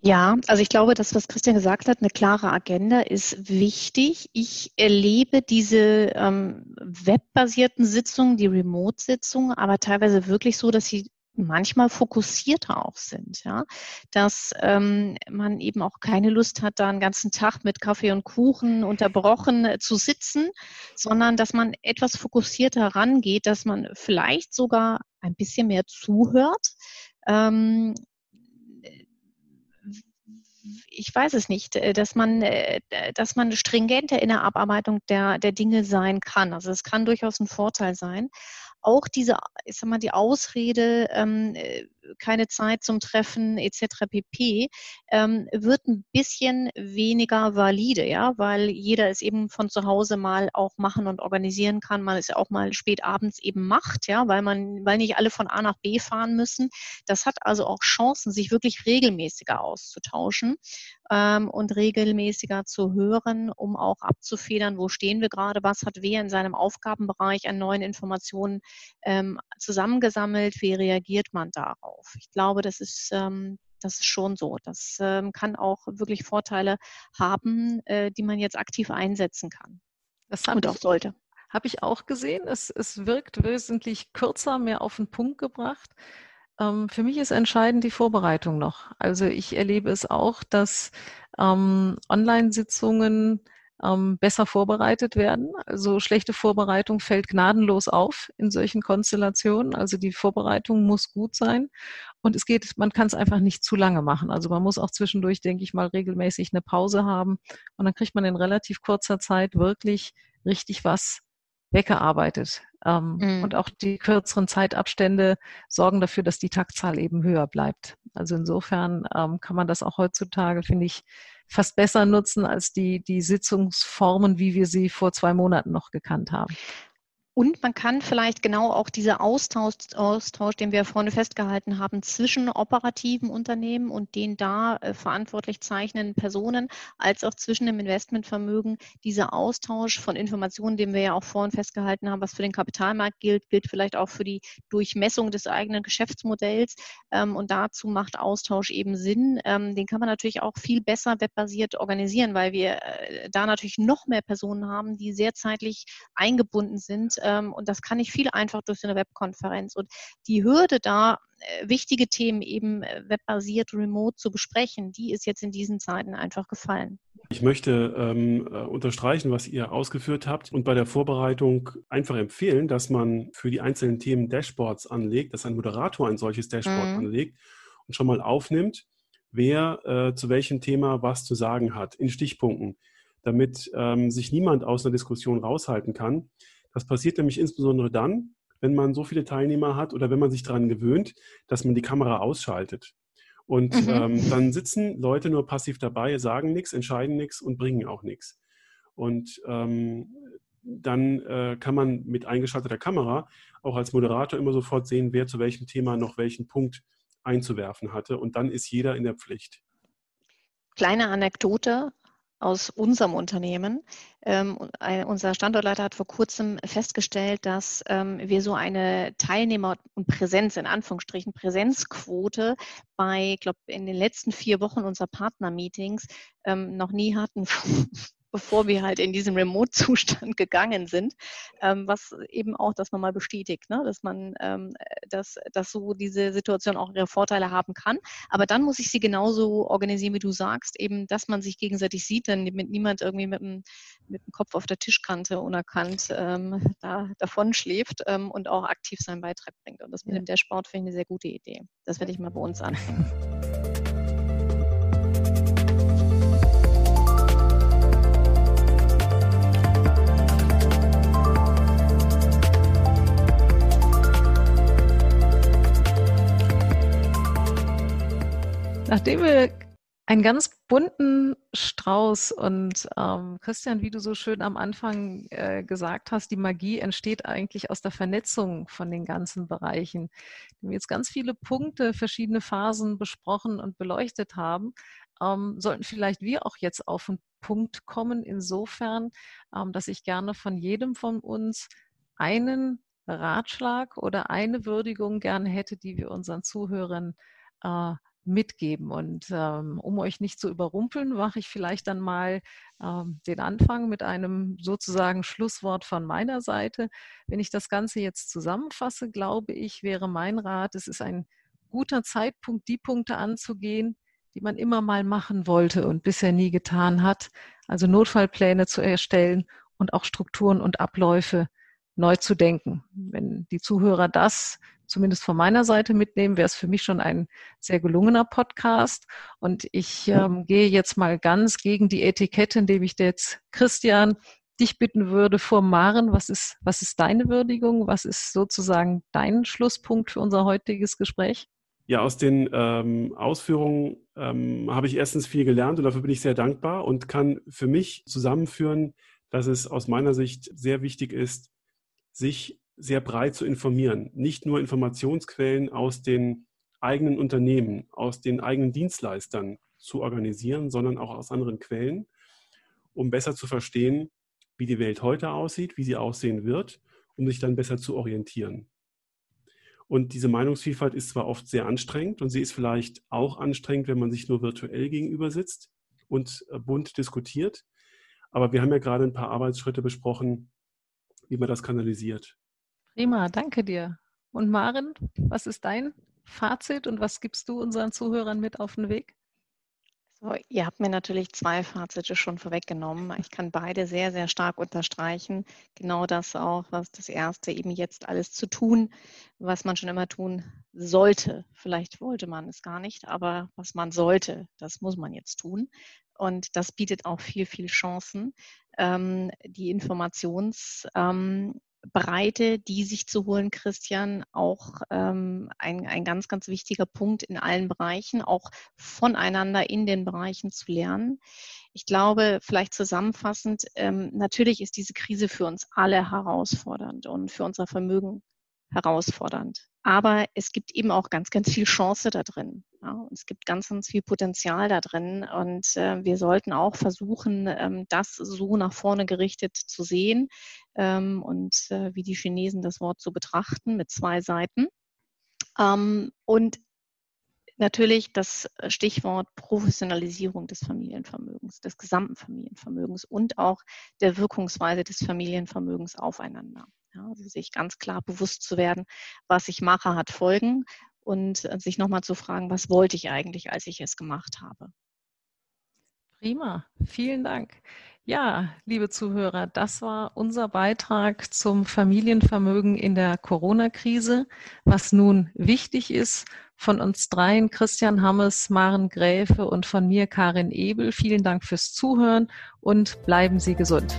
A: Ja, also ich glaube, das, was Christian gesagt hat, eine klare Agenda ist wichtig. Ich erlebe diese ähm, webbasierten Sitzungen, die Remote-Sitzungen, aber teilweise wirklich so, dass sie manchmal fokussierter auch sind, ja, dass ähm, man eben auch keine Lust hat, da einen ganzen Tag mit Kaffee und Kuchen unterbrochen äh, zu sitzen, sondern dass man etwas fokussierter rangeht, dass man vielleicht sogar ein bisschen mehr zuhört, ähm, ich weiß es nicht, äh, dass man, äh, dass man stringenter in der Abarbeitung der, der Dinge sein kann. Also es kann durchaus ein Vorteil sein auch diese, ich sag mal, die Ausrede, ähm, äh, keine Zeit zum Treffen etc. pp. Ähm, wird ein bisschen weniger valide, ja, weil jeder es eben von zu Hause mal auch machen und organisieren kann, man es auch mal spät abends eben macht, ja, weil man, weil nicht alle von A nach B fahren müssen. Das hat also auch Chancen, sich wirklich regelmäßiger auszutauschen ähm, und regelmäßiger zu hören, um auch abzufedern, wo stehen wir gerade, was hat wer in seinem Aufgabenbereich an neuen Informationen ähm, zusammengesammelt, wie reagiert man darauf. Ich glaube, das ist ähm, das ist schon so. Das ähm, kann auch wirklich Vorteile haben, äh, die man jetzt aktiv einsetzen kann.
C: Das und auch sollte. Habe ich auch gesehen. Es, es wirkt wesentlich kürzer, mehr auf den Punkt gebracht. Ähm, für mich ist entscheidend die Vorbereitung noch. Also ich erlebe es auch, dass ähm, Online-Sitzungen ähm, besser vorbereitet werden. Also schlechte Vorbereitung fällt gnadenlos auf in solchen Konstellationen. Also die Vorbereitung muss gut sein. Und es geht, man kann es einfach nicht zu lange machen. Also man muss auch zwischendurch, denke ich mal, regelmäßig eine Pause haben. Und dann kriegt man in relativ kurzer Zeit wirklich richtig was weggearbeitet. Ähm, mhm. Und auch die kürzeren Zeitabstände sorgen dafür, dass die Taktzahl eben höher bleibt. Also insofern ähm, kann man das auch heutzutage, finde ich, fast besser nutzen als die, die Sitzungsformen, wie wir sie vor zwei Monaten noch gekannt haben.
A: Und man kann vielleicht genau auch dieser Austausch, Austausch, den wir vorne festgehalten haben, zwischen operativen Unternehmen und den da äh, verantwortlich zeichnenden Personen, als auch zwischen dem Investmentvermögen, dieser Austausch von Informationen, den wir ja auch vorhin festgehalten haben, was für den Kapitalmarkt gilt, gilt vielleicht auch für die Durchmessung des eigenen Geschäftsmodells. Ähm, und dazu macht Austausch eben Sinn. Ähm, den kann man natürlich auch viel besser webbasiert organisieren, weil wir äh, da natürlich noch mehr Personen haben, die sehr zeitlich eingebunden sind ähm, und das kann ich viel einfach durch so eine Webkonferenz. Und die Hürde da, äh, wichtige Themen eben äh, webbasiert, remote zu besprechen, die ist jetzt in diesen Zeiten einfach gefallen.
B: Ich möchte ähm, äh, unterstreichen, was ihr ausgeführt habt und bei der Vorbereitung einfach empfehlen, dass man für die einzelnen Themen Dashboards anlegt, dass ein Moderator ein solches Dashboard mhm. anlegt und schon mal aufnimmt, wer äh, zu welchem Thema was zu sagen hat, in Stichpunkten, damit ähm, sich niemand aus einer Diskussion raushalten kann. Das passiert nämlich insbesondere dann, wenn man so viele Teilnehmer hat oder wenn man sich daran gewöhnt, dass man die Kamera ausschaltet. Und mhm. ähm, dann sitzen Leute nur passiv dabei, sagen nichts, entscheiden nichts und bringen auch nichts. Und ähm, dann äh, kann man mit eingeschalteter Kamera auch als Moderator immer sofort sehen, wer zu welchem Thema noch welchen Punkt einzuwerfen hatte. Und dann ist jeder in der Pflicht.
A: Kleine Anekdote aus unserem Unternehmen. Ähm, unser Standortleiter hat vor kurzem festgestellt, dass ähm, wir so eine Teilnehmer- und Präsenz, in Anführungsstrichen, Präsenzquote bei, ich glaube, in den letzten vier Wochen unserer Partner-Meetings ähm, noch nie hatten bevor wir halt in diesen Remote-Zustand gegangen sind, ähm, was eben auch das nochmal bestätigt, ne? dass man, ähm, dass, dass so diese Situation auch ihre Vorteile haben kann. Aber dann muss ich sie genauso organisieren, wie du sagst, eben, dass man sich gegenseitig sieht, dann mit niemand irgendwie mit dem, mit dem Kopf auf der Tischkante unerkannt ähm, da davon schläft ähm, und auch aktiv seinen Beitrag bringt. Und das mit dem Dashboard finde ich eine sehr gute Idee. Das werde ich mal bei uns anfangen.
C: Nachdem wir einen ganz bunten Strauß und ähm, Christian, wie du so schön am Anfang äh, gesagt hast, die Magie entsteht eigentlich aus der Vernetzung von den ganzen Bereichen. Wir jetzt ganz viele Punkte, verschiedene Phasen besprochen und beleuchtet haben, ähm, sollten vielleicht wir auch jetzt auf den Punkt kommen, insofern, ähm, dass ich gerne von jedem von uns einen Ratschlag oder eine Würdigung gerne hätte, die wir unseren Zuhörern äh, mitgeben. Und ähm, um euch nicht zu überrumpeln, mache ich vielleicht dann mal ähm, den Anfang mit einem sozusagen Schlusswort von meiner Seite. Wenn ich das Ganze jetzt zusammenfasse, glaube ich, wäre mein Rat, es ist ein guter Zeitpunkt, die Punkte anzugehen, die man immer mal machen wollte und bisher nie getan hat. Also Notfallpläne zu erstellen und auch Strukturen und Abläufe neu zu denken. Wenn die Zuhörer das zumindest von meiner Seite mitnehmen, wäre es für mich schon ein sehr gelungener Podcast. Und ich ähm, gehe jetzt mal ganz gegen die Etikette, indem ich jetzt Christian dich bitten würde vor Maren, was ist, was ist deine Würdigung? Was ist sozusagen dein Schlusspunkt für unser heutiges Gespräch?
B: Ja, aus den ähm, Ausführungen ähm, habe ich erstens viel gelernt und dafür bin ich sehr dankbar und kann für mich zusammenführen, dass es aus meiner Sicht sehr wichtig ist, sich sehr breit zu informieren. Nicht nur Informationsquellen aus den eigenen Unternehmen, aus den eigenen Dienstleistern zu organisieren, sondern auch aus anderen Quellen, um besser zu verstehen, wie die Welt heute aussieht, wie sie aussehen wird, um sich dann besser zu orientieren. Und diese Meinungsvielfalt ist zwar oft sehr anstrengend und sie ist vielleicht auch anstrengend, wenn man sich nur virtuell gegenüber sitzt und äh, bunt diskutiert. Aber wir haben ja gerade ein paar Arbeitsschritte besprochen, wie man das kanalisiert.
C: Prima, danke dir. Und Maren, was ist dein Fazit und was gibst du unseren Zuhörern mit auf den Weg?
A: So, ihr habt mir natürlich zwei Fazite schon vorweggenommen. Ich kann beide sehr, sehr stark unterstreichen. Genau das auch, was das erste eben jetzt alles zu tun, was man schon immer tun sollte. Vielleicht wollte man es gar nicht, aber was man sollte, das muss man jetzt tun. Und das bietet auch viel, viel Chancen. Ähm, die Informations, ähm, Breite, die sich zu holen, Christian, auch ähm, ein, ein ganz, ganz wichtiger Punkt in allen Bereichen, auch voneinander in den Bereichen zu lernen. Ich glaube, vielleicht zusammenfassend, ähm, natürlich ist diese Krise für uns alle herausfordernd und für unser Vermögen herausfordernd. Aber es gibt eben auch ganz, ganz viel Chance da drin. Ja, es gibt ganz, ganz viel Potenzial da drin. Und äh, wir sollten auch versuchen, ähm, das so nach vorne gerichtet zu sehen ähm, und äh, wie die Chinesen das Wort zu betrachten mit zwei Seiten. Ähm, und natürlich das Stichwort Professionalisierung des Familienvermögens, des gesamten Familienvermögens und auch der Wirkungsweise des Familienvermögens aufeinander. Ja, also sich ganz klar bewusst zu werden, was ich mache, hat Folgen und äh, sich nochmal zu fragen, was wollte ich eigentlich, als ich es gemacht habe.
C: Prima, vielen Dank. Ja, liebe Zuhörer, das war unser Beitrag zum Familienvermögen in der Corona-Krise. Was nun wichtig ist, von uns dreien, Christian Hammes, Maren Gräfe und von mir, Karin Ebel. Vielen Dank fürs Zuhören und bleiben Sie gesund.